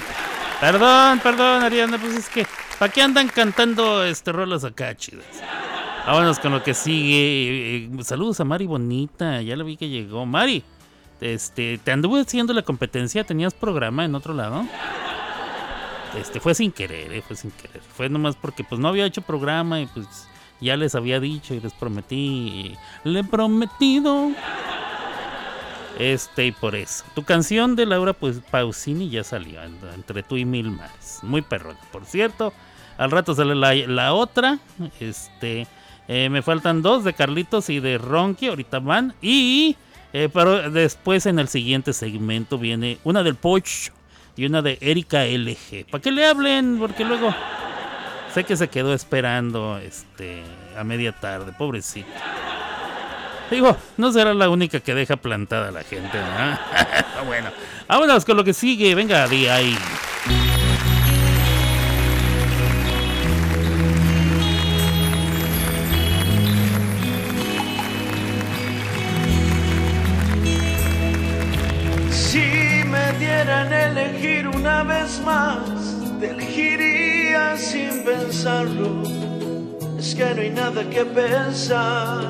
Perdón, perdón, Ariana, pues es que, ¿para qué andan cantando este rolas acá chidas? Vámonos con lo que sigue. Eh, Saludos a Mari Bonita, ya la vi que llegó. Mari, este, te anduve haciendo la competencia, ¿tenías programa en otro lado? Este, fue sin querer, eh, fue sin querer. Fue nomás porque pues no había hecho programa y pues ya les había dicho y les prometí. le he prometido. Este, y por eso. Tu canción de Laura pues, Pausini ya salió, en- entre tú y mil mares. Muy perrón. Por cierto, al rato sale la, otra. Este, eh, me faltan dos de Carlitos y de Ronky, ahorita van. Y, eh, pero después en el siguiente segmento viene una del Poch y una de Erika LG. Para que le hablen, porque luego sé que se quedó esperando este, a media tarde, pobrecito. Digo, no será la única que deja plantada a la gente, ¿verdad? [laughs] bueno, vámonos con lo que sigue. Venga, di ahí. Si me dieran elegir una vez más, te elegiría sin pensarlo. Es que no hay nada que pensar,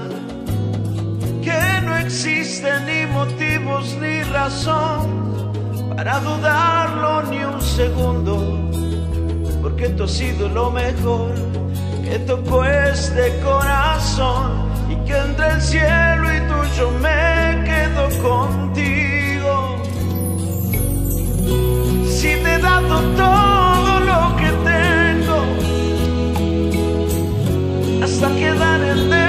que no existen ni motivos ni razón para dudarlo ni un segundo. porque tú has sido lo mejor que tocó este corazón y que entre el cielo y tuyo me quedo contigo. Si te he dado todo lo que tengo, hasta quedar en deuda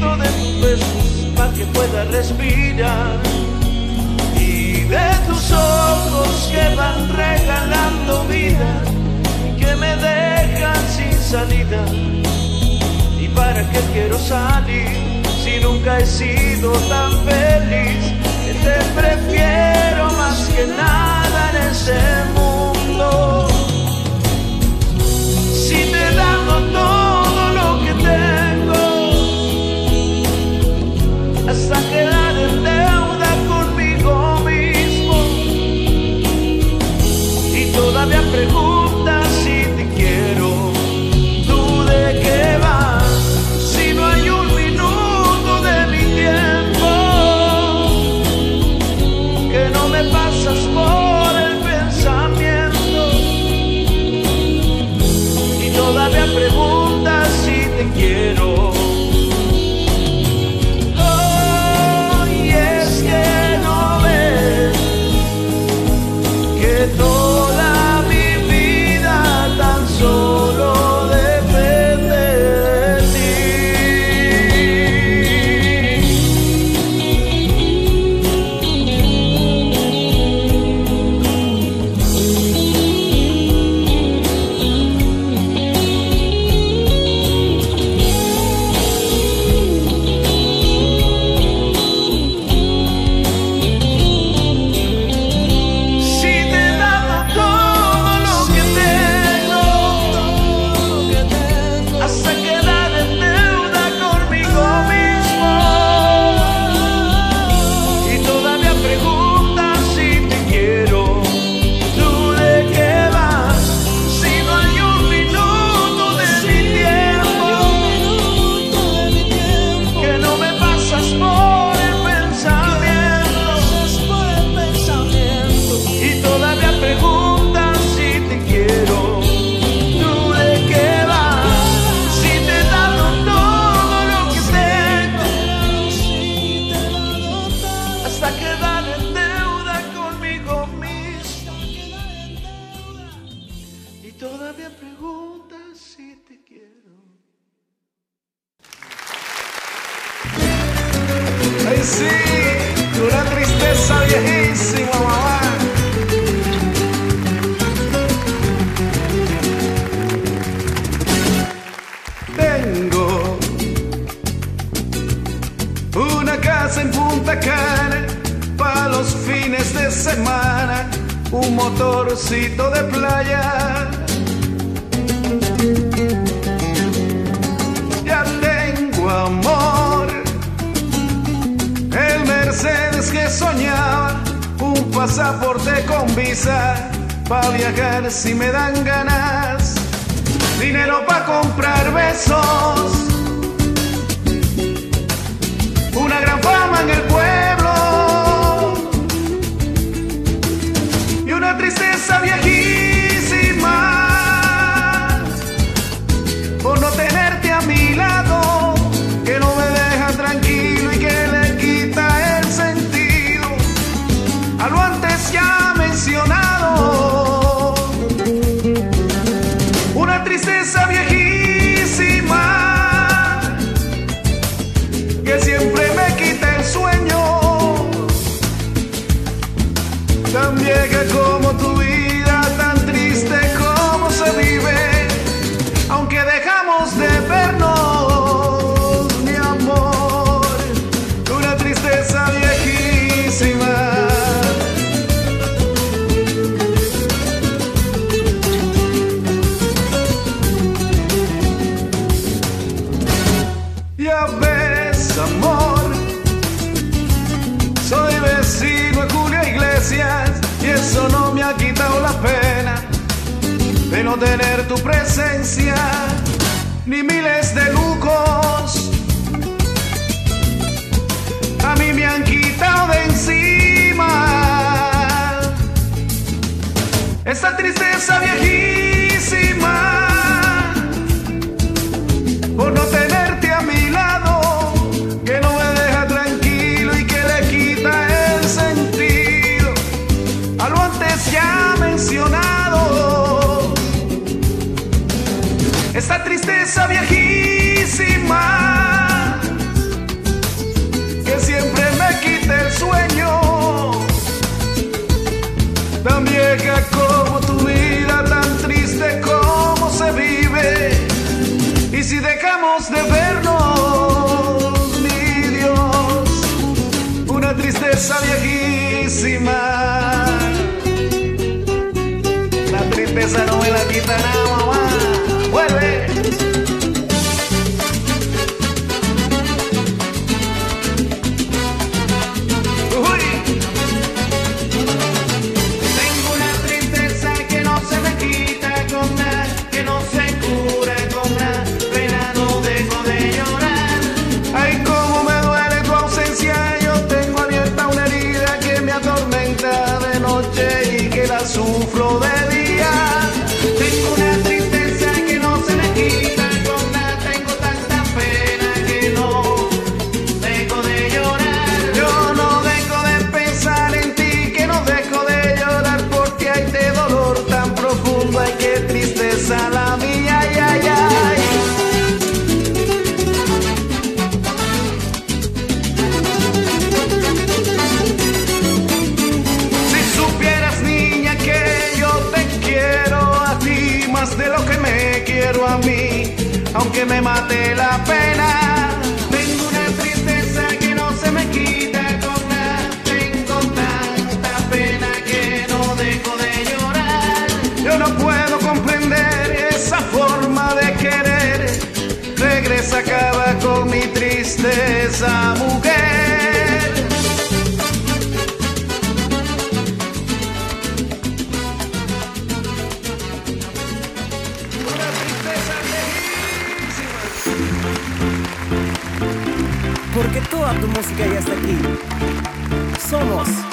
de tus besos para que pueda respirar y de tus ojos que van regalando vida que me dejan sin salida. ¿Y para qué quiero salir si nunca he sido tan feliz? Que te prefiero más que nada en ese mundo. Si te he dado todo de playa. Ya tengo amor, el Mercedes que soñaba, un pasaporte con visa para viajar si me dan ganas, dinero para comprar besos, tristeza viejísima Ni mi que siempre me quita el sueño, tan vieja como tu vida, tan triste como se vive, y si dejamos de vernos, mi Dios, una tristeza viejísima, la tristeza no me la quita nada. que me mate la pena. Tengo una tristeza que no se me quita con nada. Tengo tanta pena que no dejo de llorar. Yo no puedo comprender esa forma de querer. Regresa, acaba con mi tristeza, mujer. Toma tu música y hasta aquí. Somos.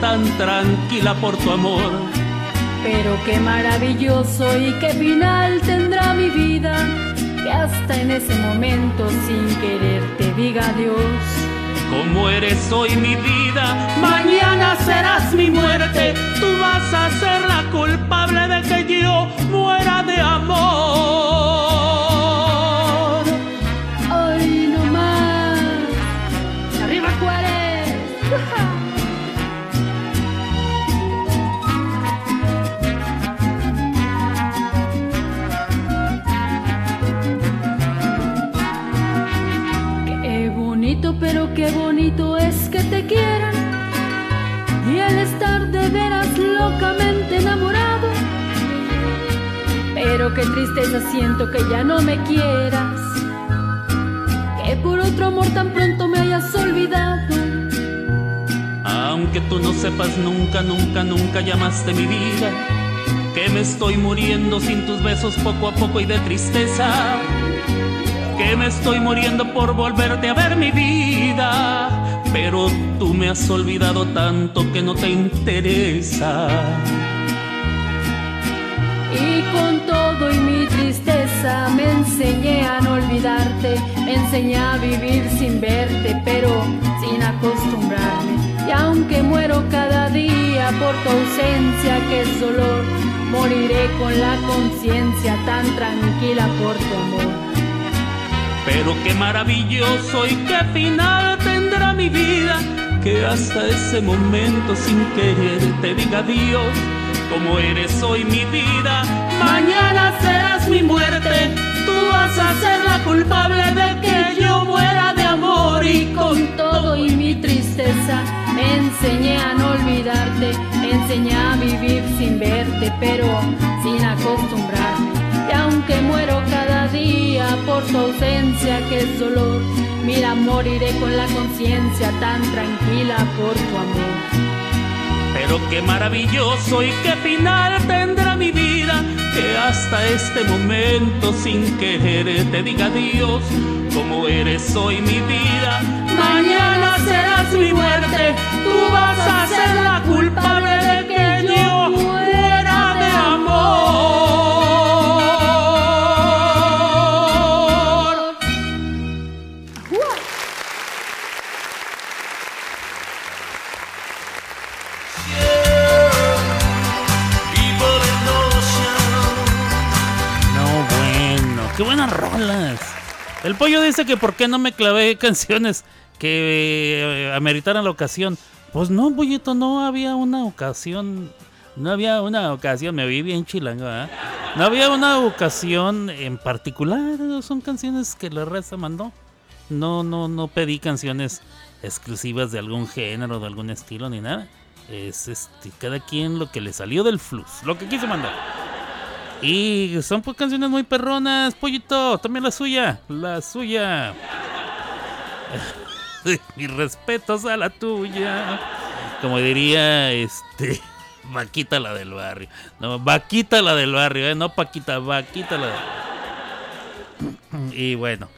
Tan tranquila por tu amor. Pero qué maravilloso y qué final tendrá mi vida. Que hasta en ese momento sin querer te diga adiós. Como eres hoy mi vida, mañana serás mi muerte. Tú vas a ser la culpable de que yo muera de amor. Qué bonito es que te quieran. Y el estar de veras locamente enamorado. Pero qué tristeza siento que ya no me quieras. Que por otro amor tan pronto me hayas olvidado. Aunque tú no sepas nunca, nunca, nunca llamaste mi vida. Que me estoy muriendo sin tus besos poco a poco y de tristeza. Me estoy muriendo por volverte a ver mi vida. Pero tú me has olvidado tanto que no te interesa. Y con todo y mi tristeza me enseñé a no olvidarte, me enseñé a vivir sin verte, pero sin acostumbrarme. Y aunque muero cada día por tu ausencia, que es dolor, moriré con la conciencia tan tranquila por tu amor. Pero qué maravilloso y qué final tendrá mi vida, que hasta ese momento sin querer te diga adiós. Como eres hoy mi vida, mañana serás mi muerte. Tú vas a ser la culpable de que yo muera de amor y con todo y mi tristeza me enseñé a no olvidarte, me enseñé a vivir sin verte, pero sin acostumbrarme. Y aunque muero por tu ausencia que es dolor, mira, moriré con la conciencia tan tranquila por tu amor. Pero qué maravilloso y qué final tendrá mi vida, que hasta este momento sin querer te diga adiós. Como eres hoy mi vida, mañana serás mi muerte. Tú vas a ser la culpable de que El pollo dice que por qué no me clavé [laughs] canciones que eh, ameritaran la ocasión. Pues no, pollito, no había una ocasión. No había una ocasión, me vi bien chilango, ¿verdad? No había una ocasión en particular, son canciones que la raza mandó. No, no, no pedí canciones exclusivas de algún género, de algún estilo, ni nada. Es este, cada quien lo que le salió del flux, lo que quiso mandar. Y son pues canciones muy perronas, pollito, también la suya, la suya. [laughs] Mis respetos a la tuya. Como diría este [laughs] Vaquita la del barrio. No, Vaquita la del barrio, ¿eh? no Paquita, Vaquita la del... Y bueno,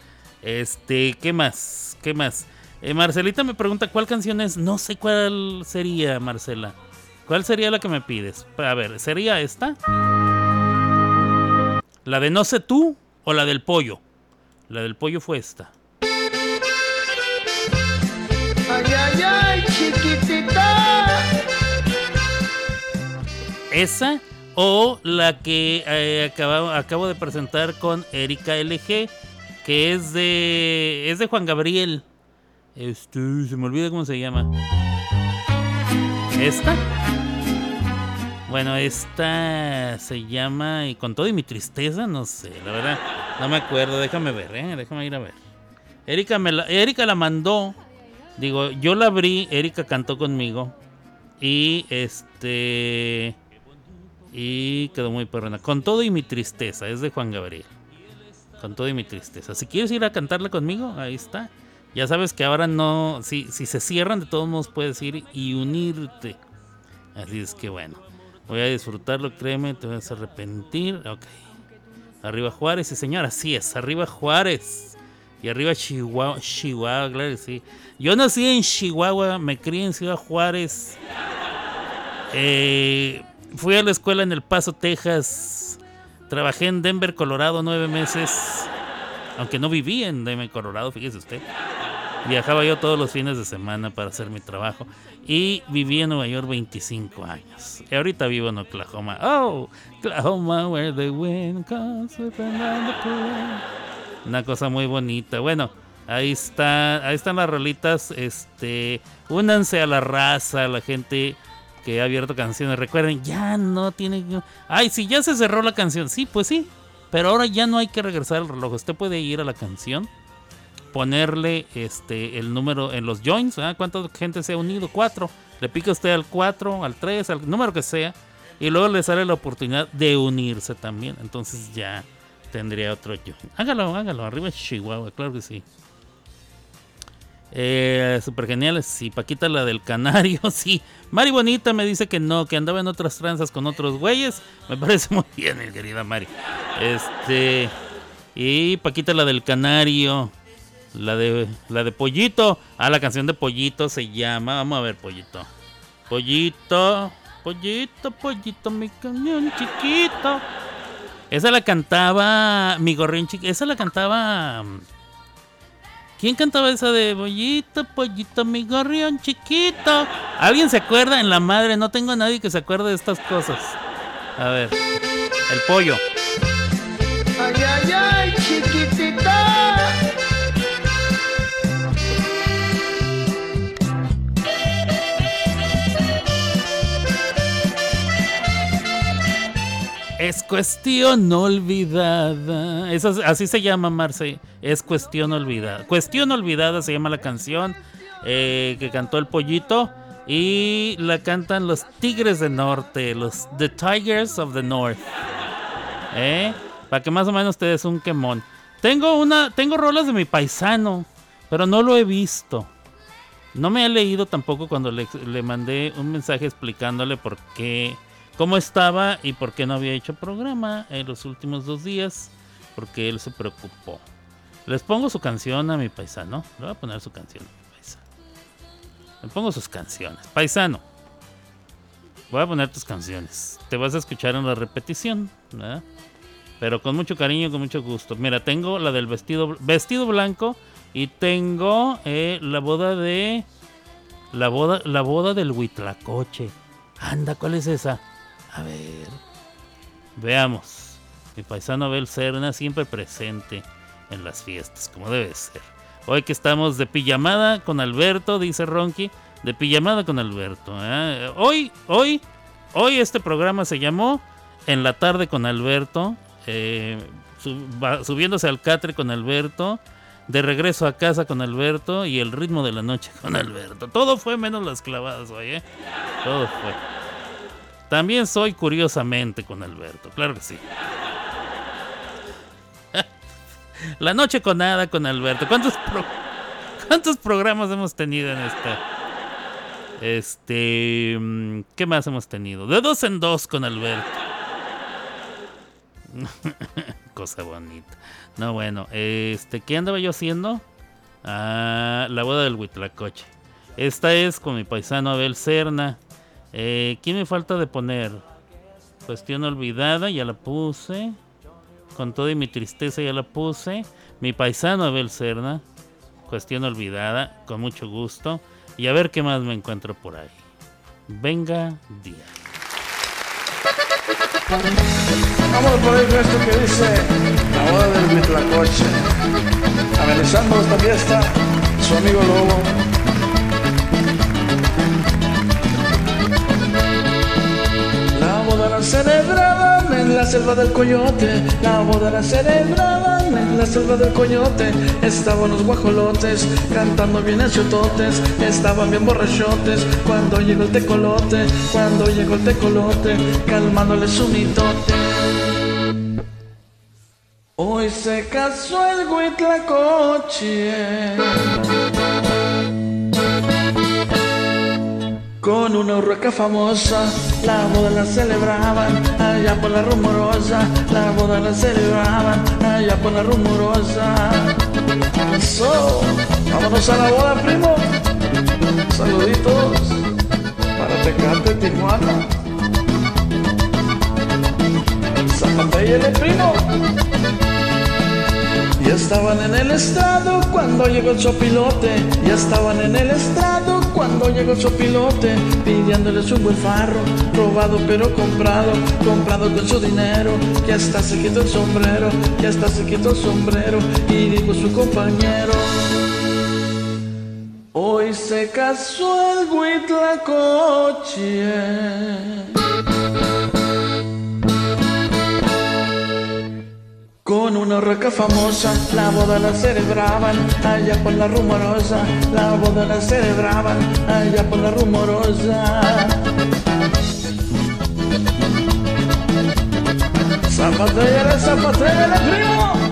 este, ¿qué más? ¿Qué más? Eh, Marcelita me pregunta cuál canción es. No sé cuál sería, Marcela. ¿Cuál sería la que me pides? A ver, ¿sería esta? ¿La de No sé tú o la del pollo? La del pollo fue esta. Ay, ay, ay, chiquitita. Esa o la que eh, acabo, acabo de presentar con Erika LG, que es de es de Juan Gabriel. Este, se me olvida cómo se llama. ¿Esta? Bueno, esta se llama y con todo y mi tristeza, no sé, la verdad, no me acuerdo, déjame ver, ¿eh? déjame ir a ver. Erika me la, Erika la mandó, digo, yo la abrí, Erika cantó conmigo y este y quedó muy perrona. Con todo y mi tristeza, es de Juan Gabriel. Con todo y mi tristeza. Si quieres ir a cantarla conmigo, ahí está. Ya sabes que ahora no, si, si se cierran, de todos modos puedes ir y unirte. Así es que bueno, voy a disfrutarlo, créeme, te vas a arrepentir. Ok. Arriba Juárez, sí señor, así es, arriba Juárez. Y arriba Chihuahua, Chihuahua, claro que sí. Yo nací en Chihuahua, me crié en Ciudad Juárez. Eh, fui a la escuela en El Paso, Texas. Trabajé en Denver, Colorado, nueve meses. Aunque no viví en Denver, Colorado, fíjese usted. Viajaba yo todos los fines de semana para hacer mi trabajo. Y viví en Nueva York 25 años. Y ahorita vivo en Oklahoma. Oh, Oklahoma, where the wind comes with. Una cosa muy bonita. Bueno, ahí está, ahí están las rolitas. Este, únanse a la raza, a la gente que ha abierto canciones. Recuerden, ya no tiene. Ay, si ya se cerró la canción. Sí, pues sí. Pero ahora ya no hay que regresar el reloj. Usted puede ir a la canción, ponerle este el número en los joins. ¿Cuánta gente se ha unido? Cuatro. Le pica usted al 4, al 3, al número que sea. Y luego le sale la oportunidad de unirse también. Entonces ya tendría otro join. Hágalo, hágalo. Arriba Chihuahua, claro que sí. Eh, super geniales. Sí, Paquita la del canario, [laughs] sí. Mari Bonita me dice que no, que andaba en otras tranzas con otros güeyes. Me parece muy bien, mi querida Mari. Este. Y Paquita la del canario. La de la de Pollito. Ah, la canción de Pollito se llama. Vamos a ver, Pollito. Pollito. Pollito, pollito, mi cañón chiquito. Esa la cantaba mi gorrión chiquito. Esa la cantaba. ¿Quién cantaba esa de pollito, pollito, mi gorrión chiquito? ¿Alguien se acuerda? En la madre, no tengo a nadie que se acuerde de estas cosas. A ver, el pollo. Es cuestión olvidada. Eso, es- así se llama, Marce. Es cuestión olvidada. Cuestión olvidada se llama la canción eh, que cantó el pollito. Y la cantan los Tigres del Norte, los The Tigers of the North. ¿Eh? Para que más o menos te des un quemón. Tengo una, tengo rolas de mi paisano, pero no lo he visto. No me ha leído tampoco cuando le mandé un mensaje explicándole por qué, cómo estaba y por qué no había hecho programa en los últimos dos días, porque él se preocupó. Les pongo su canción a mi paisano. Le voy a poner su canción a mi paisano. Le pongo sus canciones. Paisano. Voy a poner tus canciones. Te vas a escuchar en la repetición, ¿verdad? Pero con mucho cariño, con mucho gusto. Mira, tengo la del vestido, vestido blanco y tengo eh, la boda de la boda, la boda del Huitlacoche. Anda, ¿cuál es esa? A ver. Veamos. Mi paisano Abel Serna siempre presente en las fiestas, como debe ser. Hoy que estamos de pijamada con Alberto, dice Ronky, de pijamada con Alberto. ¿eh? Hoy, hoy, hoy este programa se llamó En la tarde con Alberto, eh, subiéndose al catre con Alberto, de regreso a casa con Alberto y el ritmo de la noche con Alberto. Todo fue menos las clavadas hoy, ¿eh? Todo fue. También soy curiosamente con Alberto, claro que sí. La noche con nada con Alberto. ¿Cuántos, ¿Cuántos programas hemos tenido en esta? Este. mm, ¿Qué más hemos tenido? De dos en dos con Alberto. [laughs] Cosa bonita. No, bueno, este, ¿qué andaba yo haciendo? Ah, la boda del Huitlacoche. Esta es con mi paisano Abel Serna. Eh, ¿Quién me falta de poner? Cuestión olvidada, ya la puse. Con toda y mi tristeza ya la puse. Mi paisano Abel Serna. Cuestión olvidada, con mucho gusto. Y a ver qué más me encuentro por ahí. Venga, día. Vamos ahí con esto que dice la boda del Mitlacoche. Amenizando esta fiesta, su amigo Lobo. Boda la celebraban en la selva del coyote. La boda la celebraban en la selva del coyote. Estaban los guajolotes cantando bien achiototes. Estaban bien borrachotes cuando llegó el tecolote. Cuando llegó el tecolote, calmándole su mitote. Hoy se casó el Huitlacoche con una urraca famosa. La boda la celebraban allá por la rumorosa. La boda la celebraban allá por la rumorosa. So, vámonos a la boda, primo. Saluditos para Tecate, Tijuana. Zapatella, primo. Ya estaban en el estrado cuando llegó el sopilote. Ya estaban en el estrado cuando llegó el sopilote. Pidiéndoles un buen farro, robado pero comprado. Comprado con su dinero. Ya está se quitó el sombrero, ya está se quitó el sombrero. Y dijo su compañero. Hoy se casó el Huitlacoche. Con una roca famosa, la boda la celebraban allá por la rumorosa. La boda la celebraban allá por la rumorosa. Zapatella, zapatella, primo.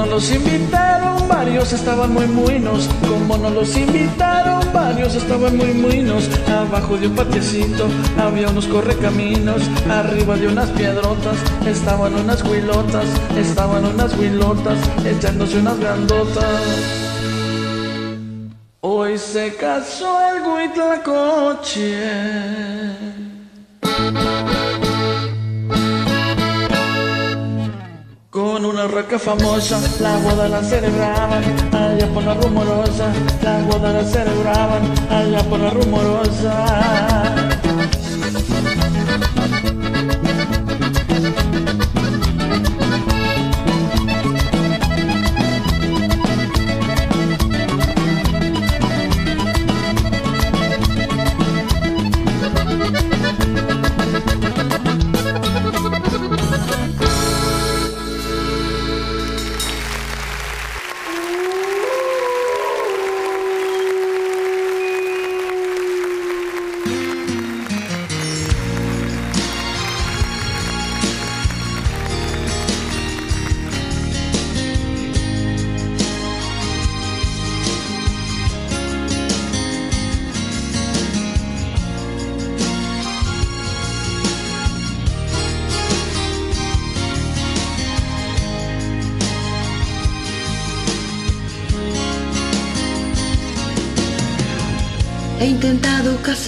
No los invitaron, varios estaban muy muinos. Como no los invitaron, varios estaban muy muinos. Abajo de un patiecito había unos correcaminos. Arriba de unas piedrotas estaban unas huilotas. Estaban unas huilotas echándose unas grandotas. Hoy se casó el Huitlacoche. Una roca famosa, la boda la celebraban allá por la rumorosa. La boda la celebraban allá por la rumorosa.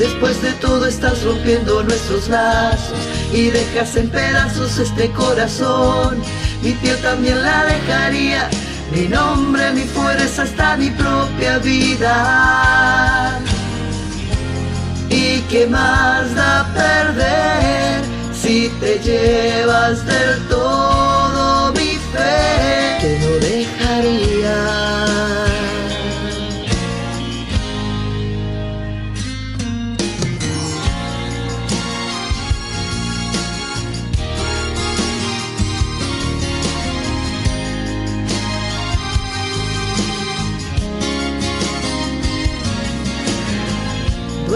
Después de todo estás rompiendo nuestros lazos y dejas en pedazos este corazón. Mi piel también la dejaría, mi nombre, mi fuerza, hasta mi propia vida. ¿Y qué más da perder si te llevas del todo mi fe? Que no dejaría.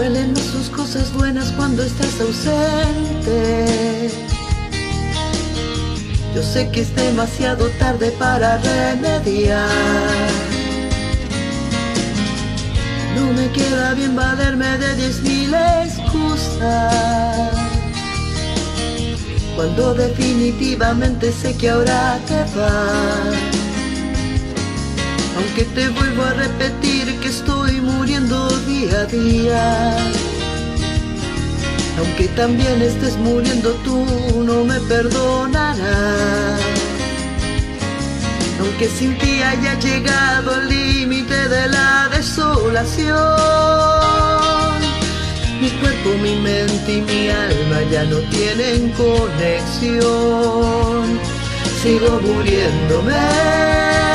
Duelen sus cosas buenas cuando estás ausente. Yo sé que es demasiado tarde para remediar. No me queda bien valerme de diez mil excusas. Cuando definitivamente sé que ahora te vas. Aunque te vuelvo a repetir que estoy muriendo a día. Aunque también estés muriendo tú, no me perdonarás. Aunque sin ti haya llegado al límite de la desolación. Mi cuerpo, mi mente y mi alma ya no tienen conexión. Sigo muriéndome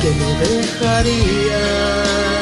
Que no dejaría.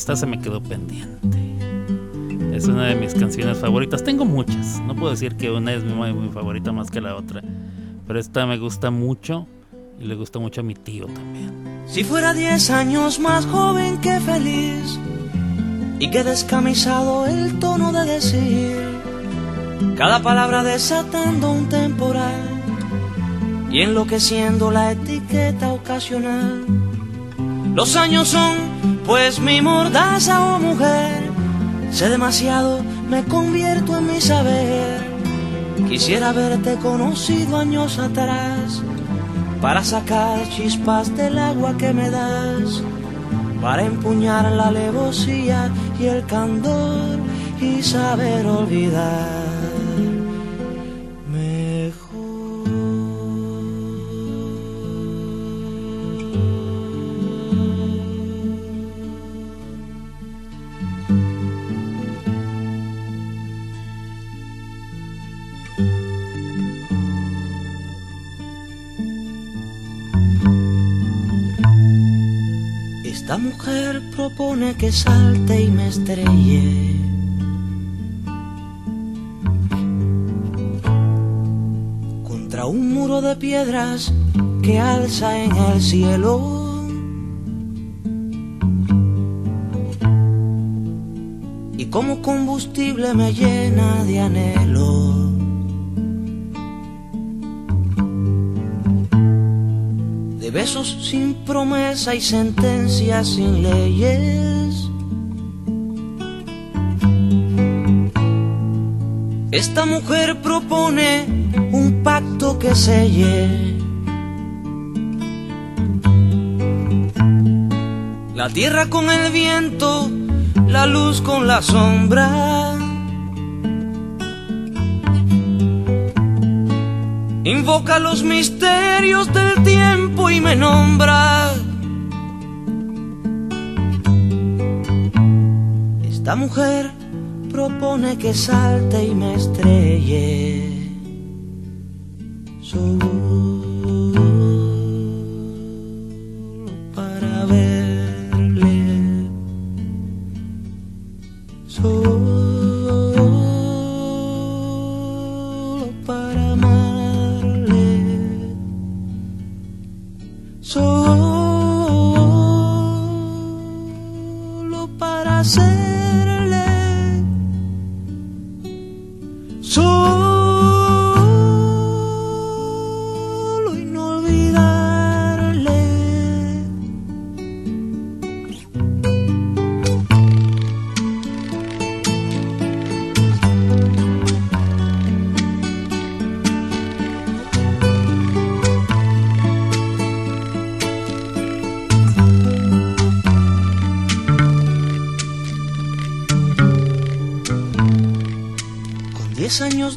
Esta se me quedó pendiente. Es una de mis canciones favoritas. Tengo muchas. No puedo decir que una es mi, mi favorita más que la otra. Pero esta me gusta mucho. Y le gusta mucho a mi tío también. Si fuera diez años más joven que feliz y que descamisado el tono de decir cada palabra desatando un temporal y enloqueciendo la etiqueta ocasional. Los años son pues mi mordaza o mujer. Sé demasiado, me convierto en mi saber. Quisiera haberte conocido años atrás para sacar chispas del agua que me das, para empuñar la alevosía y el candor y saber olvidar. Propone que salte y me estrelle. Contra un muro de piedras que alza en el cielo. Y como combustible me llena de anhelo. Besos sin promesa y sentencias sin leyes. Esta mujer propone un pacto que selle la tierra con el viento, la luz con la sombra. Invoca los misterios tiempo y me nombra. Esta mujer propone que salte y me estrelle.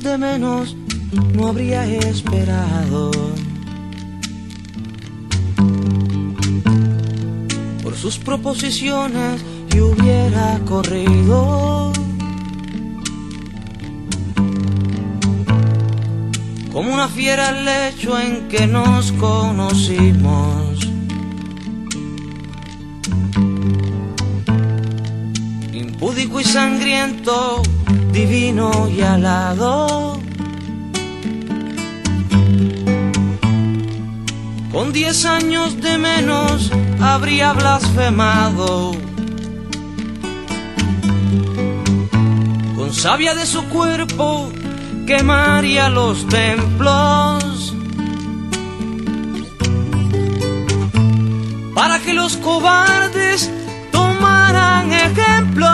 De menos no habría esperado. Por sus proposiciones y hubiera corrido. Como una fiera al lecho en que nos conocimos. Impúdico y sangriento, divino y alado. Con diez años de menos habría blasfemado. Con savia de su cuerpo quemaría los templos. Para que los cobardes tomaran ejemplo.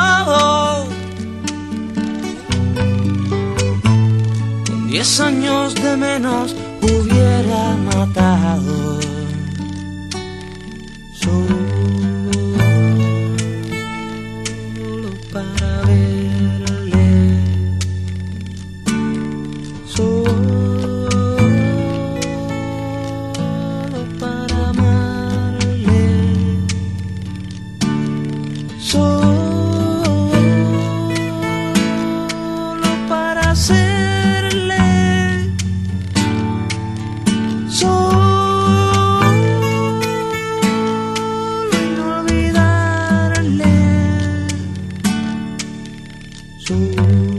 Diez años de menos hubiera matado. Solo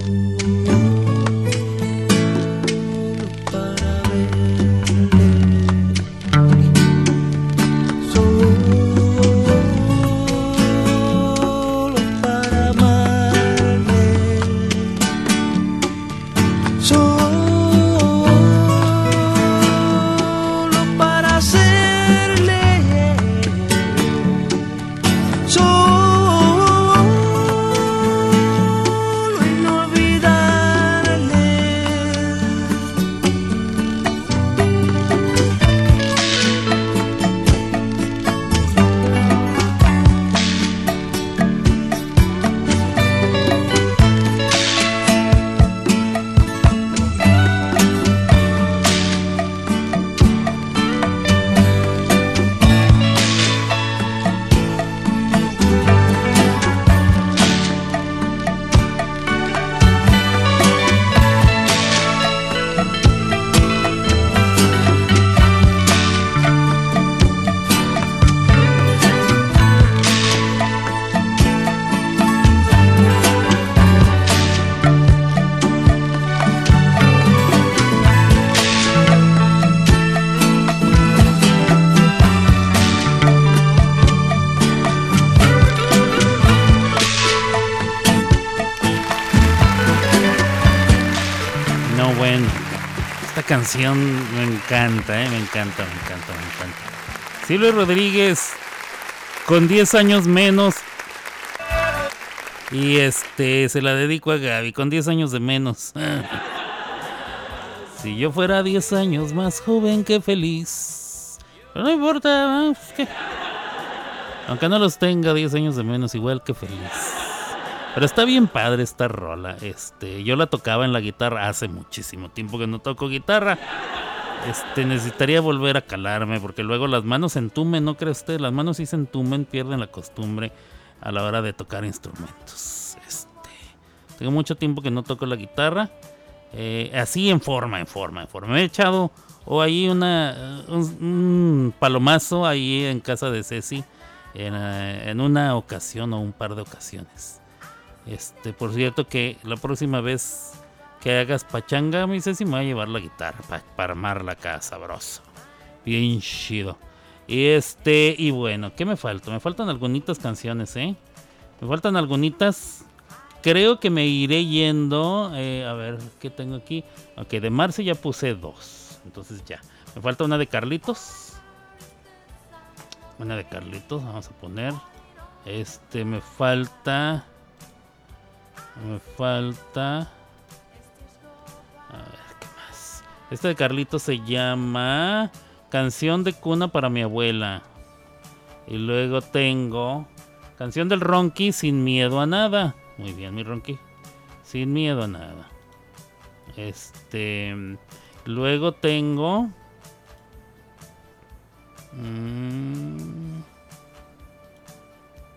me encanta, ¿eh? Me encanta, me encanta, me encanta. Silvio Rodríguez, con 10 años menos. Y este, se la dedico a Gaby, con 10 años de menos. [laughs] Si yo fuera 10 años más joven que feliz. Pero no importa, Aunque no los tenga 10 años de menos, igual que feliz. Pero está bien padre esta rola. Este, yo la tocaba en la guitarra hace muchísimo tiempo que no toco guitarra. Este, necesitaría volver a calarme porque luego las manos se entumen, ¿no cree usted? Las manos sí se entumen, pierden la costumbre. a la hora de tocar instrumentos. Este, tengo mucho tiempo que no toco la guitarra. eh, así en forma, en forma, en forma. Me he echado o ahí una, un, un palomazo ahí en casa de Ceci en, eh, en una ocasión o un par de ocasiones. Este, por cierto que la próxima vez que hagas pachanga, mi Ceci me va a llevar la guitarra pa- para armar la casa, sabroso. Bien chido. Y este, y bueno, ¿qué me falta? Me faltan algunas canciones, ¿eh? Me faltan algunas. Creo que me iré yendo. eh, a ver, ¿qué tengo aquí? Ok, de Marce ya puse dos. Entonces ya. Me falta una de Carlitos. Una de Carlitos, vamos a poner. Este, me falta. Me falta. A ver, ¿qué más? Esta de Carlitos se llama Canción de cuna para mi abuela. Y luego tengo Canción del Ronqui sin miedo a nada. Muy bien, mi Ronqui. Sin miedo a nada. Este. Luego tengo. mm,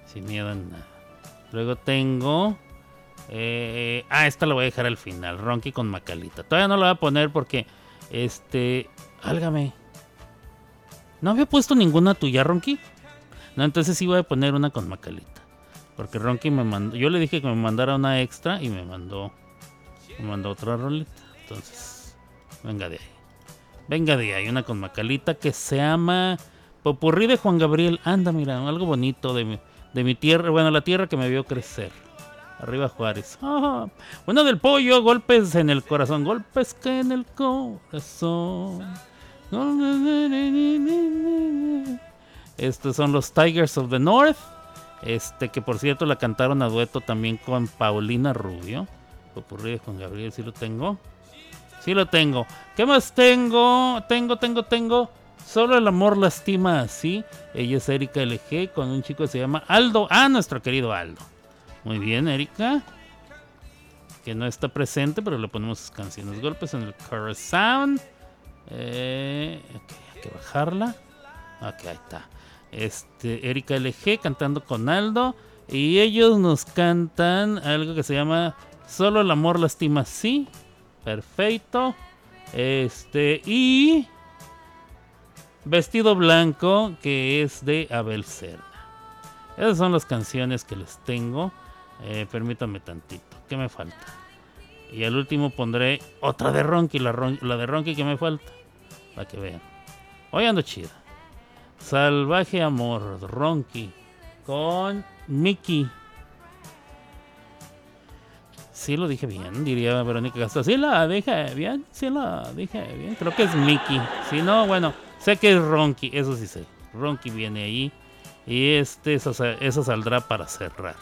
sin miedo a nada. Luego tengo. Eh, ah, esta la voy a dejar al final. Ronqui con Macalita. Todavía no la voy a poner porque. Este. Álgame. ¿No había puesto ninguna tuya, Ronqui? No, entonces sí voy a poner una con Macalita. Porque Ronqui me mandó. Yo le dije que me mandara una extra y me mandó. Me mandó otra rolita. Entonces. Venga de ahí. Venga de ahí. Una con Macalita que se llama. Popurrí de Juan Gabriel. Anda, mira, algo bonito de mi, de mi tierra. Bueno, la tierra que me vio crecer. Arriba Juárez. Ah, bueno, del pollo, golpes en el corazón. Golpes que en el corazón. Estos son los Tigers of the North. Este que por cierto la cantaron a dueto también con Paulina Rubio. De Juan Gabriel, sí lo tengo. Sí lo tengo. ¿Qué más tengo? Tengo, tengo, tengo. Solo el amor lastima así. Ella es Erika LG con un chico que se llama Aldo. Ah, nuestro querido Aldo. Muy bien, Erika. Que no está presente, pero le ponemos sus canciones. Golpes en el corazón. Eh, ok, hay que bajarla. Ok, ahí está. Este, Erika LG cantando con Aldo. Y ellos nos cantan algo que se llama Solo el amor lastima sí. Perfecto. Este, y Vestido Blanco, que es de Abel Serna. Esas son las canciones que les tengo. Eh, permítanme tantito. ¿Qué me falta? Y al último pondré otra de Ronky, la, la de Ronky que me falta. Para que vean. Hoy ando chida. Salvaje Amor, Ronky. Con Mickey. Sí lo dije bien, diría Verónica Castro. Sí la dije bien, sí la dije bien. Creo que es Mickey. Si no, bueno, sé que es Ronky, eso sí sé. Ronky viene ahí. Y este, eso, sa- eso saldrá para cerrar.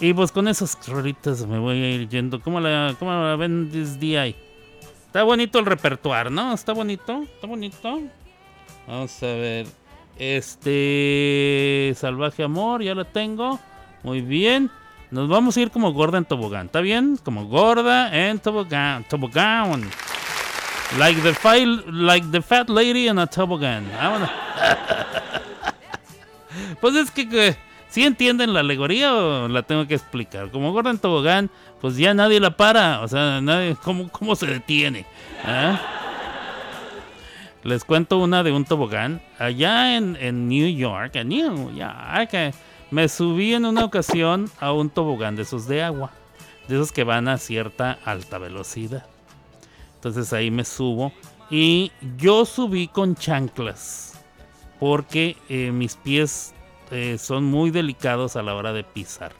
Y pues con esas rolitas me voy a ir yendo. ¿Cómo la, cómo la ven desde ahí? Está bonito el repertorio, ¿no? Está bonito, está bonito. Vamos a ver. Este. Salvaje Amor, ya lo tengo. Muy bien. Nos vamos a ir como gorda en tobogán. ¿Está bien? Como gorda en tobogán. Tobogán. Like the, file, like the fat lady in a tobogán. Vámonos. [laughs] pues es que. Si entienden la alegoría o la tengo que explicar? Como gorda en tobogán, pues ya nadie la para. O sea, nadie. ¿Cómo, cómo se detiene? ¿Ah? Les cuento una de un tobogán. Allá en, en New York, en New York, eh, me subí en una ocasión a un tobogán de esos de agua. De esos que van a cierta alta velocidad. Entonces ahí me subo. Y yo subí con chanclas. Porque eh, mis pies eh, son muy delicados a la hora de pisar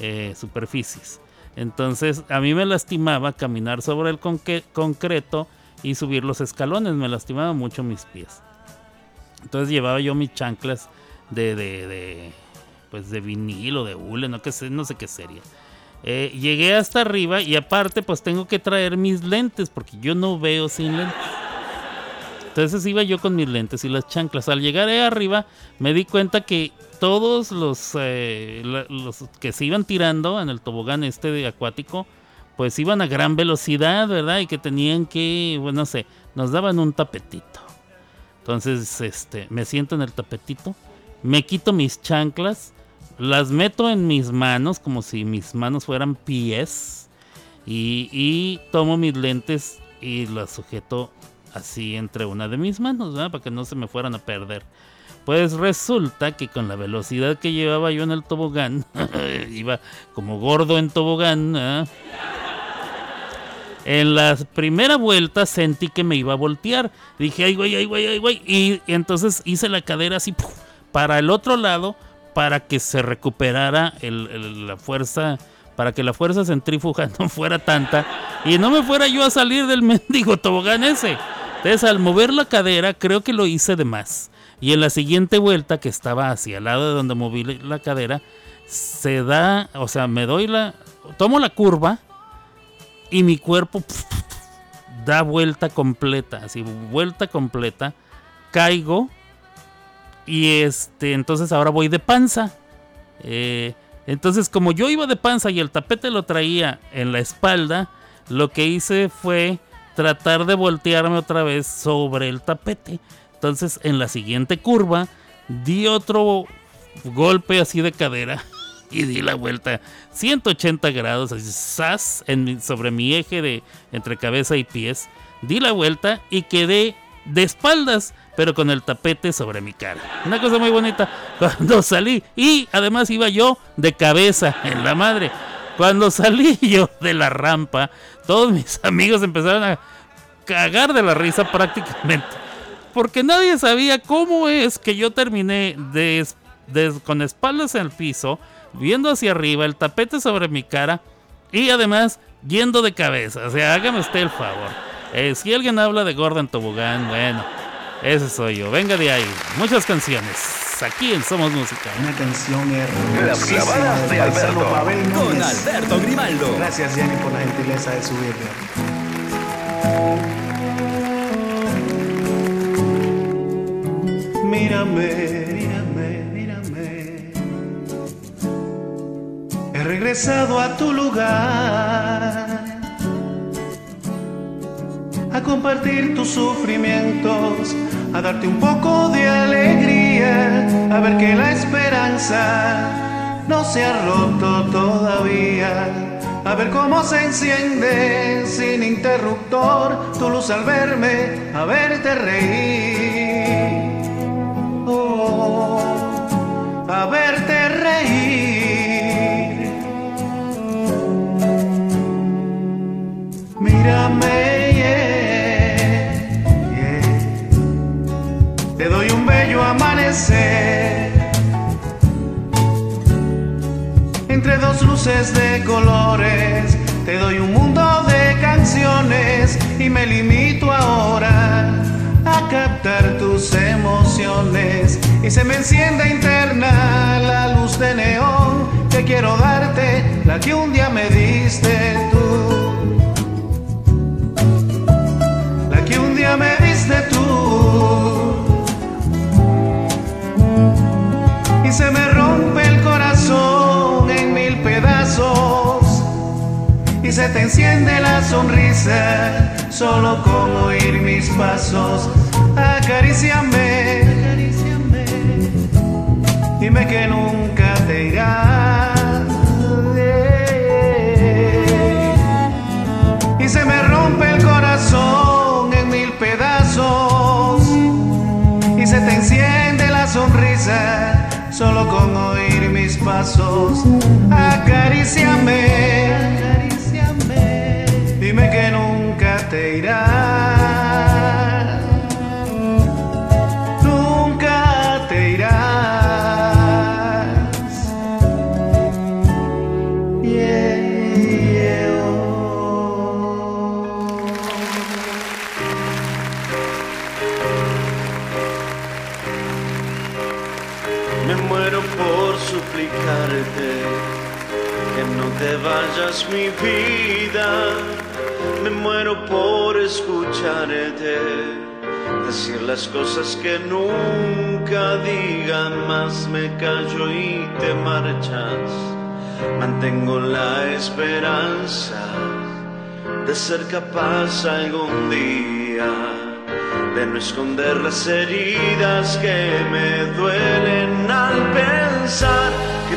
eh, superficies. Entonces a mí me lastimaba caminar sobre el concreto y subir los escalones. Me lastimaba mucho mis pies. Entonces llevaba yo mis chanclas de, de, de, pues de de hule, no, que sé, no sé qué sería. Eh, llegué hasta arriba y aparte pues tengo que traer mis lentes porque yo no veo sin lentes. Entonces iba yo con mis lentes y las chanclas. Al llegar ahí arriba me di cuenta que todos los, eh, los que se iban tirando en el tobogán este de acuático, pues iban a gran velocidad, ¿verdad? Y que tenían que, bueno, no sé, nos daban un tapetito. Entonces, este, me siento en el tapetito, me quito mis chanclas, las meto en mis manos como si mis manos fueran pies y tomo mis lentes y las sujeto así entre una de mis manos, ¿verdad? Para que no se me fueran a perder. Pues resulta que con la velocidad que llevaba yo en el tobogán, [laughs] iba como gordo en tobogán, ¿verdad? En la primera vuelta sentí que me iba a voltear. Dije, ay, güey, ay, güey, ay, güey. Y, entonces hice la cadera así para el otro lado para que se recuperara la fuerza, para que la fuerza centrífuga [laughs] no fuera tanta y no me fuera yo a salir del [laughs] mendigo tobogán ese. Entonces, al mover la cadera, creo que lo hice de más. Y en la siguiente vuelta, que estaba hacia el lado de donde moví la cadera, se da, o sea, me doy la, tomo la curva y mi cuerpo da vuelta completa, así, vuelta completa, caigo y este, entonces ahora voy de panza. Eh, entonces, como yo iba de panza y el tapete lo traía en la espalda, lo que hice fue tratar de voltearme otra vez sobre el tapete. Entonces, en la siguiente curva, di otro golpe así de cadera [laughs] y di la vuelta 180 grados, así, zas, en sobre mi eje de entre cabeza y pies. Di la vuelta y quedé de espaldas, pero con el tapete sobre mi cara. Una cosa muy bonita. [laughs] Cuando salí, y además iba yo de cabeza en la madre. Cuando salí [laughs] yo de la rampa, todos mis [laughs] amigos empezaron a cagar de la risa prácticamente. Porque nadie sabía cómo es que yo terminé de, de- con espaldas en el piso, viendo hacia arriba, el tapete sobre mi cara y además yendo de cabeza. O sea, hágame usted el favor. Eh, si alguien habla de Gordon Tobogán, bueno, ese soy yo. Venga de ahí. Muchas canciones. Aquí en Somos Música. Una canción hermosa. Las clavadas de Alberto. Con Alberto Grimaldo. Gracias, Jenny, por la gentileza de subirla. Mírame, mírame, mírame. He regresado a tu lugar a compartir tus sufrimientos, a darte un poco de alegría, a ver que la esperanza no se ha roto todavía, a ver cómo se enciende sin interruptor tu luz al verme, a verte reír, oh, a verte reír. Mírame, amanecer entre dos luces de colores. Te doy un mundo de canciones y me limito ahora a captar tus emociones. Y se me enciende interna la luz de neón que quiero darte, la que un día me diste tú. Se te enciende la sonrisa solo con oír mis pasos. Acaríciame. Dime que nunca te irás. Y se me rompe el corazón en mil pedazos. Y se te enciende la sonrisa solo con oír mis pasos. Acaríciame. Te irás. Nunca te irás. Yeah, yeah, Me muero por suplicarte que no te vayas mi vida. Me muero por escucharte decir las cosas que nunca digan más. Me callo y te marchas. Mantengo la esperanza de ser capaz algún día de no esconder las heridas que me duelen al pensar que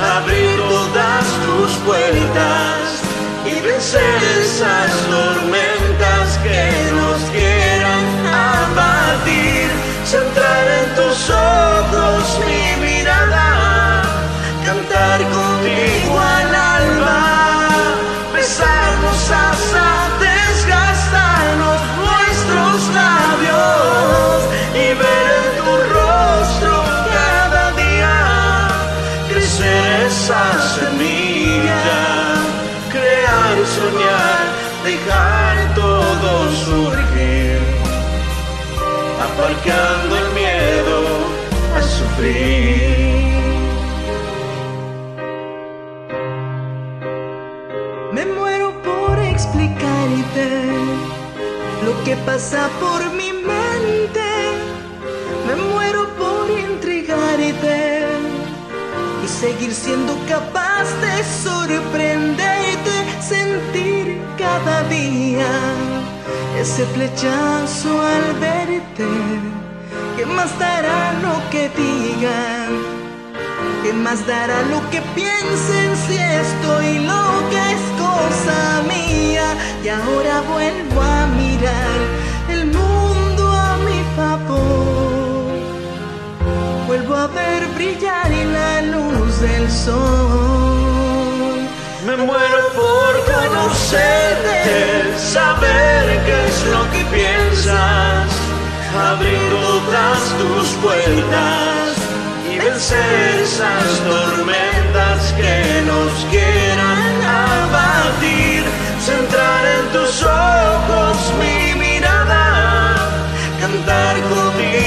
abrir todas tus puertas y vencer esas tormentas que el miedo a sufrir. Me muero por explicarte lo que pasa por mi mente. Me muero por intrigarte y seguir siendo capaz de sorprenderte, sentir cada día ese flechazo al verte. ¿Qué más dará lo que digan? ¿Qué más dará lo que piensen si estoy loca es cosa mía? Y ahora vuelvo a mirar el mundo a mi favor. Vuelvo a ver brillar en la luz del sol. Me muero por conocerte, saber qué es lo que piensas, abrir todas tus puertas y vencer esas tormentas que nos quieran abatir. Centrar en tus ojos mi mirada, cantar contigo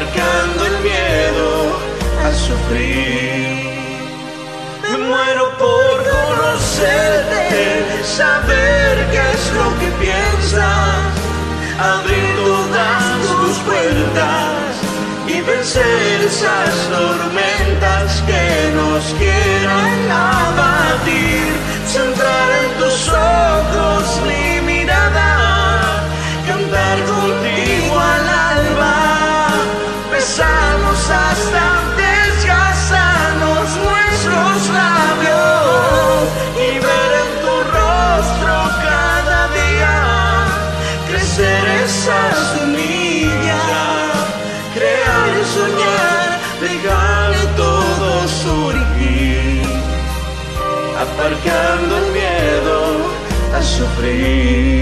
aparcando el miedo a sufrir. Me muero por conocerte, saber qué es lo que piensas, abrir todas tus puertas y vencer esas tormentas que nos quieran abatir. Centrar en tus ojos mi mirada, cantar contigo aparcando el miedo a sufrir.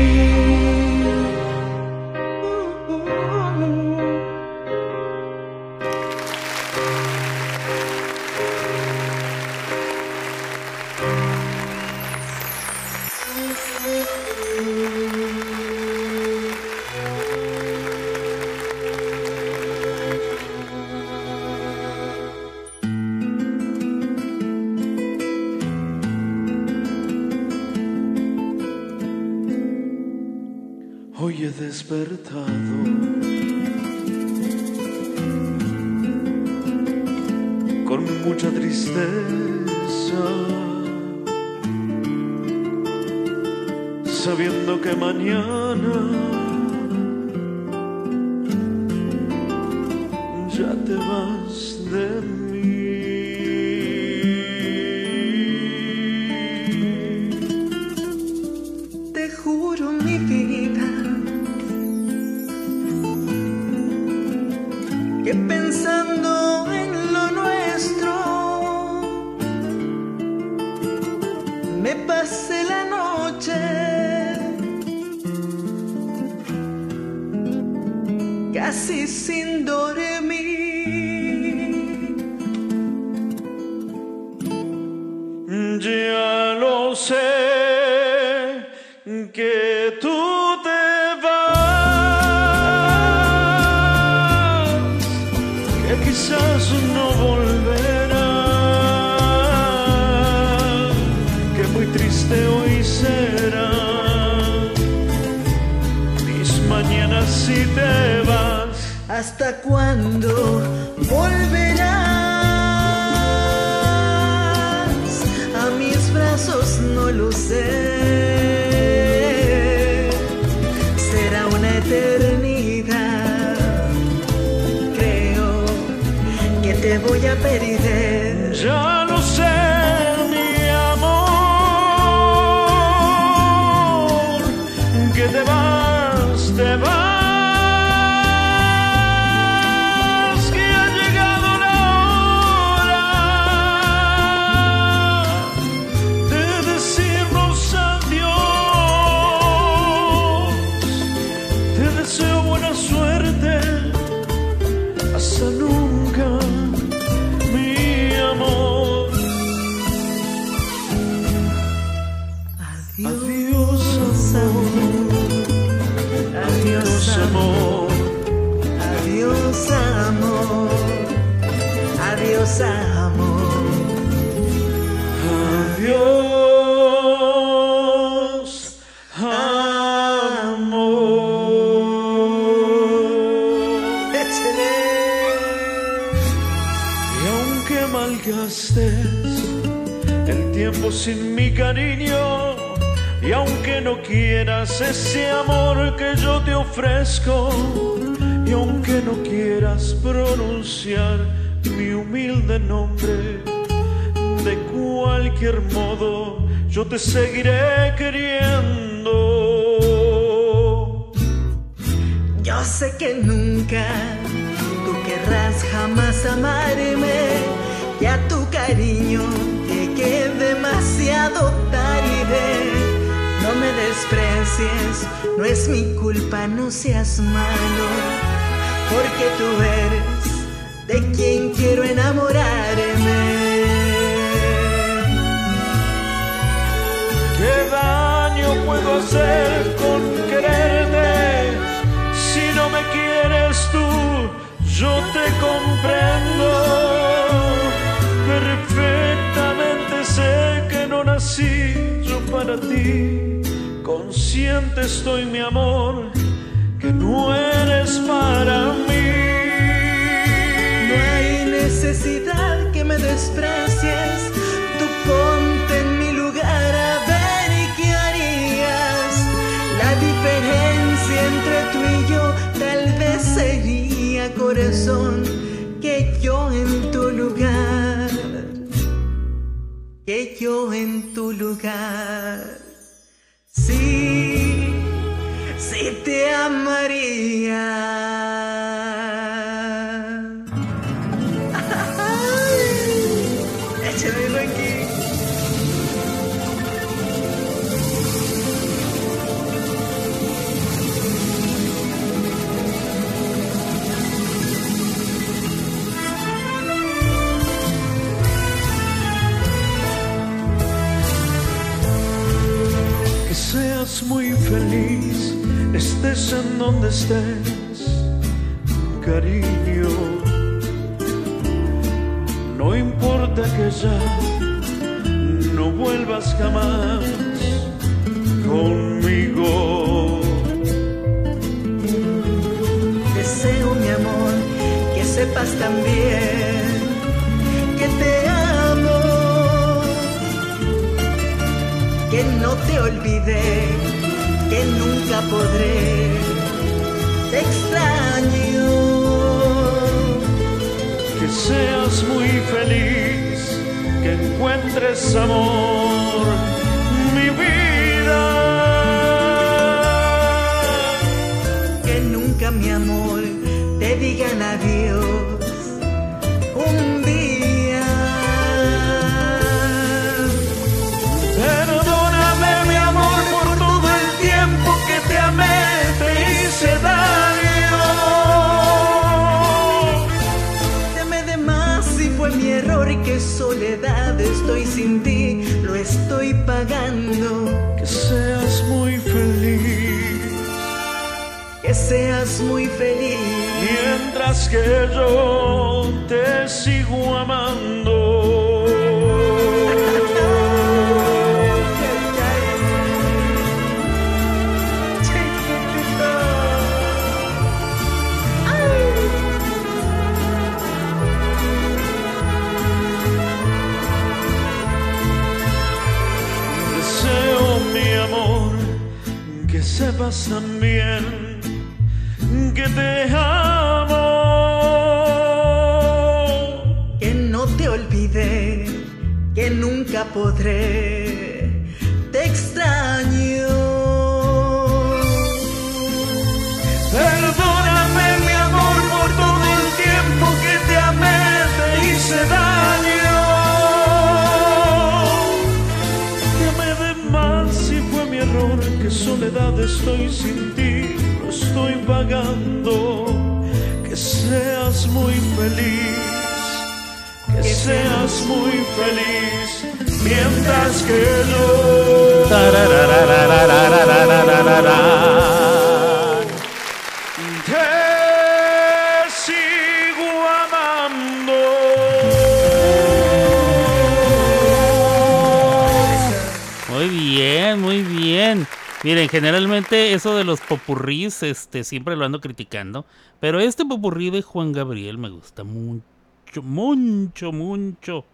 Miren, generalmente eso de los popurrís, este, siempre lo ando criticando. Pero este popurrí de Juan Gabriel me gusta mucho, mucho, mucho.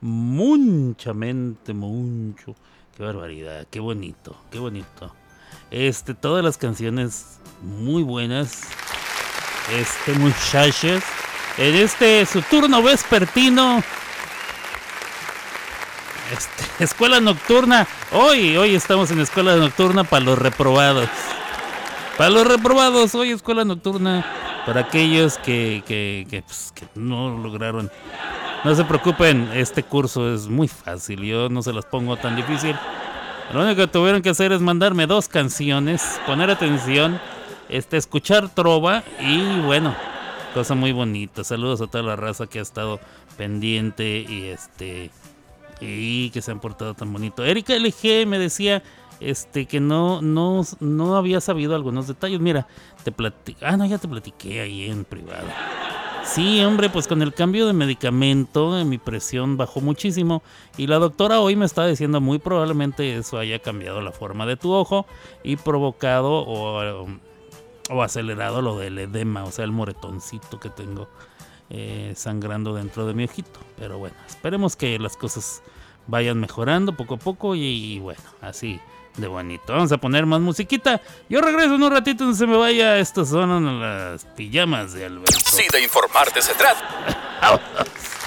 Muchamente, mucho. Qué barbaridad, qué bonito, qué bonito. Este, todas las canciones muy buenas. Este, muchachos. En este, su turno vespertino. Este, [laughs] escuela nocturna. Hoy, hoy estamos en escuela nocturna para los reprobados. Para los reprobados, hoy escuela nocturna. Para aquellos que, que, que, pues, no lograron. No se preocupen, este curso es muy fácil. Yo no se las pongo tan difícil. Lo único que tuvieron que hacer es mandarme dos canciones, poner atención, este, escuchar trova y bueno, cosa muy bonita. Saludos a toda la raza que ha estado pendiente y este y que se han portado tan bonito. Erika LG me decía este que no no no había sabido algunos detalles. Mira, te platiqué. Ah, no, ya te platiqué ahí en privado. Sí, hombre, pues con el cambio de medicamento eh, mi presión bajó muchísimo y la doctora hoy me está diciendo muy probablemente eso haya cambiado la forma de tu ojo y provocado o, o acelerado lo del edema, o sea, el moretoncito que tengo eh, sangrando dentro de mi ojito. Pero bueno, esperemos que las cosas vayan mejorando poco a poco y, y bueno, así de bonito. Vamos a poner más musiquita. Yo regreso en un ratito, no se me vaya. Estas son las pijamas de Alberto. Si de informarte se trata. [laughs]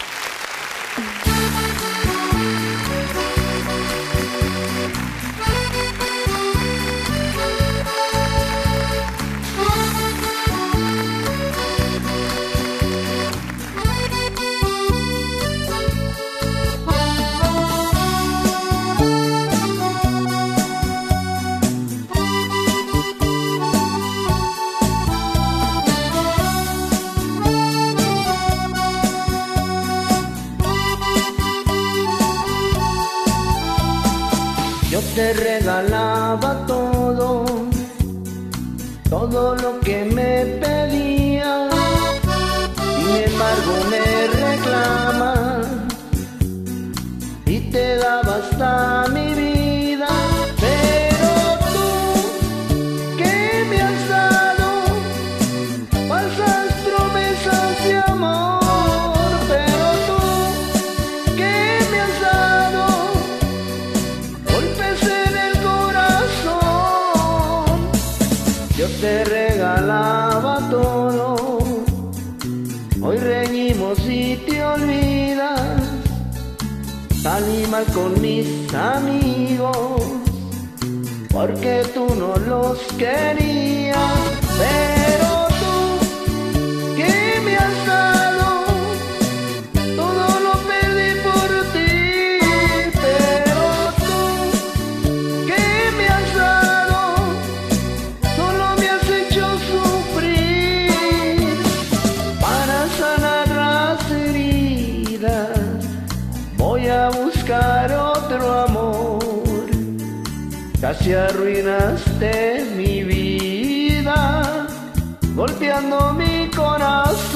con mis amigos, porque tú no los querías. Ver. Si arruinaste mi vida, golpeando mi corazón.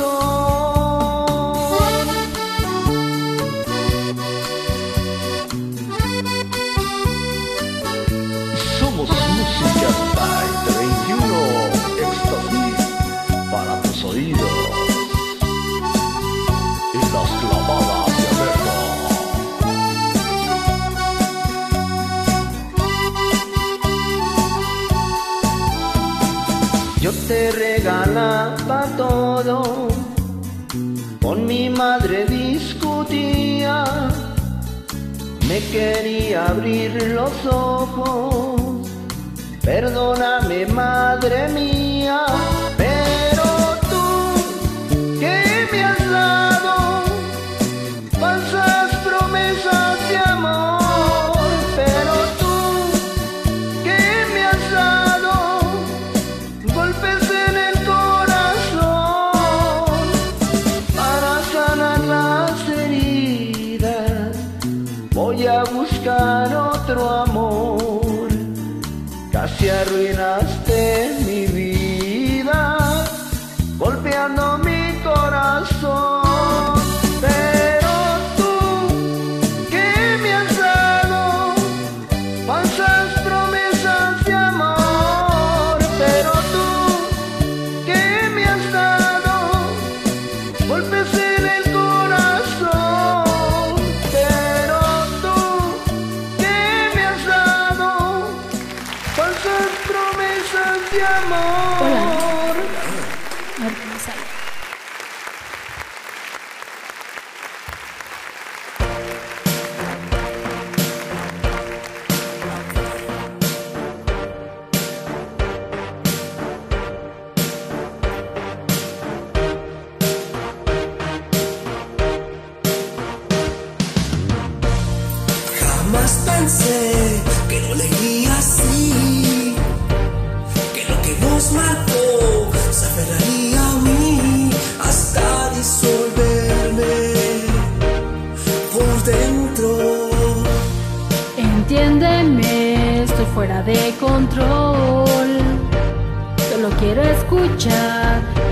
Con mi madre discutía, me quería abrir los ojos. Perdóname, madre mía, pero tú que me has dado.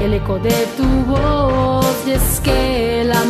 el eco de tu voz. Es que la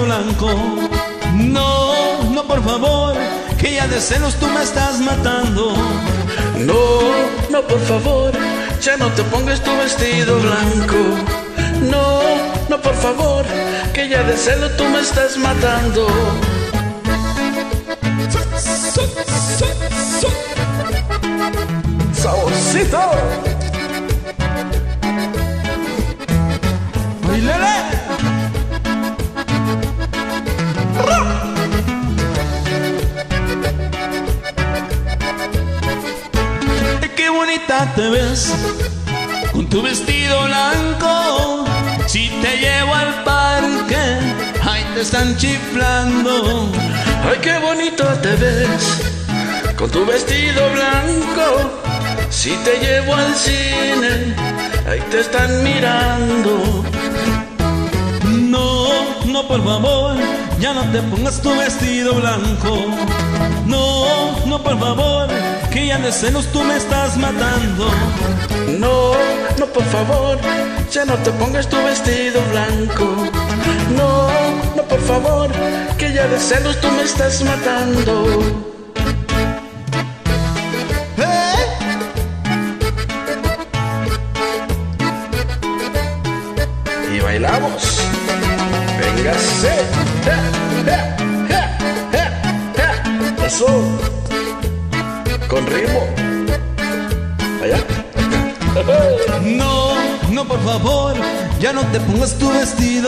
blanco. No, no, por favor, que ya de celos tú me estás matando. No, no, por favor, ya no te pongas tu vestido blanco. No, no, por favor, que ya de celo tú me estás matando. Con tu vestido blanco! Si te llevo al parque, ahí te están chiflando. Ay, qué bonito te ves con tu vestido blanco. Si te llevo al cine, ahí te están mirando. No, no, por favor, ya no te pongas tu vestido blanco. No, no, por favor, ya de celos tú me estás matando. No, no, por favor, ya no te pongas tu vestido blanco. No, no, por favor, que ya de celos tú me estás matando.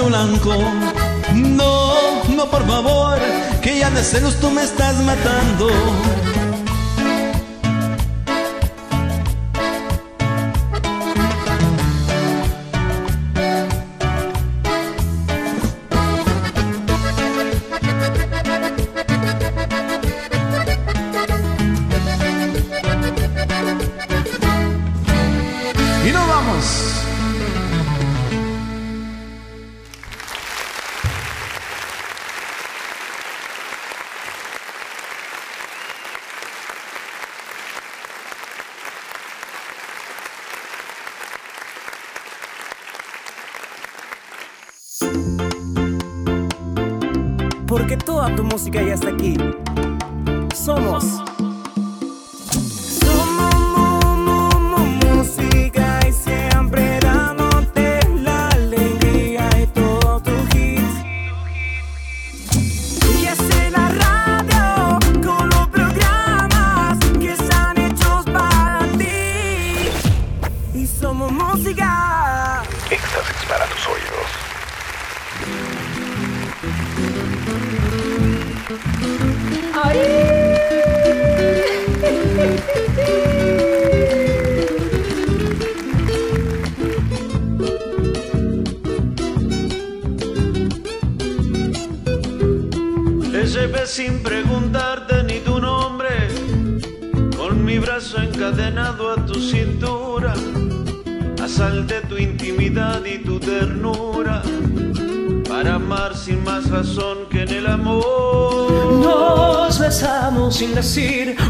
Blanco. No, no, por favor, que ya de celos tú me estás matando.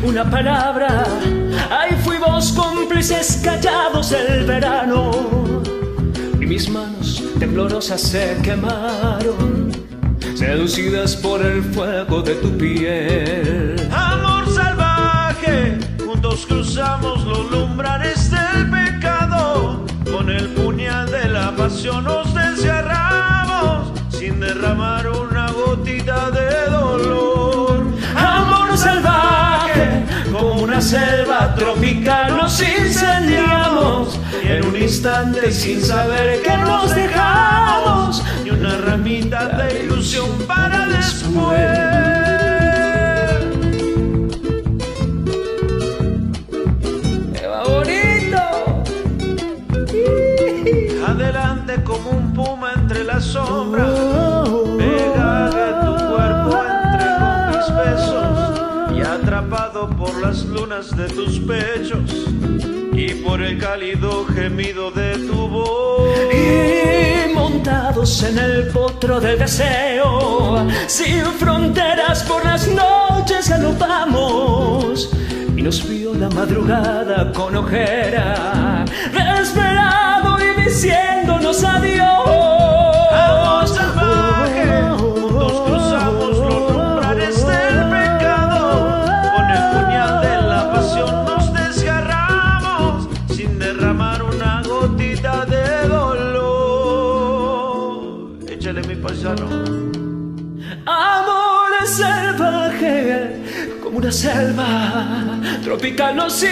Una palabra. Ahí fuimos cómplices callados del verano. Y mis manos temblorosas se quemaron, seducidas por el fuego de tu piel. Amor salvaje, juntos cruzamos los lumbrares del pecado. Con el puñal de la pasión nos desgarramos sin derramar una una selva tropical nos incendiamos. Y en un instante sin saber que nos dejamos, ni una ramita de ilusión para después. ¡Qué bonito! Adelante como un puma entre las sombras, por las lunas de tus pechos y por el cálido gemido de tu voz. Y montados en el potro del deseo, sin fronteras por las noches galopamos. Y nos vio la madrugada con ojera, desesperado y diciéndonos adiós. Mi paisano. Amor salvaje, como una selva tropical nos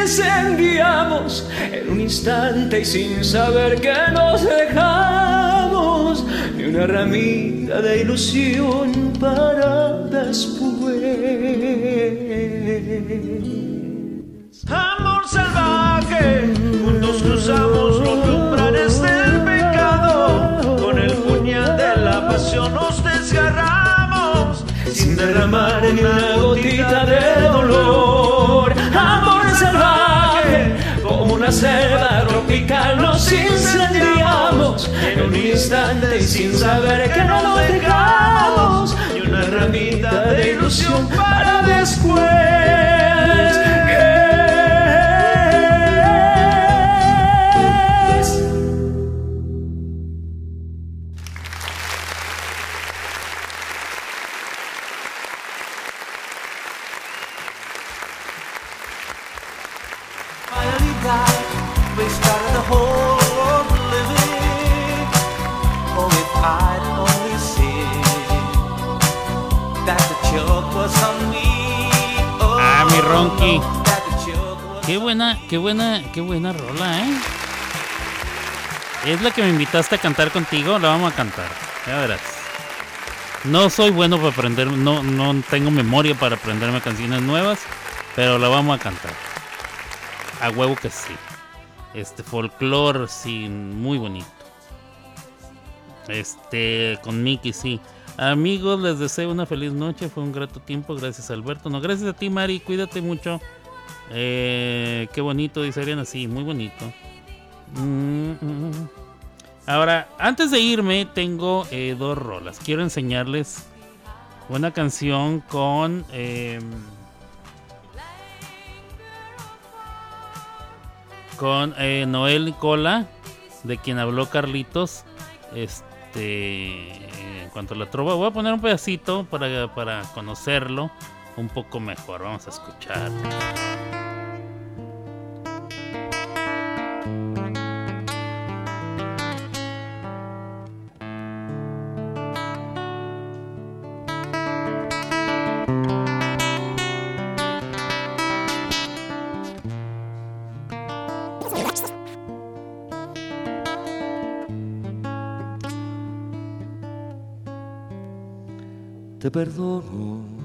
incendiamos en un instante y sin saber que nos dejamos ni una ramita de ilusión para una selva tropical nos incendiamos en un instante y sin saber que no nos dejamos, ni una ramita de ilusión para después. Qué buena rola, ¿eh? Es la que me invitaste a cantar contigo, la vamos a cantar. Ya verás. No soy bueno para aprender, no, no tengo memoria para aprenderme canciones nuevas, pero la vamos a cantar. A huevo que sí. Este folclore, sí, muy bonito. Este, con Mickey, sí. Amigos, les deseo una feliz noche. Fue un grato tiempo. Gracias, Alberto. No, gracias a ti, Mari. Cuídate mucho. Eh, qué bonito, dice Ariana. Sí, muy bonito. Mm, mm, mm. Ahora, antes de irme, tengo eh, dos rolas. Quiero enseñarles una canción con. em, con eh, Noel Nicola, de quien habló Carlitos. Este. En cuanto a la trova, voy a poner un pedacito para, para conocerlo un poco mejor. Vamos a escuchar. te perdono.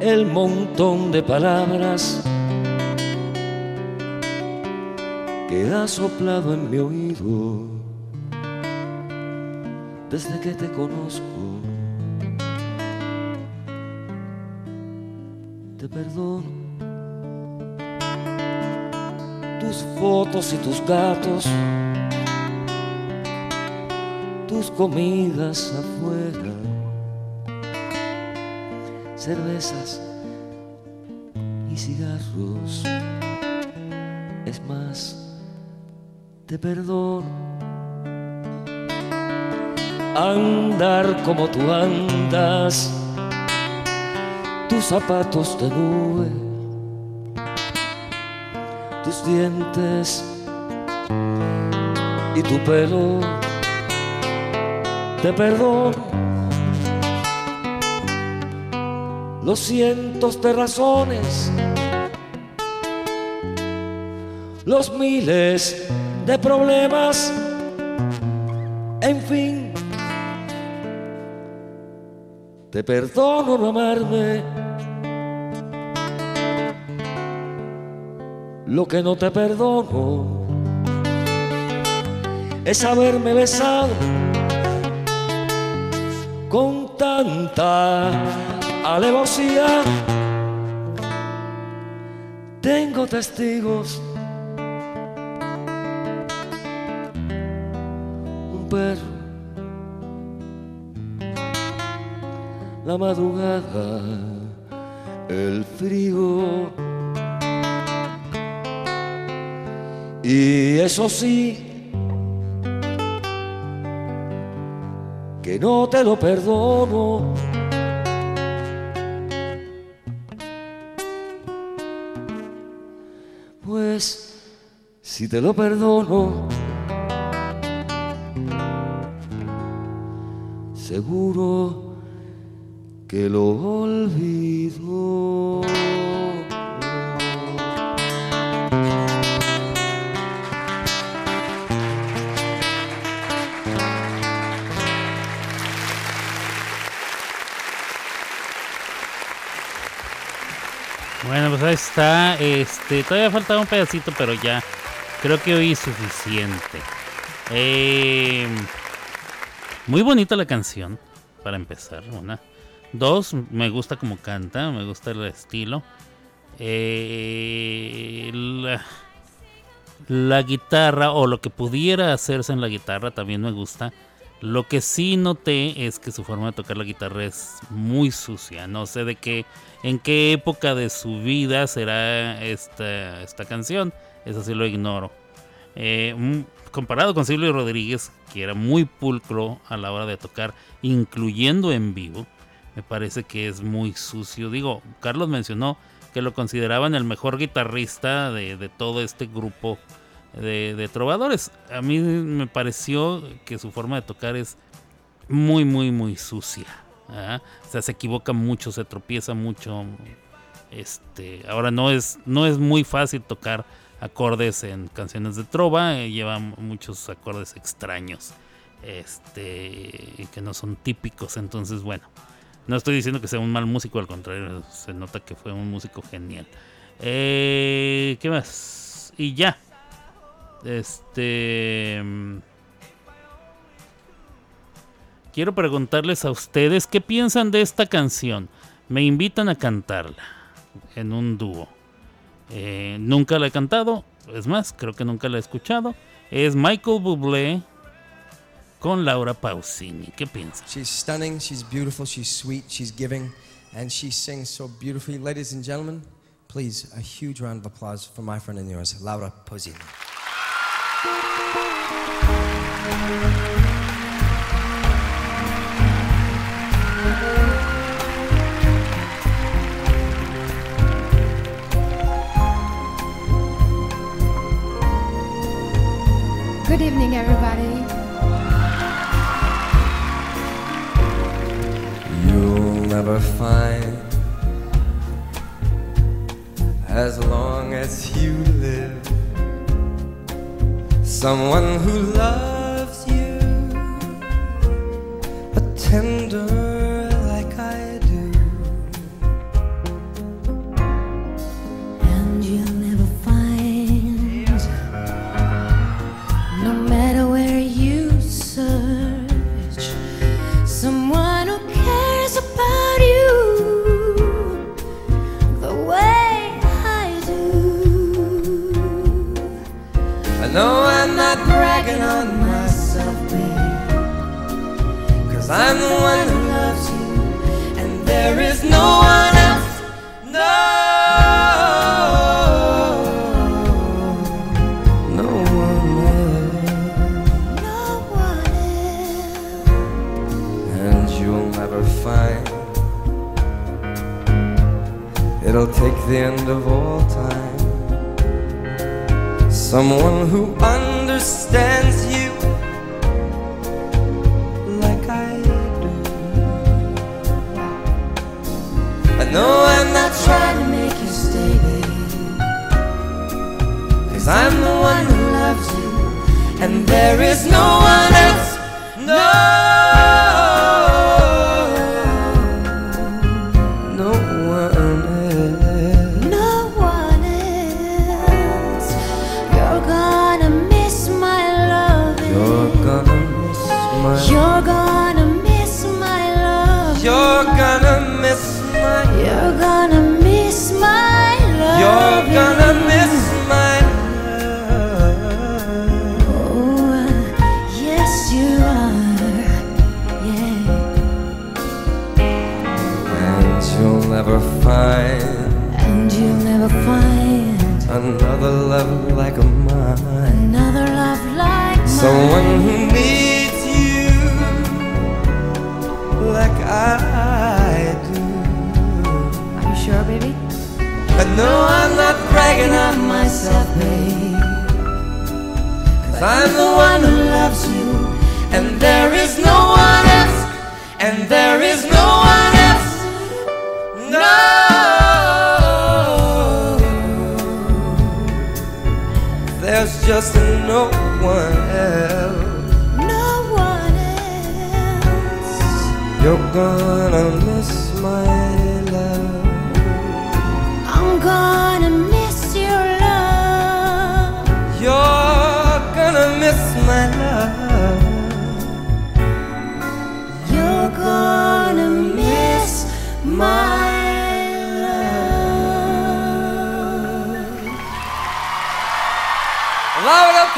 El montón de palabras que has soplado en mi oído desde que te conozco. Te perdono tus fotos y tus gatos tus comidas afuera, cervezas y cigarros. Es más, te perdono. Andar como tú andas, tus zapatos de nube, tus dientes y tu pelo. Te perdono los cientos de razones los miles de problemas, en fin. Te perdono no amarme. Lo que no te perdono es haberme besado con tanta alevosía. Tengo testigos. Un perro. La madrugada. El frío. Y eso sí, que no te lo perdono. Si te lo perdono, seguro que lo olvido. Pues ahí está. Este, todavía faltaba un pedacito, pero ya creo que hoy suficiente. Eh, muy bonita la canción, para empezar. Una. Dos, me gusta como canta, me gusta el estilo. Eh, la, la guitarra o lo que pudiera hacerse en la guitarra también me gusta. Lo que sí noté es que su forma de tocar la guitarra es muy sucia. No sé de qué, en qué época de su vida será esta, esta canción. Eso sí lo ignoro. Eh, mm, comparado con Silvio Rodríguez, que era muy pulcro a la hora de tocar, incluyendo en vivo, me parece que es muy sucio. Digo, Carlos mencionó que lo consideraban el mejor guitarrista de, de todo este grupo de, de trovadores. A mí me pareció que su forma de tocar es muy, muy, muy sucia. O sea, se equivoca mucho, se tropieza mucho. Este, ahora no es, no es muy fácil tocar acordes en canciones de trova, eh, lleva muchos acordes extraños, este, que no son típicos. Entonces, bueno, no estoy diciendo que sea un mal músico, al contrario, se nota que fue un músico genial. Eh, ¿Qué más? Y ya. Este. Quiero preguntarles a ustedes qué piensan de esta canción. Me invitan a cantarla en un dúo. Eh, nunca la he cantado, es más, creo que nunca la he escuchado. Es Michael Bublé con Laura Pausini. ¿Qué piensan? She's stunning, she's beautiful, she's sweet, she's giving, and she sings so beautifully. Ladies and gentlemen, please, a huge round of applause for my friend and yours, Laura Pausini. Good evening, everybody. You'll never find as long as you live someone who loves you a tender Know I'm not bragging on myself, babe. Cause I'm the one who loves you, and there is no one else. No, no one else. And you'll never find it'll take the end of all. Someone who understands you like I do. I know I'm not trying to make you stay. Cause I'm the one who loves you, and there is no one I'm the one who loves you, and there is no one else, and there is no one else. No. There's just no one else. No one else. You're gonna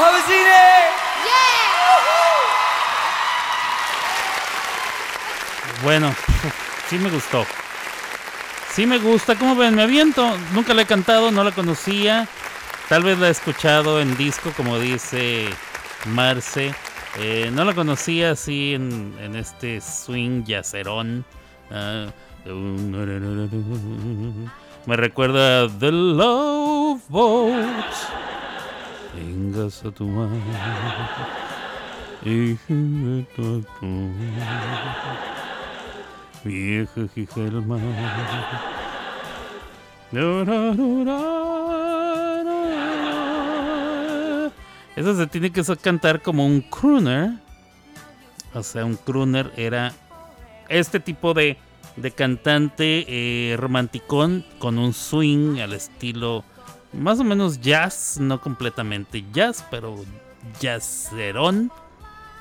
Pausini. Bueno, [laughs] sí me gustó. Sí me gusta, como ven, me aviento. Nunca la he cantado, no la conocía. Tal vez la he escuchado en disco, como dice Marce. Eh, no la conocía así en, este swing yacerón. Ah, [laughs] me recuerda The Love Boat. Vengas a tu mar. y junto a tu Vieja hija del mar. Eso se tiene que cantar como un crooner. O sea, un crooner era este tipo de, de cantante eh, romanticón con un swing al estilo más o menos jazz, no completamente jazz, pero jazzerón,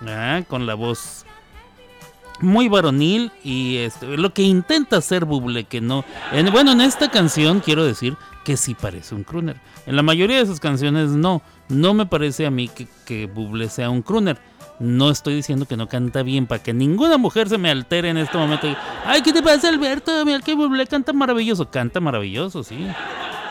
ah, con la voz muy varonil y este, lo que intenta hacer Buble, que no... En, bueno, en esta canción quiero decir que sí parece un crooner. En la mayoría de sus canciones no. No me parece a mí que, que Buble sea un crooner. No estoy diciendo que no canta bien para que ninguna mujer se me altere en este momento. Ay, ¿qué te pasa, Alberto? Mira que Buble canta maravilloso. Canta maravilloso, sí.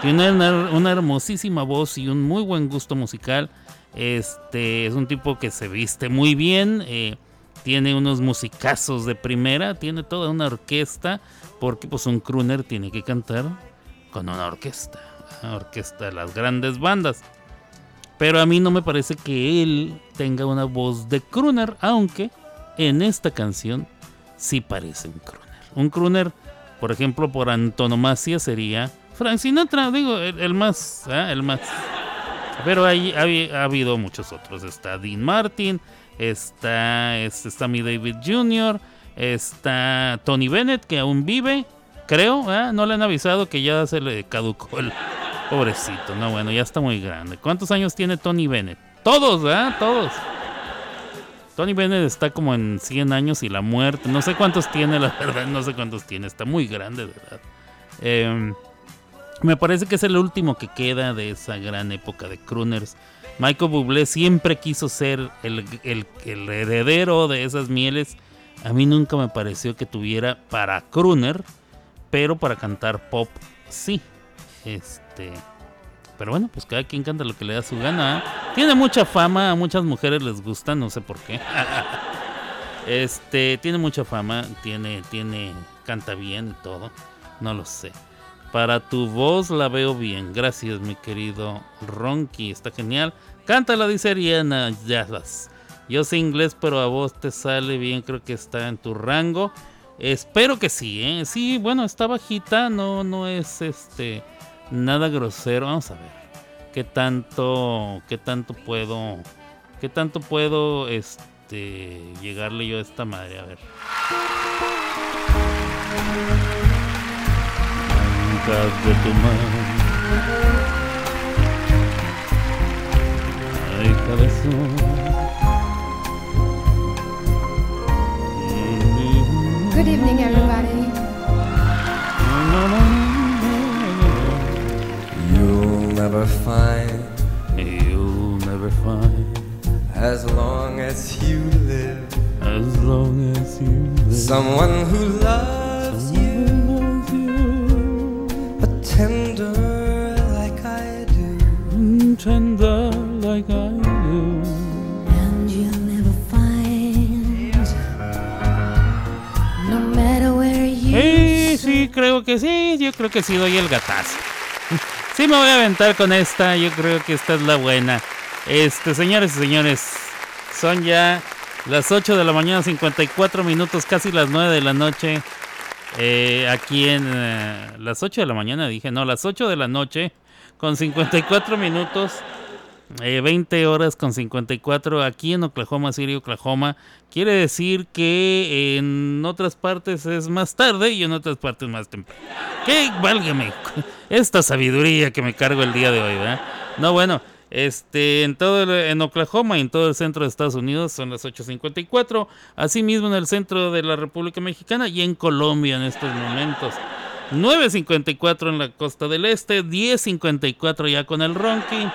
Tiene una, una hermosísima voz y un muy buen gusto musical. Este es un tipo que se viste muy bien. eh, tiene unos musicazos de primera. Tiene toda una orquesta. Porque pues un crooner tiene que cantar con una orquesta. Una orquesta de las grandes bandas. Pero a mí no me parece que él tenga una voz de crooner, aunque en esta canción sí parece un crooner. Un crooner, por ejemplo, por antonomasia sería Frank Sinatra, digo, el, más, ¿ah? el más. Pero hay- ha habido muchos otros. Está Dean Martin, está, es- está David Jr., está Tony Bennett, que aún vive, creo, ¿ah? no le han avisado que ya se le caducó el pobrecito. No, bueno, ya está muy grande. ¿Cuántos años tiene Tony Bennett? Todos, ¿ah? Todos. Tony Bennett está como en 100 años y la muerte. No sé cuántos tiene, la verdad, no sé cuántos tiene. Está muy grande, de verdad. Em, me parece que es el último que queda de esa gran época de crooners. Michael Bublé siempre quiso ser el, heredero de esas mieles. A mí nunca me pareció que tuviera para crooner, pero para cantar pop sí. Este, pero bueno, pues cada quien canta lo que le da su gana. ¿eh? Tiene mucha fama, a muchas mujeres les gusta, no sé por qué. [laughs] Este, tiene mucha fama, tiene, tiene, canta bien y todo. No lo sé. Para tu voz la veo bien. Gracias, mi querido Ronky. Está genial. Cántala, dice Ariana Yazas. Yo sé inglés, pero a vos te sale bien. Creo que está en tu rango. Espero que sí, ¿eh? Sí, bueno, está bajita. No, no es este. Nada grosero. Vamos a ver. qué tanto, qué tanto puedo, qué tanto puedo, este, llegarle yo a esta madre. A ver. Ancas de tu mano. Ay, cabezón. Good evening, everybody. You'll never find, you'll never find, as long as you live, as long as you live, someone who loves tender like I do, tender like I do. And you'll never find, no matter where you Sí, sí, creo que sí. Yo creo que sí doy el gatazo. [laughs] Sí, me voy a aventar con esta. Yo creo que esta es la buena. Este, señores y señores, son ya las 8 de la mañana, 54 minutos, casi las 9 de la noche. Eh, aquí en eh, las 8 de la mañana, dije, no, las 8 de la noche, con 54 minutos. Eh, 20 horas con 54 aquí en Oklahoma City, Oklahoma. Quiere decir que en otras partes es más tarde y en otras partes más temprano. Que válgame [laughs] esta sabiduría que me cargo el día de hoy, ¿verdad? No, bueno, este, en todo el- en Oklahoma y en todo el centro de Estados Unidos son las 8.54. Asimismo en el centro de la República Mexicana y en Colombia en estos momentos. 9.54 en la costa del este, 10.54 ya con el Ronqui.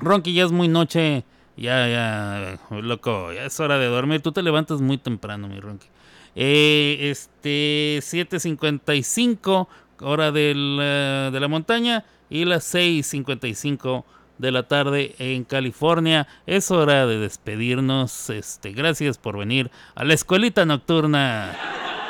Ronqui, ya es muy noche. Ya, ya, loco, ya es hora de dormir. Tú te levantas muy temprano, mi Ronqui. Eh, este, 7.55, hora del, eh, de la montaña. Y las 6.55 de la tarde en California. Es hora de despedirnos. Este, gracias por venir a la escuelita nocturna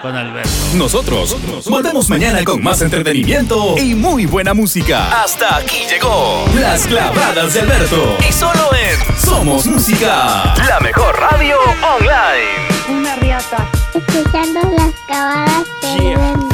con Alberto. Nosotros volvemos mañana con más entretenimiento y muy buena música. Hasta aquí llegó Las Clavadas de Alberto. Y solo en Somos Música, la mejor radio online. Una riata. Escuchando las cavadas de Alberto.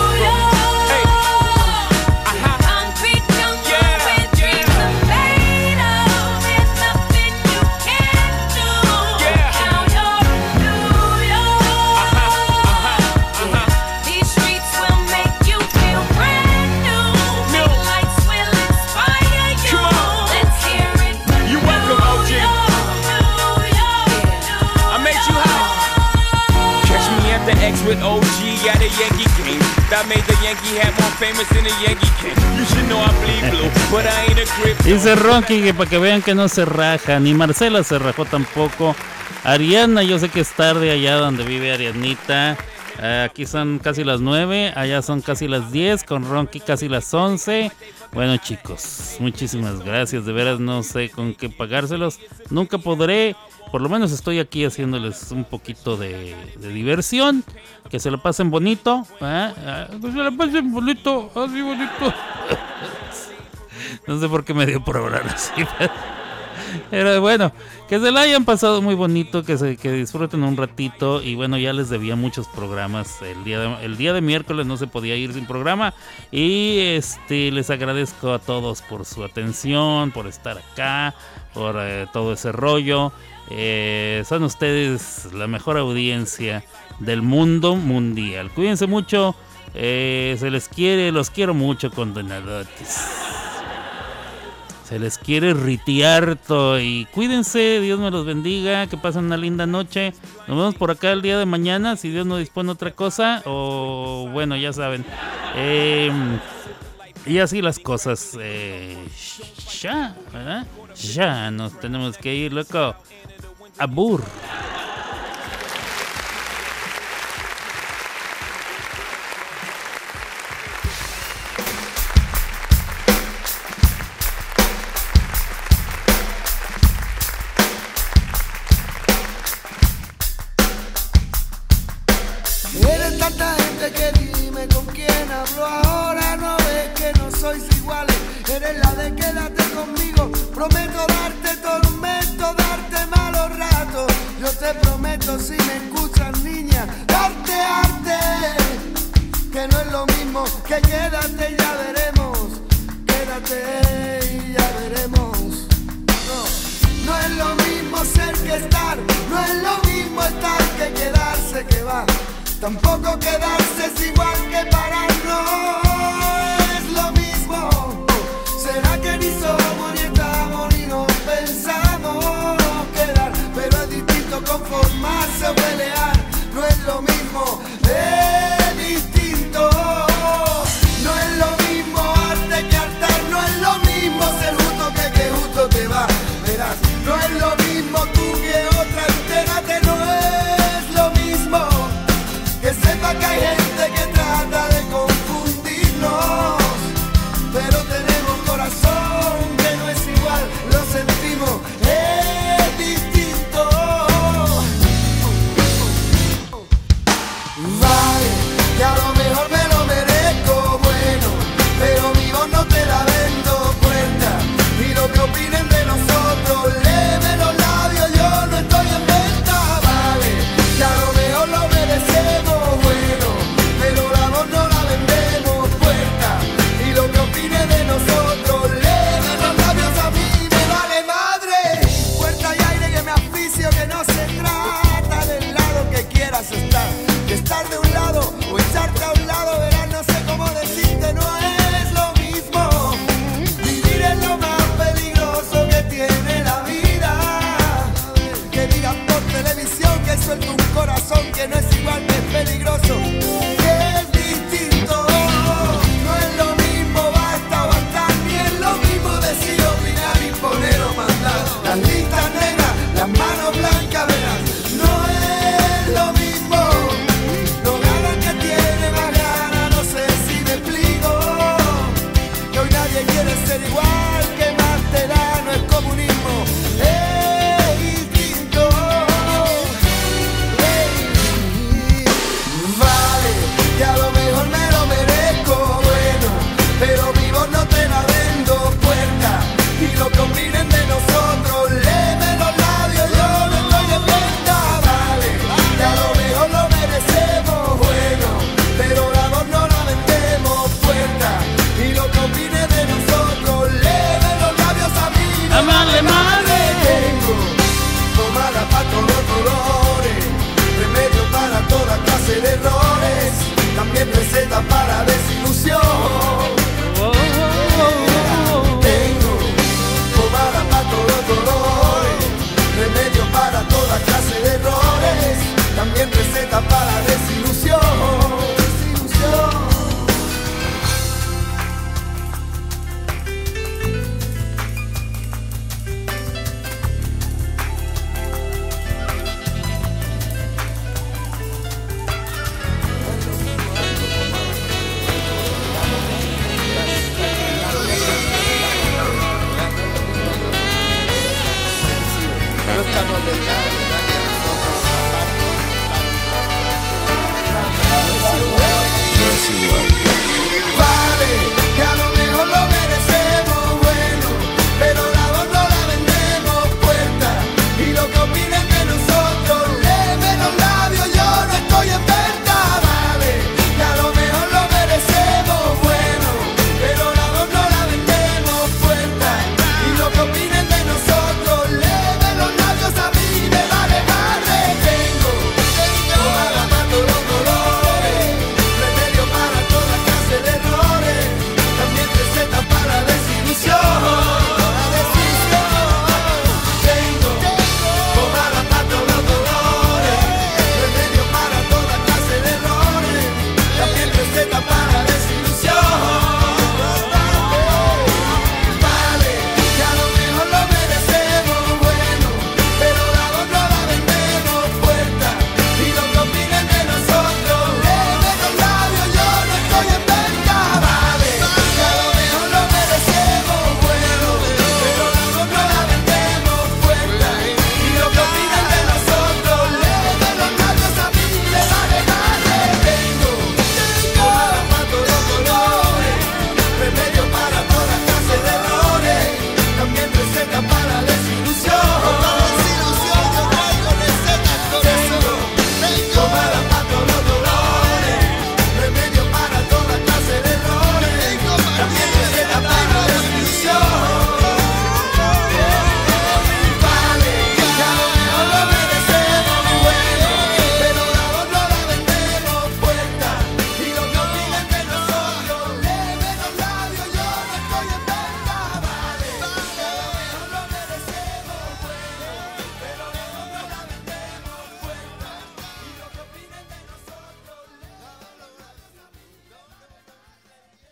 Dice Ronky que para que vean que no se raja, ni Marcela se rajó tampoco. Ariana, yo sé que es tarde allá donde vive Arianita. Eh, aquí son casi las 9, allá son casi las 10, con Ronky casi las 11. Bueno chicos, muchísimas gracias, de veras no sé con qué pagárselos. Nunca podré, por lo menos estoy aquí haciéndoles un poquito de, diversión. Que se lo pasen bonito. ¿eh? Ah, Que se lo pasen bonito, así bonito. No sé por qué me dio por hablar así. [laughs] Pero bueno, que se la hayan pasado muy bonito, que se que disfruten un ratito. Y bueno, ya les debía muchos programas. El día de, el día de miércoles no se podía ir sin programa. Y este les agradezco a todos por su atención, por estar acá, por eh, todo ese rollo. Eh, son ustedes la mejor audiencia del mundo mundial. Cuídense mucho. eh, se les quiere, los quiero mucho, condenadotes. Se les quiere ritiarto y cuídense, Dios me los bendiga, que pasen una linda noche. Nos vemos por acá el día de mañana, si Dios no dispone otra cosa. O bueno, ya saben. em, Y así las cosas. eh, ya, ¿verdad? Ya nos tenemos que ir, loco. amor.